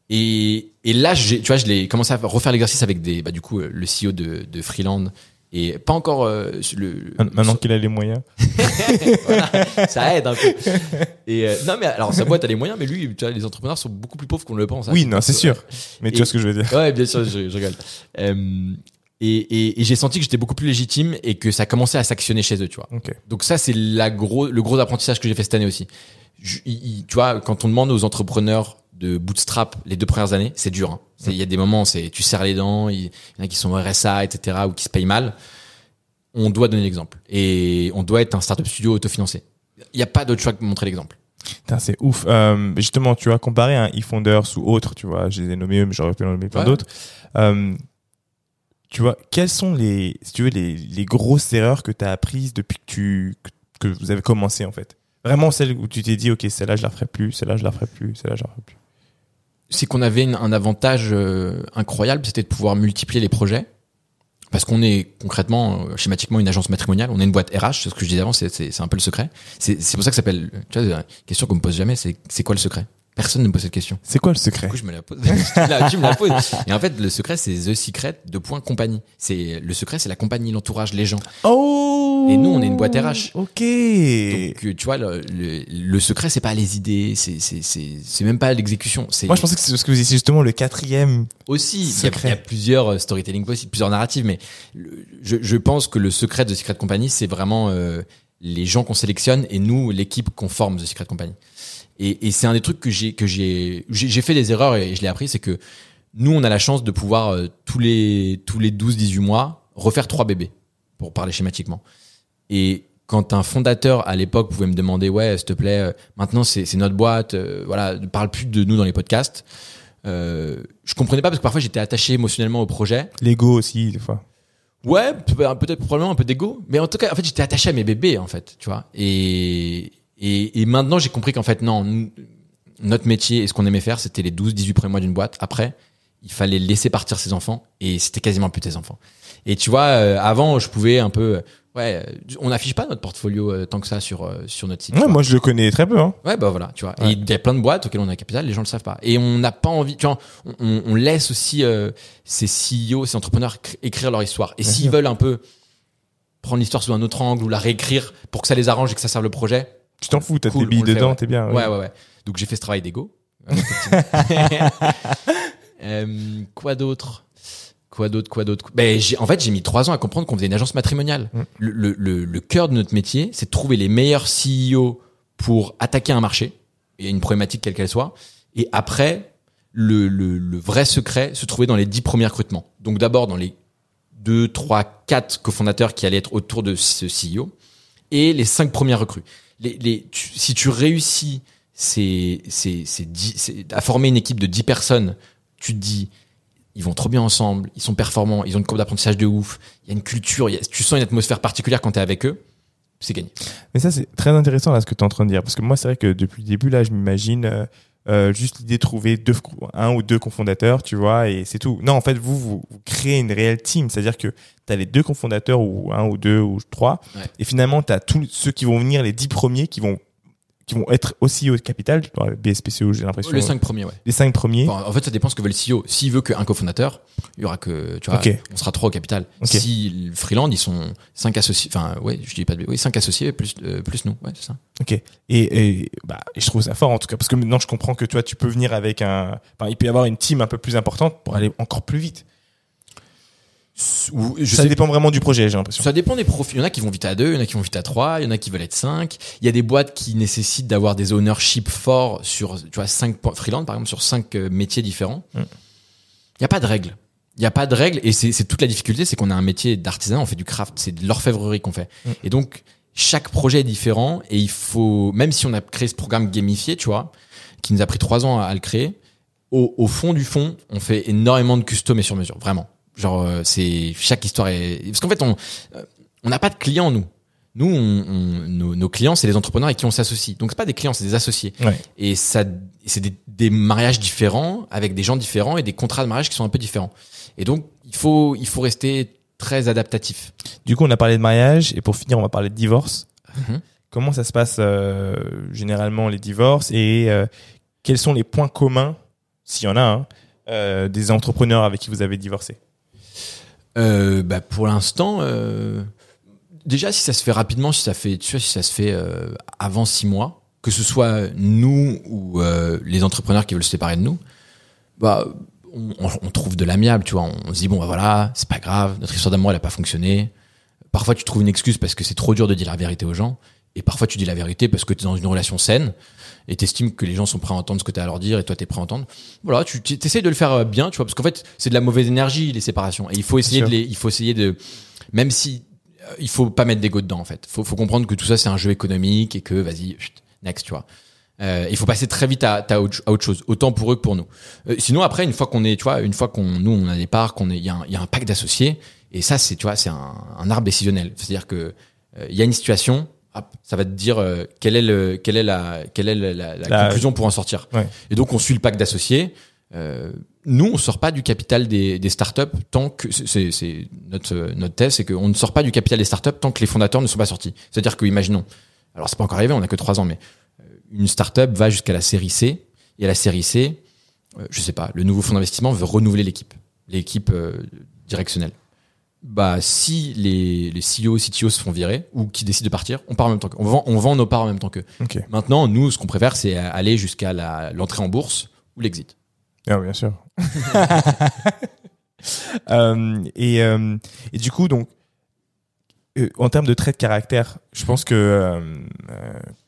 Et, et là, tu vois, je l'ai commencé à refaire l'exercice avec des, bah, du coup, euh, le CEO de, de Freeland et pas encore euh, le. Maintenant qu'il a les moyens. Voilà, ça aide un peu. Et euh, non, mais alors sa boîte a les moyens, mais lui, tu vois, les entrepreneurs sont beaucoup plus pauvres qu'on le pense. hein. Oui, non, c'est sûr. Mais tu vois ce que je veux dire. Ouais, bien sûr, je, je rigole. Euh, et et, et j'ai senti que j'étais beaucoup plus légitime et que ça commençait à s'actionner chez eux, tu vois. Donc ça, c'est la gros, le gros apprentissage que j'ai fait cette année aussi. Je- tu vois, quand on demande aux entrepreneurs de bootstrap les deux premières années, c'est dur. hein. C'est- Il y a des moments, c'est tu serres les dents, il y en a qui sont RSA, etc., ou qui se payent mal. On doit donner l'exemple. Et on doit être un startup studio autofinancé. Il n'y a pas d'autre choix que de montrer l'exemple. C'est ouf. Euh, justement, tu vois, comparé à un eFounders ou autre, tu vois, je les ai nommés eux, mais j'aurais pu en nommer plein Ouais. d'autres. Euh, tu vois, quelles sont les, si tu veux, les, les grosses erreurs que tu as apprises depuis que tu, que vous avez commencé, en fait? Vraiment celles où tu t'es dit, OK, celle-là, je la ferai plus, celle-là, je la ferai plus, celle-là, je la ferai plus. c'est qu'on avait une- un avantage euh, incroyable, c'était de pouvoir multiplier les projets. Parce qu'on est concrètement, euh, schématiquement, une agence matrimoniale. On est une boîte RH, c'est ce que je disais avant, c'est- un peu le secret. C'est pour ça que ça s'appelle. Tu vois, la question qu'on me pose jamais, c'est quoi le secret? Personne ne me pose cette question. C'est quoi le secret? Du coup, je me la pose? tu, me la poses. Et en fait, le secret, c'est The Secret de point compagnie. C'est le secret, c'est la compagnie, l'entourage, les gens. Oh! Et nous, on est une boîte RH. OK. Donc, euh, tu vois, le, le, le secret, c'est pas les idées, c'est c'est c'est c'est même pas l'exécution. C'est Moi, je pensais que c'est ce que vous disiez justement le quatrième. aussi, il y, a, Secret. il y a plusieurs euh, storytelling possibles, plusieurs narratives, mais le- je, je pense que le secret de Secret Company, c'est vraiment euh, les gens qu'on sélectionne et nous, l'équipe qu'on forme de Secret Company. Et, et c'est un des trucs que j'ai que j'ai j'ai fait des erreurs et je l'ai appris, c'est que nous, on a la chance de pouvoir euh, tous les tous les 12-18 mois refaire trois bébés, pour parler schématiquement. Et quand un fondateur à l'époque pouvait me demander ouais s'il te plaît euh, maintenant c'est notre boîte euh, voilà ne parle plus de nous dans les podcasts euh, je comprenais pas parce que parfois j'étais attaché émotionnellement au projet L'ego aussi, des fois. Ouais, peut- peut-être probablement un peu d'ego, mais en tout cas, en fait, j'étais attaché à mes bébés, en fait, tu vois. Et et, et maintenant, j'ai compris qu'en fait, non, notre métier et ce qu'on aimait faire, c'était les 12, 18 premiers mois d'une boîte. Après, il fallait laisser partir ses enfants, et c'était quasiment plus tes enfants. Et tu vois, euh, avant, je pouvais un peu, euh, ouais, euh, on n'affiche pas notre portfolio euh, tant que ça sur euh, sur notre site. Ouais, moi je le connais très peu. Hein. Ouais, bah voilà, tu vois. Ouais. Et il y a plein de boîtes auxquelles on a un capital, les gens le savent pas. Et on n'a pas envie, tu vois, on, on- laisse aussi euh, ces CEO, ces entrepreneurs cr- écrire leur histoire. Et s'ils veulent un peu prendre l'histoire sous un autre angle ou la réécrire pour que ça les arrange et que ça serve le projet, Tu t'en fous, t'as Cool, tes billes dedans, ouais. t'es bien. ouais, ouais, ouais. Donc j'ai fait ce travail d'ego. Euh, quoi d'autre? Quoi d'autre Quoi d'autre? Ben, j'ai, en fait, j'ai mis trois ans à comprendre qu'on faisait une agence matrimoniale. Mm. Le, le, le, le cœur de notre métier, c'est de trouver les meilleurs CEO pour attaquer un marché et une problématique quelle qu'elle soit. Et après, le vrai secret se trouvait dans les dix premiers recrutements. Donc d'abord dans les deux, trois, quatre cofondateurs qui allaient être autour de ce CEO et les cinq premières recrues. Les, les, tu- si tu réussis ces, ces, ces dix- ces- à former une équipe de 10 personnes, tu te dis, ils vont trop bien ensemble, ils sont performants, ils ont une courbe d'apprentissage de ouf, il y a une culture, tu sens une atmosphère particulière quand tu es avec eux, c'est gagné. Mais ça, c'est très intéressant là ce que tu es en train de dire. Parce que moi, c'est vrai que depuis le début, là, je m'imagine euh, euh, juste l'idée de trouver deux, un ou deux cofondateurs, tu vois, et c'est tout. Non, en fait, vous, vous, vous créez une réelle team. C'est-à-dire que tu as les deux cofondateurs, ou un ou deux ou trois, Ouais. et finalement, tu as tous ceux qui vont venir, les dix premiers, qui vont qui vont être aussi au capital, BSPCO, j'ai l'impression. Les cinq premiers, ouais. Les cinq premiers. Bon, en fait, ça dépend ce que veut le CEO. S'il veut qu'un cofondateur, il y aura que, tu vois, on sera trois au capital. Si Freeland, ils sont cinq associés, enfin, ouais, je dis pas de, oui, cinq associés plus, euh, plus nous, ouais, c'est ça. Ok. Et, et, bah, et je trouve ça fort en tout cas parce que maintenant je comprends que toi tu peux venir avec un, enfin, il peut y avoir une team un peu plus importante pour aller encore plus vite. Ou, je ça sais- dépend vraiment du projet, j'ai l'impression. Ça dépend des profils. Il y en a qui vont vite à deux, il y en a qui vont vite à trois, il y en a qui veulent être cinq. Il y a des boîtes qui nécessitent d'avoir des ownership forts sur, tu vois, cinq freelance, par exemple, sur cinq euh, métiers différents. Mm. Il n'y a pas de règle. Il n'y a pas de règle et c'est c'est toute la difficulté, c'est qu'on a un métier d'artisan, on fait du craft, c'est de l'orfèvrerie qu'on fait. Mm. Et donc, chaque projet est différent et il faut, même si on a créé ce programme gamifié, tu vois, qui nous a pris trois ans à, à le créer, au, au fond du fond, on fait énormément de custom et sur mesure, vraiment. Genre, euh, c'est chaque histoire est parce qu'en fait, on euh, on n'a pas de clients nous. Nous, on, on- nos, nos clients, c'est les entrepreneurs avec qui on s'associe. Donc c'est pas des clients, c'est des associés. Ouais. Et ça, c'est des, des mariages différents avec des gens différents et des contrats de mariage qui sont un peu différents. Et donc il faut il faut rester très adaptatif. Du coup, on a parlé de mariage et pour finir, on va parler de divorce. Mhm. Comment ça se passe euh, généralement les divorces et euh, quels sont les points communs, s'il y en a, hein, euh, des entrepreneurs avec qui vous avez divorcé? Euh, bah pour l'instant, euh, déjà si ça se fait rapidement, si ça fait, tu vois, si ça se fait euh, avant six mois, que ce soit nous ou les entrepreneurs qui veulent se séparer de nous, bah on, trouve de l'amiable, tu vois. On, se dit bon bah voilà, c'est pas grave, notre histoire d'amour elle a pas fonctionné. Parfois tu trouves une excuse parce que c'est trop dur de dire la vérité aux gens, et parfois tu dis la vérité parce que tu es dans une relation saine et t'estimes que les gens sont prêts à entendre ce que tu as à leur dire et toi t'es prêt à entendre. Voilà, tu essayes de le faire euh, bien, tu vois, parce qu'en fait c'est de la mauvaise énergie les séparations et il faut essayer de les, il faut essayer de, même si euh, il faut pas mettre d'ego dedans en fait. Faut, faut comprendre que tout ça c'est un jeu économique et que vas-y next, tu vois. Euh, il faut passer très vite à, à, autre, à autre chose, autant pour eux que pour nous. Euh, sinon après une fois qu'on est, tu vois, une fois qu'on nous on a des parts, qu'on est, il y, a un- il y a un pack d'associés et ça c'est, tu vois, c'est un, un arbre décisionnel. C'est-à-dire que euh, il y a une situation, ça va te dire euh, quelle est le, quelle est la, quelle est la, la- la La- conclusion pour en sortir. Ouais. Et donc on suit le pack d'associés. Euh, nous, on sort pas du capital des, des startups tant que c'est- c'est notre notre thèse, c'est qu'on ne sort pas du capital des startups tant que les fondateurs ne sont pas sortis. C'est-à-dire que, imaginons, alors c'est pas encore arrivé, on a que trois ans, mais euh, une startup va jusqu'à la série C et à la série C, euh, je sais pas, le nouveau fonds d'investissement veut renouveler l'équipe, l'équipe euh, directionnelle. Bah si les les CEO, CTO se font virer ou qui décident de partir, on part en même temps. qu'eux. On vend on vend nos parts en même temps qu'eux. Ok. Maintenant, nous, ce qu'on préfère, c'est aller jusqu'à l'entrée en bourse ou l'exit. Ah, bien sûr. Euh, et, euh, et du coup, donc, euh, en termes de traits de caractère, je pense que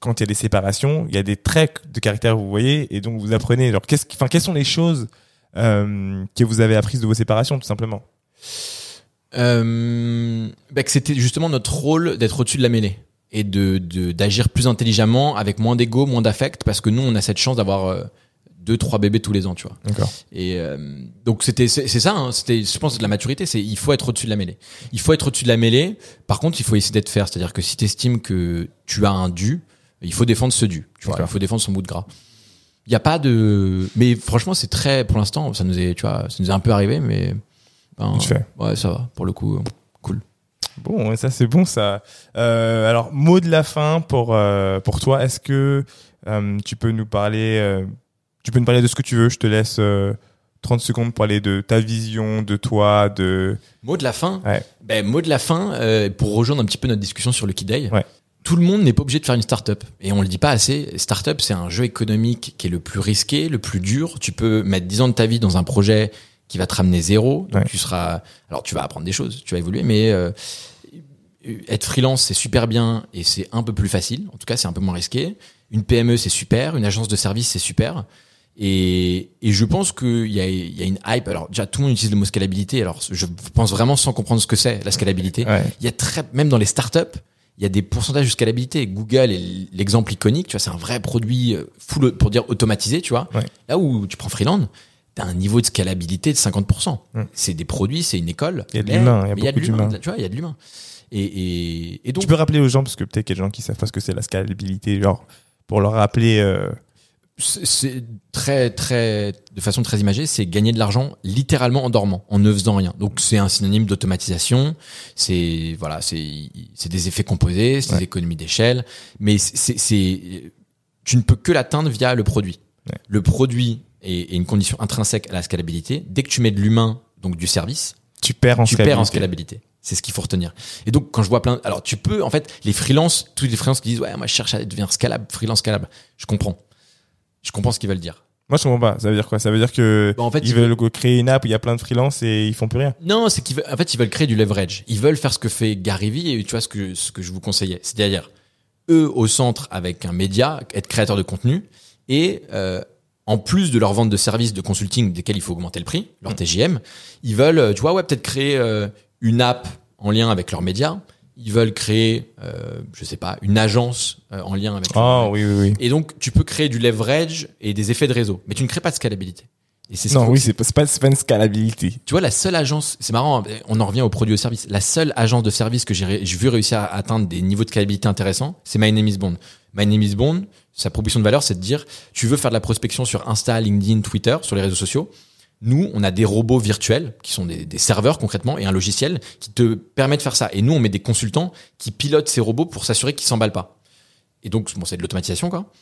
quand il y a des séparations, il y a des traits de caractère, vous voyez, et donc vous apprenez. Alors, qu'est-ce, enfin, quelles sont les choses que vous avez apprises de vos séparations, tout simplement? Euh, bah, que c'était justement notre rôle d'être au-dessus de la mêlée. et de de- d'agir plus intelligemment avec moins d'ego, moins d'affect parce que nous on a cette chance d'avoir euh, deux trois bébés tous les ans, tu vois. Et euh, donc c'était c'est ça, hein, c'était je pense de la maturité, c'est il faut être au-dessus de la mêlée. Il faut être au-dessus de la mêlée. Par contre, il faut essayer d'être faire, c'est-à-dire que si tu estimes que tu as un dû, il faut défendre ce dû. Tu vois, il faut défendre son bout de gras. Il y a pas de mais franchement, c'est très pour l'instant, ça nous est tu vois, ça nous est un peu arrivé mais ben, Vite fait. ouais, ça va pour le coup cool. Bon, ça c'est bon ça. Euh, alors, mot de la fin pour euh, pour toi. Est-ce que euh, tu peux nous parler euh, Tu peux nous parler de ce que tu veux? Je te laisse euh, 30 secondes pour parler de ta vision, de toi, de. Mot de la fin? Ouais. Ben, mot de la fin, euh, pour rejoindre un petit peu notre discussion sur le. Ouais. Tout le monde n'est pas obligé de faire une start-up. Et on le dit pas assez. Start-up, c'est un jeu économique qui est le plus risqué, le plus dur. Tu peux mettre 10 ans de ta vie dans un projet qui va te ramener zéro. Donc Ouais. tu seras, alors tu vas apprendre des choses, tu vas évoluer, mais, euh, être freelance, c'est super bien et c'est un peu plus facile. En tout cas, c'est un peu moins risqué. Une PME, c'est super. Une agence de service, c'est super. Et, et je pense qu'il y a, il y a une hype. Alors déjà, tout le monde utilise le mot scalabilité. Alors je pense vraiment sans comprendre ce que c'est la scalabilité. Ouais. Il y a très, même dans les startups, il y a des pourcentages de scalabilité. Google est l'exemple iconique. Tu vois, c'est un vrai produit euh, full, pour dire automatisé. Tu vois. Ouais. Là où tu prends Freeland, un niveau de scalabilité de 50%. Mm. C'est des produits, c'est une école. Il y a de l'humain, il y a beaucoup l'humain. d'humain. Tu vois, il y a de l'humain. Et, et, et donc, Tu peux rappeler aux gens parce que peut-être qu'il y a des gens qui savent pas ce que c'est la scalabilité, genre pour leur rappeler. euh, c'est très très de façon très imagée, c'est gagner de l'argent littéralement en dormant, en ne faisant rien. Donc c'est un synonyme d'automatisation. C'est voilà, c'est c'est des effets composés, c'est Ouais. des économies d'échelle, mais c'est c'est tu ne peux que l'atteindre via le produit. Ouais. Le produit est une condition intrinsèque à la scalabilité. Dès que tu mets de l'humain, donc du service, tu perds en tu perds en scalabilité. C'est ce qu'il faut retenir. Et donc, quand je vois plein, alors tu peux, en fait, les freelances, tous les freelances qui disent, ouais, moi, je cherche à devenir scalable, freelance scalable. Je comprends. Je comprends ce qu'ils veulent dire. Moi, je comprends pas. Ça veut dire quoi? Ça veut dire que Bah, en fait, ils ils veulent créer une app où il y a plein de freelance et ils font plus rien. Non, c'est qu'ils veulent, en fait, ils veulent créer du leverage. Ils veulent faire ce que fait Gary Vee et tu vois ce que, ce que je vous conseillais. C'est-à-dire, eux au centre avec un média, être créateur de contenu et, euh, en plus de leur vente de services de consulting desquels il faut augmenter le prix, leur TGM, ils veulent, euh, tu vois, ouais, peut-être créer euh, une app en lien avec leurs médias. Ils veulent créer, euh, je sais pas, une agence euh, en lien avec. leurs- Oh oui, oui, oui. Et donc, tu peux créer du leverage et des effets de réseau, mais tu ne crées pas de scalabilité. Et c'est Non, oui, c'est pas, pas, une scalabilité. tu vois, la seule agence, c'est marrant, hein, on en revient au produit au service. La seule agence de service que j'ai vu réussir à atteindre des niveaux de scalabilité intéressants, c'est My Name is Bond. My Name is Bond, sa proposition de valeur, c'est de dire, tu veux faire de la prospection sur Insta, LinkedIn, Twitter, sur les réseaux sociaux. Nous, on a des robots virtuels, qui sont des, des serveurs concrètement, et un logiciel qui te permet de faire ça. Et nous, on met des consultants qui pilotent ces robots pour s'assurer qu'ils s'emballent pas. Et donc, bon, c'est de l'automatisation, quoi.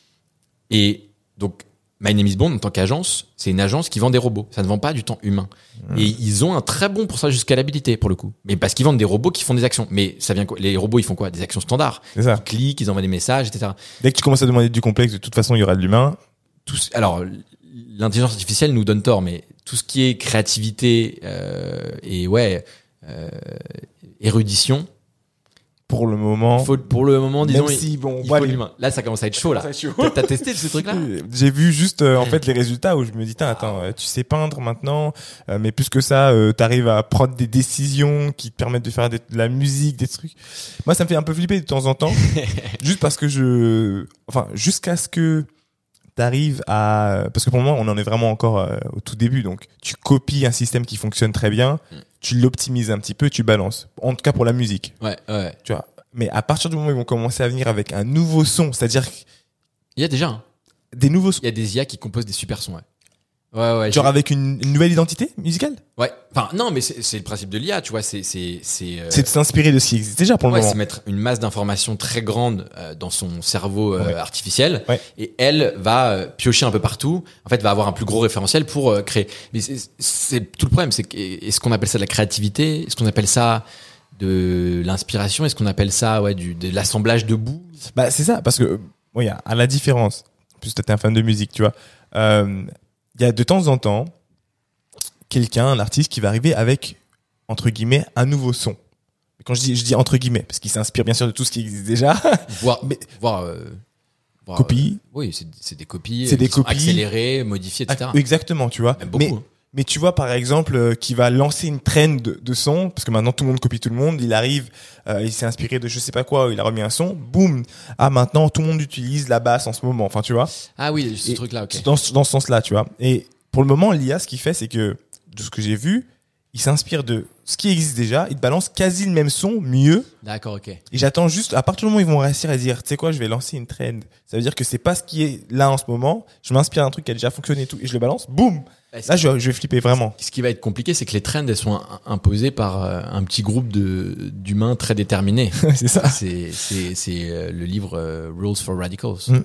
Et donc, My Name is Bond, en tant qu'agence, c'est une agence qui vend des robots. Ça ne vend pas du temps humain. Et ils ont un très bon pourcentage de scalabilité, pour le coup. Mais parce qu'ils vendent des robots qui font des actions. Mais ça vient quoi? Les robots, ils font quoi? Des actions standards. Ça. Ils cliquent, ils envoient des messages, etc. Dès que tu commences à demander du complexe, de toute façon, il y aura de l'humain. Tout, ce- alors, l'intelligence artificielle nous donne tort, mais tout ce qui est créativité euh, et ouais, euh, érudition, Pour le moment. faut, pour le moment, disons, Même si, bon, il moi, faut les-. Là, ça commence à être chaud, là. T'as testé ce truc-là? J'ai vu juste euh, en fait les résultats où je me dis Tain, attends euh, tu sais peindre maintenant euh, mais plus que ça euh, t'arrives à prendre des décisions qui te permettent de faire de la musique des trucs moi ça me fait un peu flipper de temps en temps juste parce que je enfin jusqu'à ce que t'arrives à parce que pour moment on en est vraiment encore euh, au tout début donc tu copies un système qui fonctionne très bien Mm. Tu l'optimises un petit peu tu balances en tout cas pour la musique Ouais, ouais. tu vois mais à partir du moment où ils vont commencer à venir avec un nouveau son c'est-à-dire Il y a déjà, hein. des nouveaux sons il y a des IA qui composent des super sons, ouais. Ouais, ouais. genre avec une, une nouvelle identité musicale Ouais. Enfin, non, mais c'est le principe de l'IA, tu vois. C'est, c'est, c'est. euh, c'est de s'inspirer de ce qui existe déjà pour le Ouais, moment. c'est mettre une masse d'informations très grande euh, dans son cerveau euh, Ouais. artificiel Ouais. et elle va euh, piocher un peu partout. En fait, va avoir un plus gros référentiel pour euh, créer. Mais c'est, tout le problème, c'est est-ce qu'on appelle ça de la créativité? Est-ce qu'on appelle ça de l'inspiration? Est-ce qu'on appelle ça ouais du de l'assemblage de bouts Bah c'est ça parce que euh, oui, à la différence. En plus, t'es un fan de musique, tu vois. Euh, Il y a de temps en temps quelqu'un, un artiste, qui va arriver avec entre guillemets un nouveau son. Quand je dis, je dis entre guillemets parce qu'il s'inspire bien sûr de tout ce qui existe déjà. Voir, Mais- voir, euh, voir, Copie. euh, oui, c'est, c'est des copies. C'est euh, des copies. accélérées, modifiées, etc. Exactement, tu vois. Même beaucoup. Mais hein. Mais tu vois par exemple euh, qui va lancer une trend de, de son parce que maintenant tout le monde copie tout le monde il arrive euh, il s'est inspiré de je sais pas quoi il a remis un son boum ah maintenant tout le monde utilise la basse en ce moment enfin tu vois Ah oui, ce truc-là, ok. dans, ce- dans ce sens là tu vois et pour le moment l'IA ce qu'il fait c'est que de ce que j'ai vu il s'inspire de ce qui existe déjà il te balance quasi le même son mieux D'accord, ok. et j'attends juste, à partir du moment où ils vont réussir à dire, tu sais quoi, je vais lancer une trend. Ça veut dire que c'est pas ce qui est là en ce moment. Je m'inspire d'un truc qui a déjà fonctionné et tout, et je le balance, boum! Là, je, vais- je vais flipper vraiment. Ce qui va être compliqué, c'est que les trends, elles sont im- imposées par euh, un petit groupe d'humains très déterminés. c'est ça. c'est euh, le livre euh, Rules for Radicals. Mm.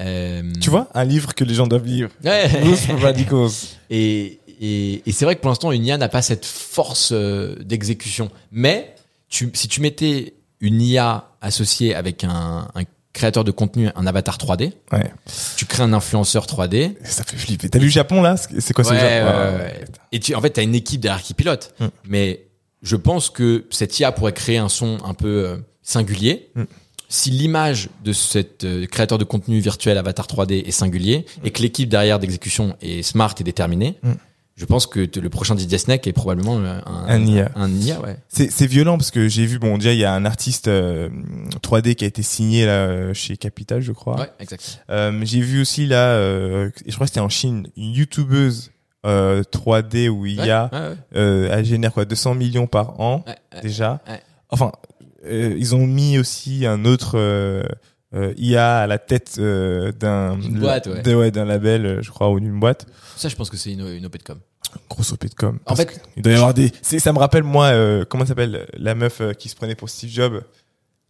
Euh, Tu vois, un livre que les gens doivent lire. Ouais. Rules for Radicals. Et et, et c'est vrai que pour l'instant, une IA n'a pas cette force d'exécution. Mais tu, si tu mettais une IA associée avec un, un créateur de contenu, un avatar 3D, Ouais. tu crées un influenceur 3D, Ça fait flipper. T'as le Japon, là? C'est quoi ce Ouais, Japon? ouais, Ah, ouais. Et tu, en fait, tu as une équipe derrière qui pilote. Mm. Mais je pense que cette IA pourrait créer un son un peu euh, singulier. Mm. Si l'image de cet euh, créateur de contenu virtuel avatar 3D est singulier et que l'équipe derrière d'exécution est smart et déterminée, Mm. Je pense que le prochain DJ Snake est probablement euh, un, Un IA. Un IA, ouais. C'est, c'est violent parce que j'ai vu, bon, déjà, il y a un artiste euh, 3D qui a été signé là euh, chez Capital, je crois. Ouais, exact. Euh, j'ai vu aussi là, euh, je crois que c'était en Chine, une youtubeuse euh, 3D où il y a, Ouais, ouais, euh, elle génère quoi, 200 millions par an ouais, ouais. déjà. Ouais. Enfin, euh, ils ont mis aussi un autre euh, euh, IA à la tête euh, d'un boîte, ouais. de- ouais, d'un label, euh, je crois, ou d'une boîte. Ça, je pense que c'est une, une OP de com. Grosse OP de com. En fait, il doit y avoir des. C'est, ça me rappelle moi, euh, comment s'appelle la meuf euh, qui se prenait pour Steve Jobs.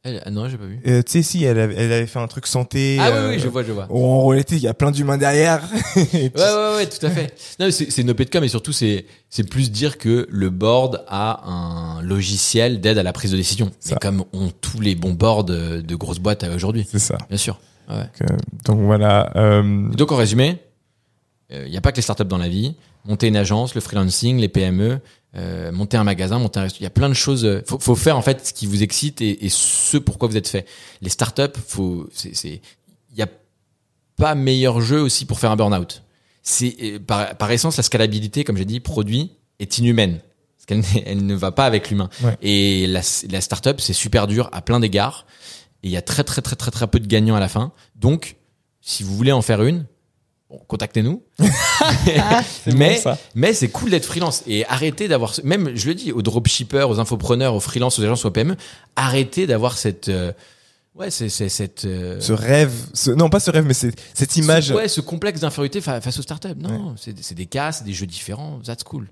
Elle- ah non, j'ai pas vu. Euh, tu sais si, elle avait, elle avait fait un truc santé. Ah euh, oui, oui, je vois, je vois. où en réalité, il y a plein d'humains derrière. Ouais, ouais, ouais, tout à fait. Non, c'est c'est une OP de com et surtout, c'est, c'est plus dire que le board a un logiciel d'aide à la prise de décision. Mais comme ont tous les bons boards de, de grosses boîtes euh, aujourd'hui. C'est ça. Bien sûr. Ouais. Donc, euh, donc voilà. Euh, donc, en résumé, il n'y a pas que les startups dans la vie. Monter une agence, le freelancing, les PME, euh, monter un magasin, monter un restaurant. Il y a plein de choses. euh, Faut, faut faire, en fait, ce qui vous excite et, et ce pourquoi vous êtes fait. Les startups, faut, c'est, c'est, il y a pas meilleur jeu aussi pour faire un burn-out. C'est, par, par essence, la scalabilité, comme j'ai dit, produit, est inhumaine. Parce qu'elle elle ne va pas avec l'humain. Ouais. Et la, la startup, c'est super dur à plein d'égards. Et il y a très, très, très, très, très peu de gagnants à la fin. Donc, si vous voulez en faire une, contactez-nous. mais bon, mais c'est cool d'être freelance et arrêtez d'avoir même je le dis aux dropshippers, aux infopreneurs, aux freelances, aux agences, aux PME, arrêtez d'avoir cette euh, ouais, c'est c'est cette euh, Ce rêve, ce, non pas ce rêve, mais c'est cette image. ce, ouais, ce complexe d'infériorité fa- face aux startups. Non, c'est c'est des cas, c'est des jeux différents, that's cool.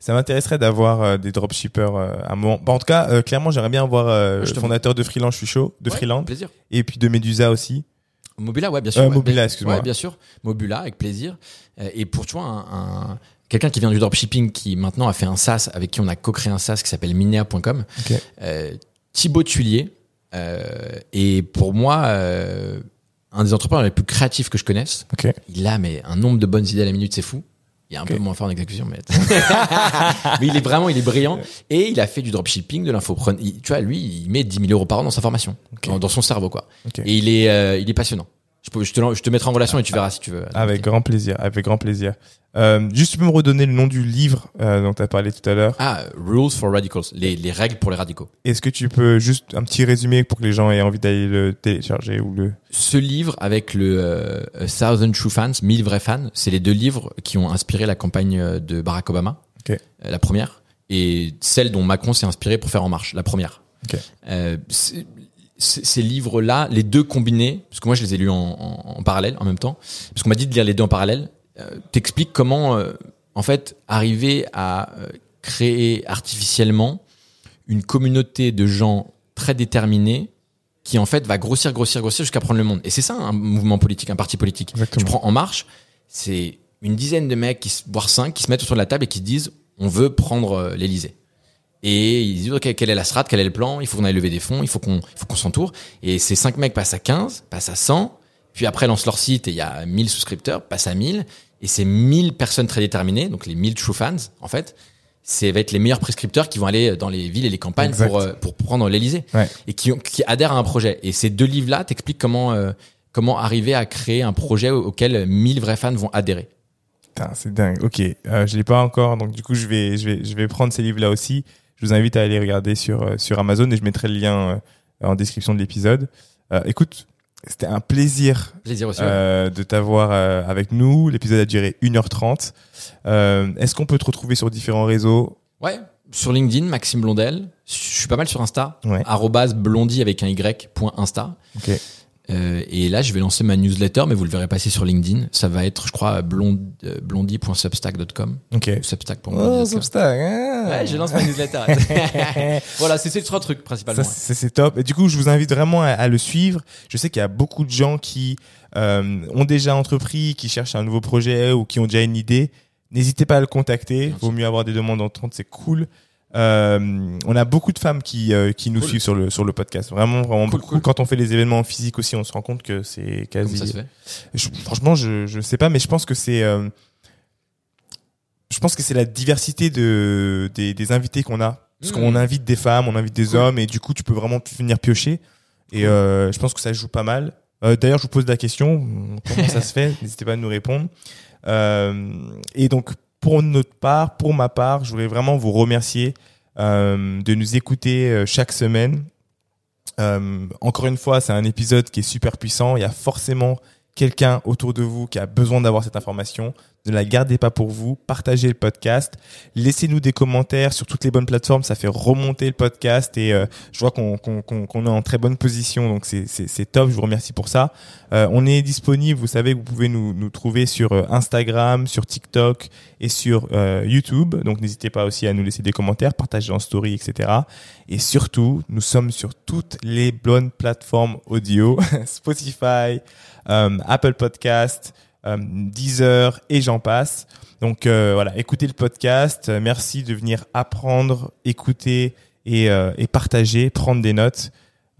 Ça m'intéresserait d'avoir euh, des dropshippers euh, à un moment. Bah, en tout cas, euh, clairement, j'aimerais bien avoir euh, le te- fondateur de Freelance, je suis chaud, de Ouais, plaisir. et puis de Medusa aussi. Mobula, ouais, bien sûr. Euh, ouais, Mobula, excuse-moi. Ouais, bien sûr. Mobula, avec plaisir. Euh, et pour toi, un, un- quelqu'un qui vient du dropshipping, qui maintenant a fait un SaaS, avec qui on a co-créé un SaaS qui s'appelle Minea.com, euh, Thibaut Tulier. Euh, et pour moi, euh, un des entrepreneurs les plus créatifs que je connaisse. Il a mais un nombre de bonnes idées à la minute, c'est fou. Il est un peu moins fort en exécution, mais... mais il est vraiment, il est brillant. Et il a fait du dropshipping, de l'infopreneur. Tu vois, lui, il met 10 000 euros par an dans sa formation, dans, dans son cerveau, quoi. Et il est, euh, il est passionnant. Je, peux, je, te, je te mettrai en relation et tu verras si tu veux. Avec grand plaisir, avec grand plaisir. Euh, juste, tu peux me redonner le nom du livre euh, dont tu as parlé tout à l'heure. Ah, Rules for Radicals, les, les règles pour les radicaux. Est-ce que tu peux juste un petit résumé pour que les gens aient envie d'aller le télécharger ou le... Ce livre avec le euh, Thousand True Fans, 1000 vrais fans, c'est les deux livres qui ont inspiré la campagne euh, de Barack Obama, la première, et celle dont Macron s'est inspiré pour faire En Marche, la première. Euh, ces livres-là, les deux combinés, parce que moi je les ai lus en, en- en parallèle, en même temps, parce qu'on m'a dit de lire les deux en parallèle, euh, t'explique comment, euh, en fait, arriver à euh, créer artificiellement une communauté de gens très déterminés qui en fait va grossir, grossir, grossir jusqu'à prendre le monde. Et c'est ça un mouvement politique, un parti politique. Exactement. Tu prends En Marche, c'est une dizaine de mecs, qui, voire cinq, qui se mettent autour de la table et qui se disent on veut prendre euh, l'Elysée. Et ils disent ok quelle est la strat, quel est le plan, il faut qu'on aille lever des fonds, il faut qu'on qu'on s'entoure. Et ces cinq mecs passent à 15, passent à 100, puis après lancent leur site et il y a 1000 souscripteurs, passent à 1000. Et ces 1000 personnes très déterminées, donc les 1000 true fans en fait, c'est va être les meilleurs prescripteurs qui vont aller dans les villes et les campagnes Exact. pour, euh, pour prendre l'Elysée Ouais. et qui, qui adhèrent à un projet. Et ces deux livres-là t'expliquent comment, euh, comment arriver à créer un projet au- auquel 1000 vrais fans vont adhérer. Putain, c'est dingue. Ok, euh, je l'ai pas encore, donc du coup je vais je vais je vais prendre ces livres là aussi. Je vous invite à aller regarder sur euh, sur Amazon et je mettrai le lien euh, en description de l'épisode. Euh, écoute, c'était un plaisir Plaisir aussi. euh, de t'avoir euh, avec nous. L'épisode a duré 1h30. Euh, Est-ce qu'on peut te retrouver sur différents réseaux? Ouais. Sur LinkedIn, Maxime Blondel. Je suis pas mal sur Insta. Ouais. Blondie avec un y. Point Insta. Ok. Euh, et là, je vais lancer ma newsletter, mais vous le verrez passer sur LinkedIn. Ça va être, je crois, blond, euh, blondie.substack.com. Ok. Substack.blondie.com. hein. Ouais, je lance ma newsletter. voilà, c'est ces trois trucs principalement. Ça, c'est top. Et du coup, je vous invite vraiment à, à le suivre. Je sais qu'il y a beaucoup de gens qui euh, ont déjà entrepris, qui cherchent un nouveau projet ou qui ont déjà une idée. N'hésitez pas à le contacter. Vaut mieux avoir des demandes entrantes, c'est cool. Euh, on a beaucoup de femmes qui euh, qui nous Cool. suivent sur le sur le podcast. Vraiment, vraiment Cool, beaucoup. cool. Quand on fait les événements en physique aussi, on se rend compte que c'est quasi. ça se fait Je- franchement, je je sais pas, mais je pense que c'est euh, je pense que c'est la diversité de des, des invités qu'on a. Parce Mmh. qu'on invite des femmes, on invite des hommes, et du coup, tu peux vraiment venir piocher. Et euh, je pense que ça joue pas mal. Euh, D'ailleurs, je vous pose la question comment ça se fait? N'hésitez pas à nous répondre. Euh, et donc, pour notre part, pour ma part, je voudrais vraiment vous remercier euh, de nous écouter euh, chaque semaine. Euh, encore une fois, c'est un épisode qui est super puissant. Il y a forcément quelqu'un autour de vous qui a besoin d'avoir cette information. Ne la gardez pas pour vous. Partagez le podcast. Laissez-nous des commentaires sur toutes les bonnes plateformes. Ça fait remonter le podcast et euh, je vois qu'on est en très bonne position. Donc c'est top. Je vous remercie pour ça. Euh, on est disponible. Vous savez que vous pouvez nous, trouver sur euh, Instagram, sur TikTok et sur YouTube. Donc n'hésitez pas aussi à nous laisser des commentaires, partager en story, etc. Et surtout, nous sommes sur toutes les bonnes plateformes audio, Spotify, Apple Podcast, euh, Deezer et j'en passe. Donc euh, voilà, écoutez le podcast. Euh, Merci de venir apprendre, écouter et, euh, et partager, prendre des notes.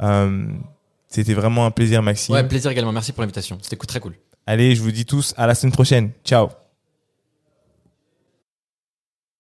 Euh, C'était vraiment un plaisir, Maxime. Ouais, plaisir également. Merci pour l'invitation. C'était très cool. Allez, je vous dis tous à la semaine prochaine. Ciao.